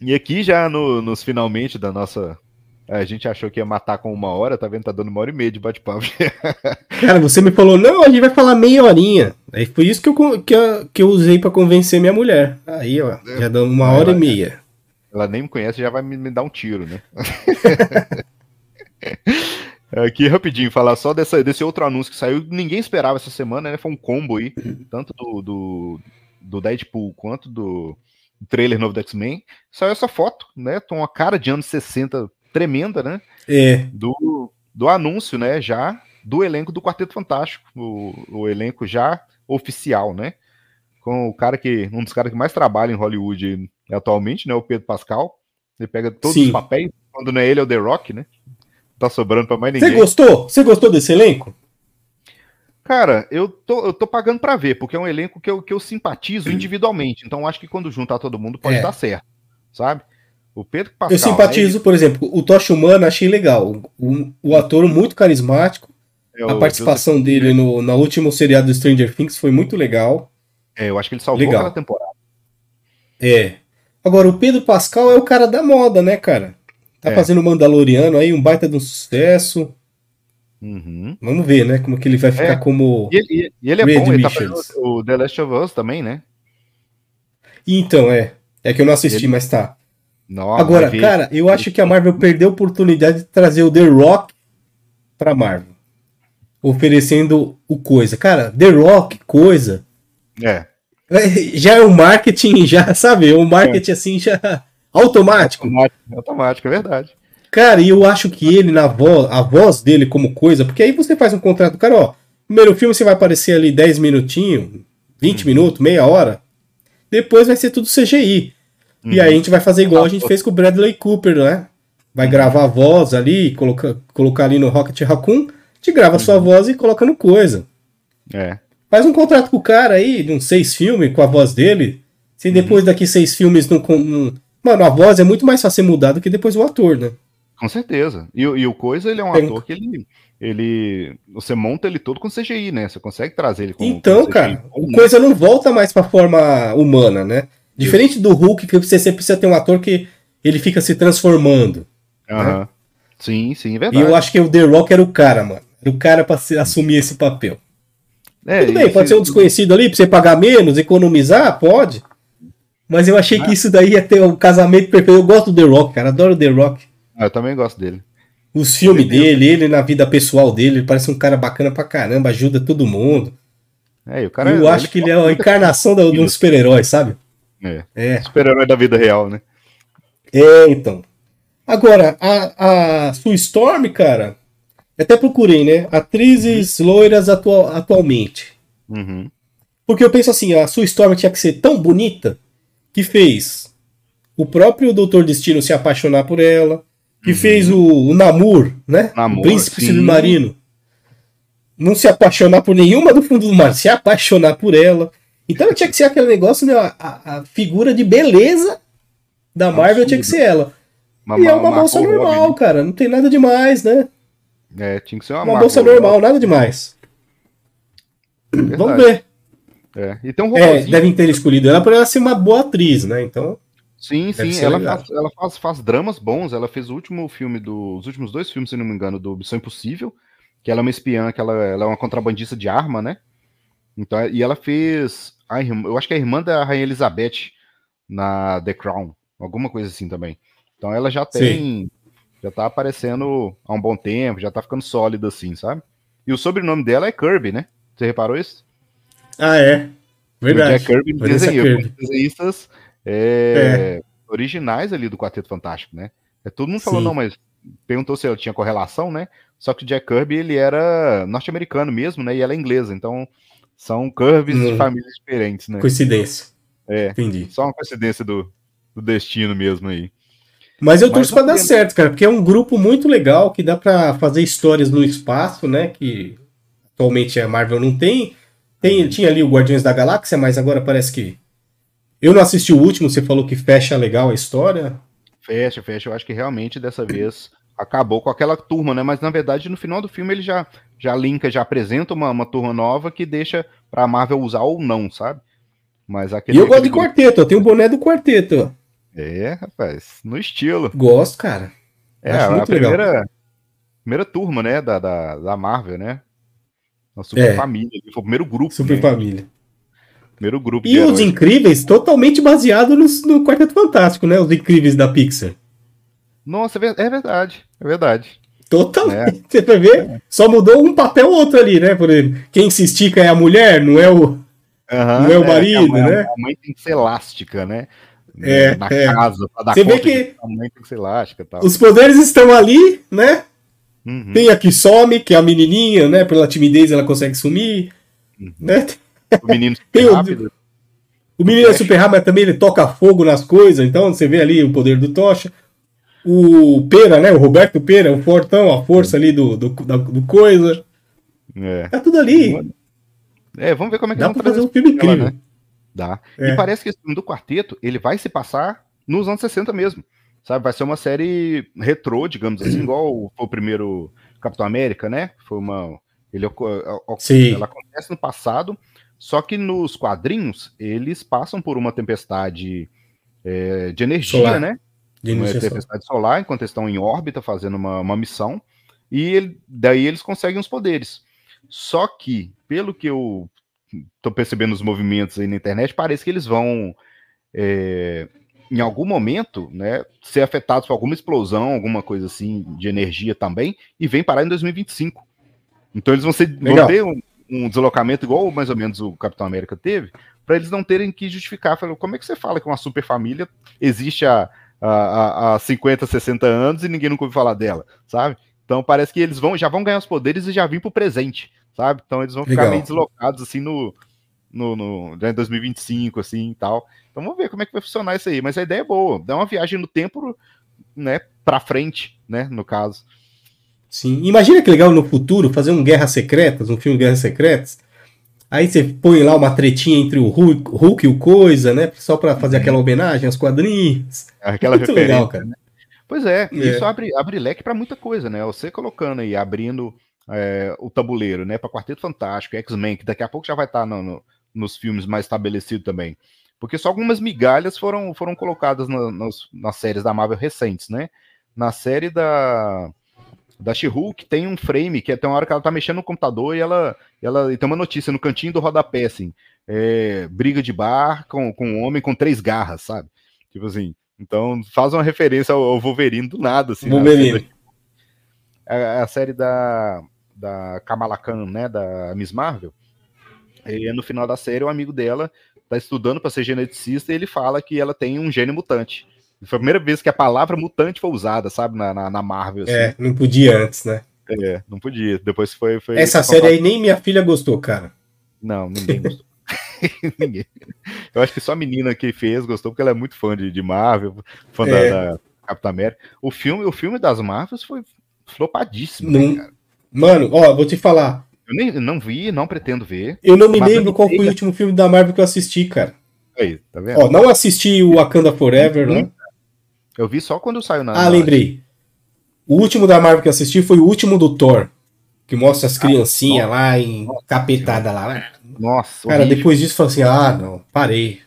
E aqui já no, nos finalmente da nossa. A gente achou que ia matar com uma hora, tá vendo? Tá dando uma hora e meia de bate-papo. Cara, você me falou, não, a gente vai falar meia horinha. Aí foi isso que eu, que eu, que eu usei para convencer minha mulher. Aí, ó, já deu uma hora ela, e meia. Ela nem me conhece, já vai me, me dar um tiro, né? Aqui rapidinho, falar só dessa, desse outro anúncio que saiu, ninguém esperava essa semana, né? Foi um combo aí, tanto do, do, do Deadpool quanto do, trailer novo do X-Men, saiu essa foto, né? Com uma cara de anos 60 tremenda, né? É. Do, do anúncio, né? Já do elenco do Quarteto Fantástico, o, o elenco já oficial, né? Com o cara que. Um dos caras que mais trabalha em Hollywood atualmente, né? O Pedro Pascal. Ele pega todos Sim. os papéis, quando não é ele, é o The Rock, né? Tá sobrando pra mais ninguém. Você gostou? Você gostou desse elenco? Cara, eu tô, eu tô pagando para ver, porque é um elenco que eu, que eu simpatizo individualmente. Então acho que quando juntar todo mundo pode é. dar certo, sabe? O Pedro Pascal. Eu simpatizo, né, por exemplo, o Tocha Humano achei legal. O, o ator muito carismático. É, a participação dele no, na último seriado do Stranger Things foi muito legal. É, eu acho que ele salvou legal. aquela temporada. É. Agora, o Pedro Pascal é o cara da moda, né, cara? Tá é. fazendo Mandaloriano aí, um baita de um sucesso. Uhum. Vamos ver, né? Como que ele vai ficar é. como. E ele, e ele é Red bom, ele tá o The Last of Us também, né? Então, é. É que eu não assisti, ele... mas tá. Nossa, Agora, cara, eu acho que a Marvel perdeu a oportunidade de trazer o The Rock pra Marvel. Oferecendo o coisa. Cara, The Rock, coisa. É. já é o marketing, já, sabe? O marketing é. assim já. Automático. Automático, automático, é verdade. Cara, e eu acho que ele, na voz, a voz dele como coisa, porque aí você faz um contrato, cara, ó, primeiro filme você vai aparecer ali 10 minutinhos, 20 uhum. minutos, meia hora, depois vai ser tudo CGI. Uhum. E aí a uhum. gente vai fazer igual a gente fez com o Bradley Cooper, né? Vai uhum. gravar a voz ali, colocar, colocar ali no Rocket Raccoon, te grava a sua uhum. voz e coloca no coisa. É. Faz um contrato com o cara aí, de uns seis filmes com a voz dele. Se depois uhum. daqui seis filmes não, não. Mano, a voz é muito mais fácil ser mudada do que depois o ator, né? Com certeza. E, o- e o Coisa, ele é um Tem- ator que ele, ele. Você monta ele todo com CGI, né? Você consegue trazer ele com Então, com CGI cara, o né? coisa não volta mais pra forma humana, né? Diferente do Hulk, que você sempre precisa ter um ator que ele fica se transformando. Aham. Sim, sim, é E verdade. eu acho que o The Rock era o cara, mano. Era o cara pra se- assumir esse papel. É, Tudo bem, pode ser um desconhecido ali pra você pagar menos, economizar, pode. Mas eu achei que isso daí ia ter um casamento perfeito. Eu gosto do The Rock, cara. Adoro o The Rock. Ah, eu também gosto dele. Os filmes dele, ele na vida pessoal dele, ele parece um cara bacana pra caramba, ajuda todo mundo. É, e o cara. eu acho que ele é a encarnação da- de um super-herói, sabe? É. É. Super-herói da vida real, né? É, então. Agora, a, a Sue Storm, cara, até procurei, né? Atrizes loiras atual, atualmente. Uhum. Porque eu penso assim, a Sue Storm tinha que ser tão bonita que fez o próprio Doutor Destino se apaixonar por ela, que fez o, o Namor, né? Namor, o príncipe sim. submarino. Não se apaixonar por nenhuma do fundo do mar, se apaixonar por ela. Então tinha que ser aquele negócio, né? A, a- figura de beleza da Marvel tinha que ser ela. e é uma moça Margot normal, Robbie, cara. Não tem nada demais, né? É, tinha que ser uma, Uma moça normal, nada demais. verdade. Vamos ver. É. E tem um É, devem ter escolhido ela para ela ser uma boa atriz, né? Então, Sim, sim, ela, faz, ela faz, faz dramas bons. Ela fez o último filme do. Os últimos dois filmes, se não me engano, do Missão Impossível. Que ela é uma espiã, que ela, ela é uma contrabandista de arma, né? Então, e ela fez. A irmã, eu acho que é a irmã da Rainha Elizabeth na The Crown. Alguma coisa assim também. Então ela já tem. Já tá aparecendo há um bom tempo, já tá ficando sólida assim, sabe? E o sobrenome dela é Kirby, né? Você reparou isso? ah, é. O Verdade. Jack Kirby Vanessa desenhou, Kirby. com desenhistas é, originais ali do Quarteto Fantástico, né? É, todo mundo falou, Sim. não, mas perguntou se ela tinha correlação, né? Só que o Jack Kirby, ele era norte-americano mesmo, né? E ela é inglesa, então são de Hum. famílias diferentes, né? Coincidência. É, Entendi. só uma coincidência do, do destino mesmo aí. Mas eu torço pra eu dar certo, cara, porque é um grupo muito legal que dá pra fazer histórias no espaço, né? Que atualmente a Marvel não tem. tem tinha ali o Guardiões da Galáxia, mas agora parece que. Eu não assisti o último, você falou que fecha legal a história. Fecha, fecha. Eu acho que realmente dessa vez acabou com aquela turma, né? Mas na verdade, no final do filme, ele já, já linka, já apresenta uma, uma turma nova que deixa pra Marvel usar ou não, sabe? Mas aquele. E eu gosto de aquele grupo- quarteto, eu tenho o boné do quarteto. É, rapaz, no estilo. Gosto, cara. É, Acho a muito legal. primeira, primeira turma, né, da, da, da Marvel, né? A super É. família, foi o primeiro grupo, Super né? família. Primeiro grupo E de os heróis. Incríveis, totalmente baseado no, no Quarteto Fantástico, né? Os Incríveis da Pixar. Nossa, é é verdade, é verdade. Totalmente. Você vai ver? Só mudou um papel ou outro ali, né? Por exemplo, quem se estica é a mulher, não é o. Aham, Não é o que marido, mãe, né? A mãe tem que ser elástica, né? É, Na é. casa, pra dar Você vê que- A mãe tem que ser elástica tal. Os poderes estão ali, né? Uhum. Tem a que some, que é a menininha, né? Pela timidez ela consegue sumir. Né? O menino super Tem o- rápido. O menino é super rápido, mas também ele toca fogo nas coisas, então você vê ali o poder do Tocha. O Pera, né? O Roberto Pera, o Fortão, a força ali do, do, do coisa. É. Tá tudo ali. É, vamos ver como é que Dá pra fazer um filme ela, incrível. né? Dá. É. E parece que esse filme do quarteto, ele vai se passar nos anos 60 mesmo. Sabe? Vai ser uma série retrô, digamos assim, igual foi o primeiro Capitão América, né? Foi uma. Ele, o- Sim. ela acontece no passado, só que nos quadrinhos eles passam por uma tempestade é, de energia, Solar. né? De uma tempestade solar, enquanto eles estão em órbita fazendo uma, uma missão, e ele- daí eles conseguem os poderes. Só que, pelo que eu tô percebendo nos movimentos aí na internet, parece que eles vão, é, em algum momento, né, ser afetados por alguma explosão, alguma coisa assim, de energia também, e vem parar em 2025. Então eles vão, ser, vão ter um, um deslocamento igual mais ou menos o Capitão América teve, para eles não terem que justificar. Falei, como é que você fala que uma super família existe há, há, há- há 50, 60 anos e ninguém nunca ouviu falar dela, sabe? Então parece que eles vão, já vão ganhar os poderes e já vir pro presente, sabe? Então eles vão ficar Legal. meio deslocados assim no, no, no já em 2025 assim e tal. Então vamos ver como é que vai funcionar isso aí, mas a ideia é boa, dá uma viagem no tempo, né, para frente, né, no caso. Sim. Imagina que legal no futuro fazer um Guerras Secretas, um filme Guerras Secretas. Aí você põe lá uma tretinha entre o Hulk, Hulk e o Coisa, né? Só pra fazer aquela homenagem aos quadrinhos. Aquela Muito referência, legal, cara. Pois é, É. isso abre, abre leque pra muita coisa, né? Você colocando aí, abrindo é, o tabuleiro, né? Pra Quarteto Fantástico, X-Men, que daqui a pouco já vai estar no- no- nos filmes mais estabelecido também. Porque só algumas migalhas foram, foram colocadas na- nas, nas séries da Marvel recentes, né? Na série da, da She-Hulk tem um frame que é- tem uma hora que ela tá mexendo no computador e ela, ela e tem uma notícia no cantinho do rodapé, assim. é, briga de bar com, com um homem com três garras, sabe? Tipo assim. Então faz uma referência ao, ao Wolverine do nada, assim. na Wolverine. a, a série da, da Kamala Khan, né, da Miss Marvel, e no final da série o amigo dela tá estudando para ser geneticista e ele fala que ela tem um gene mutante. Foi a primeira vez que a palavra mutante foi usada, sabe, na, na, na Marvel. Assim. É, não podia antes, né? É, não podia. Depois foi. foi Essa série aí nem minha filha gostou, cara. Não, ninguém gostou. ninguém. Eu acho que só a menina que fez gostou, porque ela é muito fã de, de Marvel, fã É. da, da Capitã América. O filme, o filme das Marvels foi flopadíssimo, Não- né, cara? Mano, ó, vou te falar. Eu nem, não vi, não pretendo ver. Eu não me lembro qual foi o sei. último filme da Marvel que eu assisti, cara. Aí, tá vendo? Ó, não assisti o Wakanda Forever, né? Eu vi só quando saiu na. Ah, na- lembrei. O último da Marvel que eu assisti foi o último do Thor. Que mostra as criancinhas lá em capetada lá. Nossa, Cara, horrível. depois disso eu falei assim: ah, não, parei.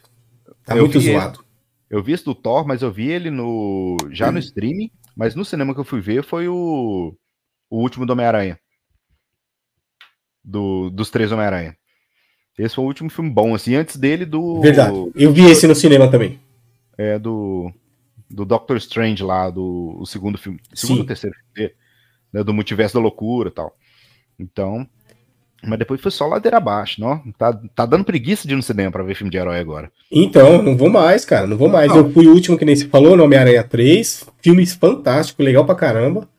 Tá Eu muito zoado. Eu vi esse do Thor, mas eu vi ele no já no streaming, mas no cinema que eu fui ver foi o, o último do Homem-Aranha. Do, dos três Homem-Aranha. Esse foi o último filme bom, assim, antes dele do. Verdade. Eu vi esse no cinema também. É, do. Do Doctor Strange lá, do o segundo filme. Segundo Sim. ou terceiro filme né, do Multiverso da Loucura e tal. Então. Mas depois foi só ladeira abaixo, não? Tá, tá dando preguiça de ir no cinema pra ver filme de herói agora. Então, não vou mais, cara. Não vou mais. Não. Eu fui o último que nem se falou, no Homem-Aranha 3. Filme fantástico, legal pra caramba.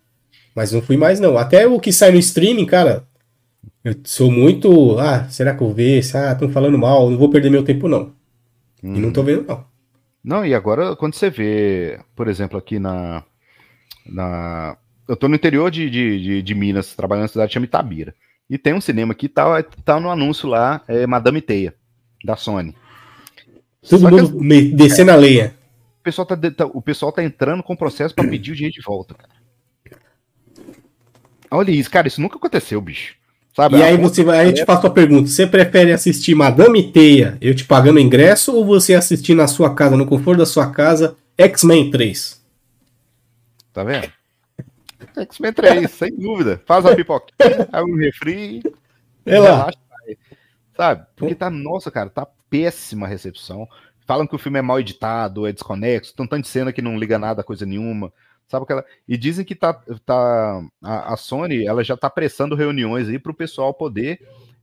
Mas não fui mais, não. Até o que sai no streaming, cara. Eu sou muito. Ah, será que eu ver? Ah, estão falando mal. Não vou perder meu tempo, não. E Uhum. não tô vendo, não. Não, e agora quando você vê, por exemplo, aqui na. na eu tô no interior de, de, de, de Minas, trabalhando na cidade que chama Itabira. E tem um cinema aqui, tá, tá no anúncio lá, é Madame Teia, da Sony. Todo Só que mundo me- descendo a lenha. o, pessoal tá, tá- o pessoal tá entrando com processo pra pedir o dinheiro de volta, cara. Olha isso, cara, isso nunca aconteceu, bicho. Sabe? E A aí você vai, aí eu te faço a pergunta: você prefere assistir Madame Teia, eu te pagando ingresso, ou você assistir na sua casa, no conforto da sua casa, X-Men 3? Tá vendo? X-Men 3, sem dúvida. Faz a pipoquinha, abre um refri, É lá. relaxa. Sabe? Porque tá, nossa, cara, tá péssima a recepção. Falam que o filme é mal editado, é desconexo, tem um tanto de cena que não liga nada a coisa nenhuma. Sabe aquela. E dizem que tá, tá a, a Sony ela já tá pressando reuniões aí pro pessoal poder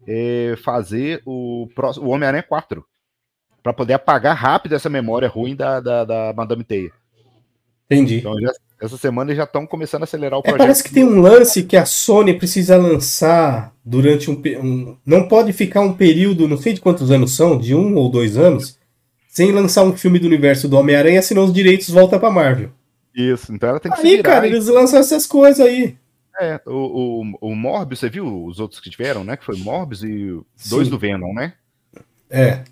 eh, fazer o, próximo- o Homem-Aranha 4. Pra poder apagar rápido essa memória ruim da, da, da Madame Teia. Entendi. Então, já- essa semana eles já estão começando a acelerar o É, projeto. parece que tem um lance que a Sony precisa lançar durante um, um- Não pode ficar um período, não sei de quantos anos são, de um ou dois anos, sem lançar um filme do universo do Homem-Aranha, senão os direitos voltam pra Marvel. Isso, então ela tem que se Aí, virar. cara, e- eles lançam essas coisas aí. É, o, o, o Morbius, você viu os outros que tiveram, né? Que foi Morbius e dois Sim. do Venom, né? É.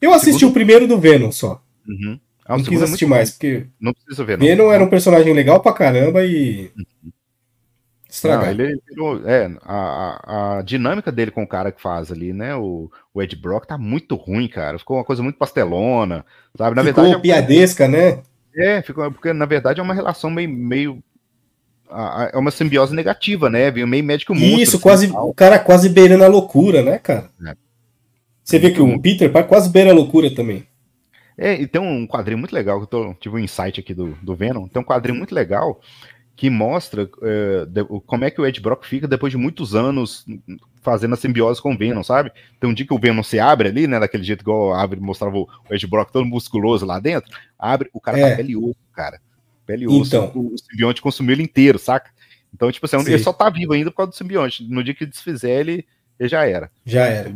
Eu assisti Segundo- o primeiro do Venom só. Uhum. Ah, o Não quis é assistir mais, porque Não precisa ver, não. Venom era um personagem legal pra caramba e. Não, Estragar. ele virou. É, a, a, dinâmica dele com o cara que faz ali, né? O, o Ed Brock tá muito ruim, cara. Ficou uma coisa muito pastelona, sabe? Na Ficou verdade, piadesca, né? É, ficou, porque na verdade é uma relação meio. meio é uma simbiose negativa, né? Meio meio médico monstro. Isso, assim, quase, o cara quase beirando a loucura, né, cara? É. Você vê que o Peter Parker quase beira a loucura também. É, e tem um quadrinho muito legal, que eu tô, tive um insight aqui do, do Venom, tem um quadrinho muito legal que mostra é, de- como é que o Ed Brock fica depois de muitos anos fazendo a simbiose com o Venom, sabe? Tem um dia que o Venom se abre ali, né, daquele jeito igual abre, mostrava o, Ed Brock todo musculoso lá dentro, abre, o cara É. tá pele e osso, cara. Pele e osso, Então. o, o simbionte consumiu ele inteiro, saca? Então, tipo assim, Sim. ele só tá vivo ainda por causa do simbionte. No dia que desfizer, ele, ele já era. Já era.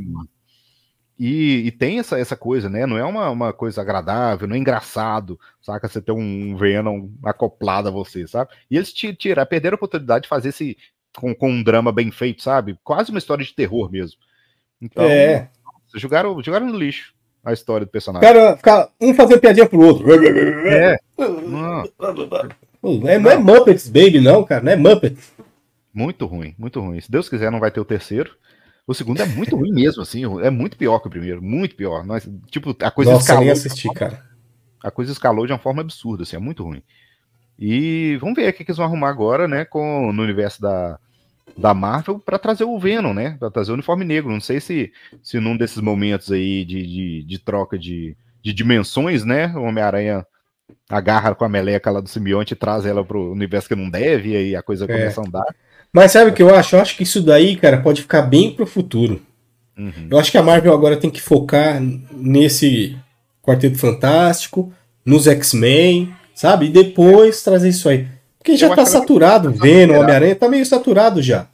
E, e tem essa, essa coisa, né? Não é uma, uma coisa agradável, não é engraçado, saca? Você ter um Venom acoplado a você, sabe? E eles ti- tiraram, perderam a oportunidade de fazer esse com, com um drama bem feito, sabe? Quase uma história de terror mesmo. Então, É. jogaram, jogaram no lixo. a história do personagem. Cara, ficar um fazendo piadinha pro outro. É. Não, é, não é Muppets Baby, não, cara. Não é Muppets. muito ruim, muito ruim. Se Deus quiser, não vai ter o terceiro. O segundo é muito ruim mesmo, assim. É muito pior que o primeiro. Muito pior. Nós, tipo, a coisa Nossa, escalou. nem assisti, cara. a coisa escalou de uma forma absurda, assim, é muito ruim. E vamos ver o que que eles vão arrumar agora, né, com, no universo da, da Marvel para trazer o Venom, né, para trazer o uniforme negro. Não sei se, se num desses momentos aí de, de, de troca de, de dimensões, né, o Homem-Aranha agarra com a meleca lá do simbionte e traz ela pro universo que não deve, e aí a coisa É. começa a andar. Mas sabe o que eu acho? Eu acho que isso daí, cara, pode ficar bem pro futuro. Uhum. Eu acho que a Marvel agora tem que focar nesse Quarteto Fantástico, nos X-Men, sabe? E depois trazer isso aí. Porque já Eu tá ela saturado, acelerar. Homem-Aranha, tá meio saturado já.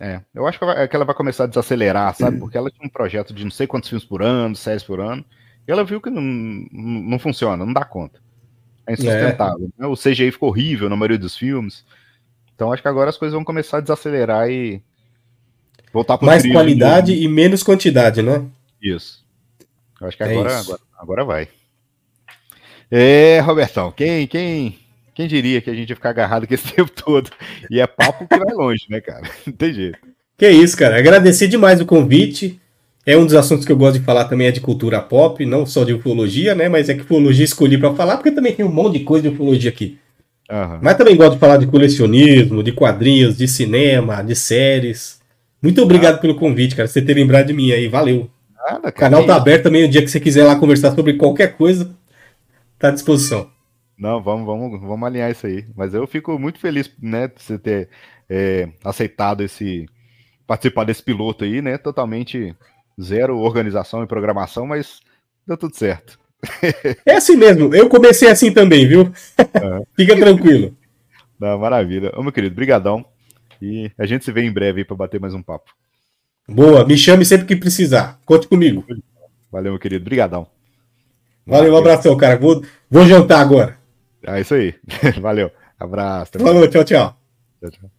É, eu acho que, vai- que ela vai começar a desacelerar, sabe? Porque ela tinha um projeto de não sei quantos filmes por ano, séries por ano, e ela viu que não, não funciona, não dá conta. É insustentável. né? O CGI ficou horrível na maioria dos filmes. Então acho que agora as coisas vão começar a desacelerar e voltar pro Mais qualidade e menos quantidade, né? Isso. Eu acho que É agora, agora, agora vai. É, Robertão, quem, quem, quem diria que a gente ia ficar agarrado aqui esse tempo todo? E é papo que vai longe, né, cara? Não tem jeito. Que isso, cara. Agradecer demais o convite. É um dos assuntos que eu gosto de falar também é de cultura pop, não só de ufologia, né? Mas é que ufologia escolhi pra falar, porque também tem um monte de coisa de ufologia aqui. Aham. Mas também gosto de falar de colecionismo, de quadrinhos, de cinema, de séries. Muito Ah. obrigado pelo convite, cara. Você ter lembrado de mim aí. Valeu. Nada, O canal tá aberto também. O dia que você quiser lá conversar sobre qualquer coisa, tá à disposição. Não, vamos, vamos, vamos alinhar isso aí. Mas eu fico muito feliz, né, de você ter é, aceitado esse. participar desse piloto aí, né? Totalmente zero organização e programação, mas deu tudo certo. É assim mesmo. Eu comecei assim também, viu? Fica tranquilo. Não, maravilha. Ô, meu querido, brigadão. E a gente se vê em breve aí pra bater mais um papo. Boa. Me chame sempre que precisar. Conte comigo. Valeu, meu querido. Brigadão. Valeu, um abração, cara. Vou, vou jantar agora. É isso aí. Valeu. Abraço. Falou, tchau, tchau. Tchau, tchau.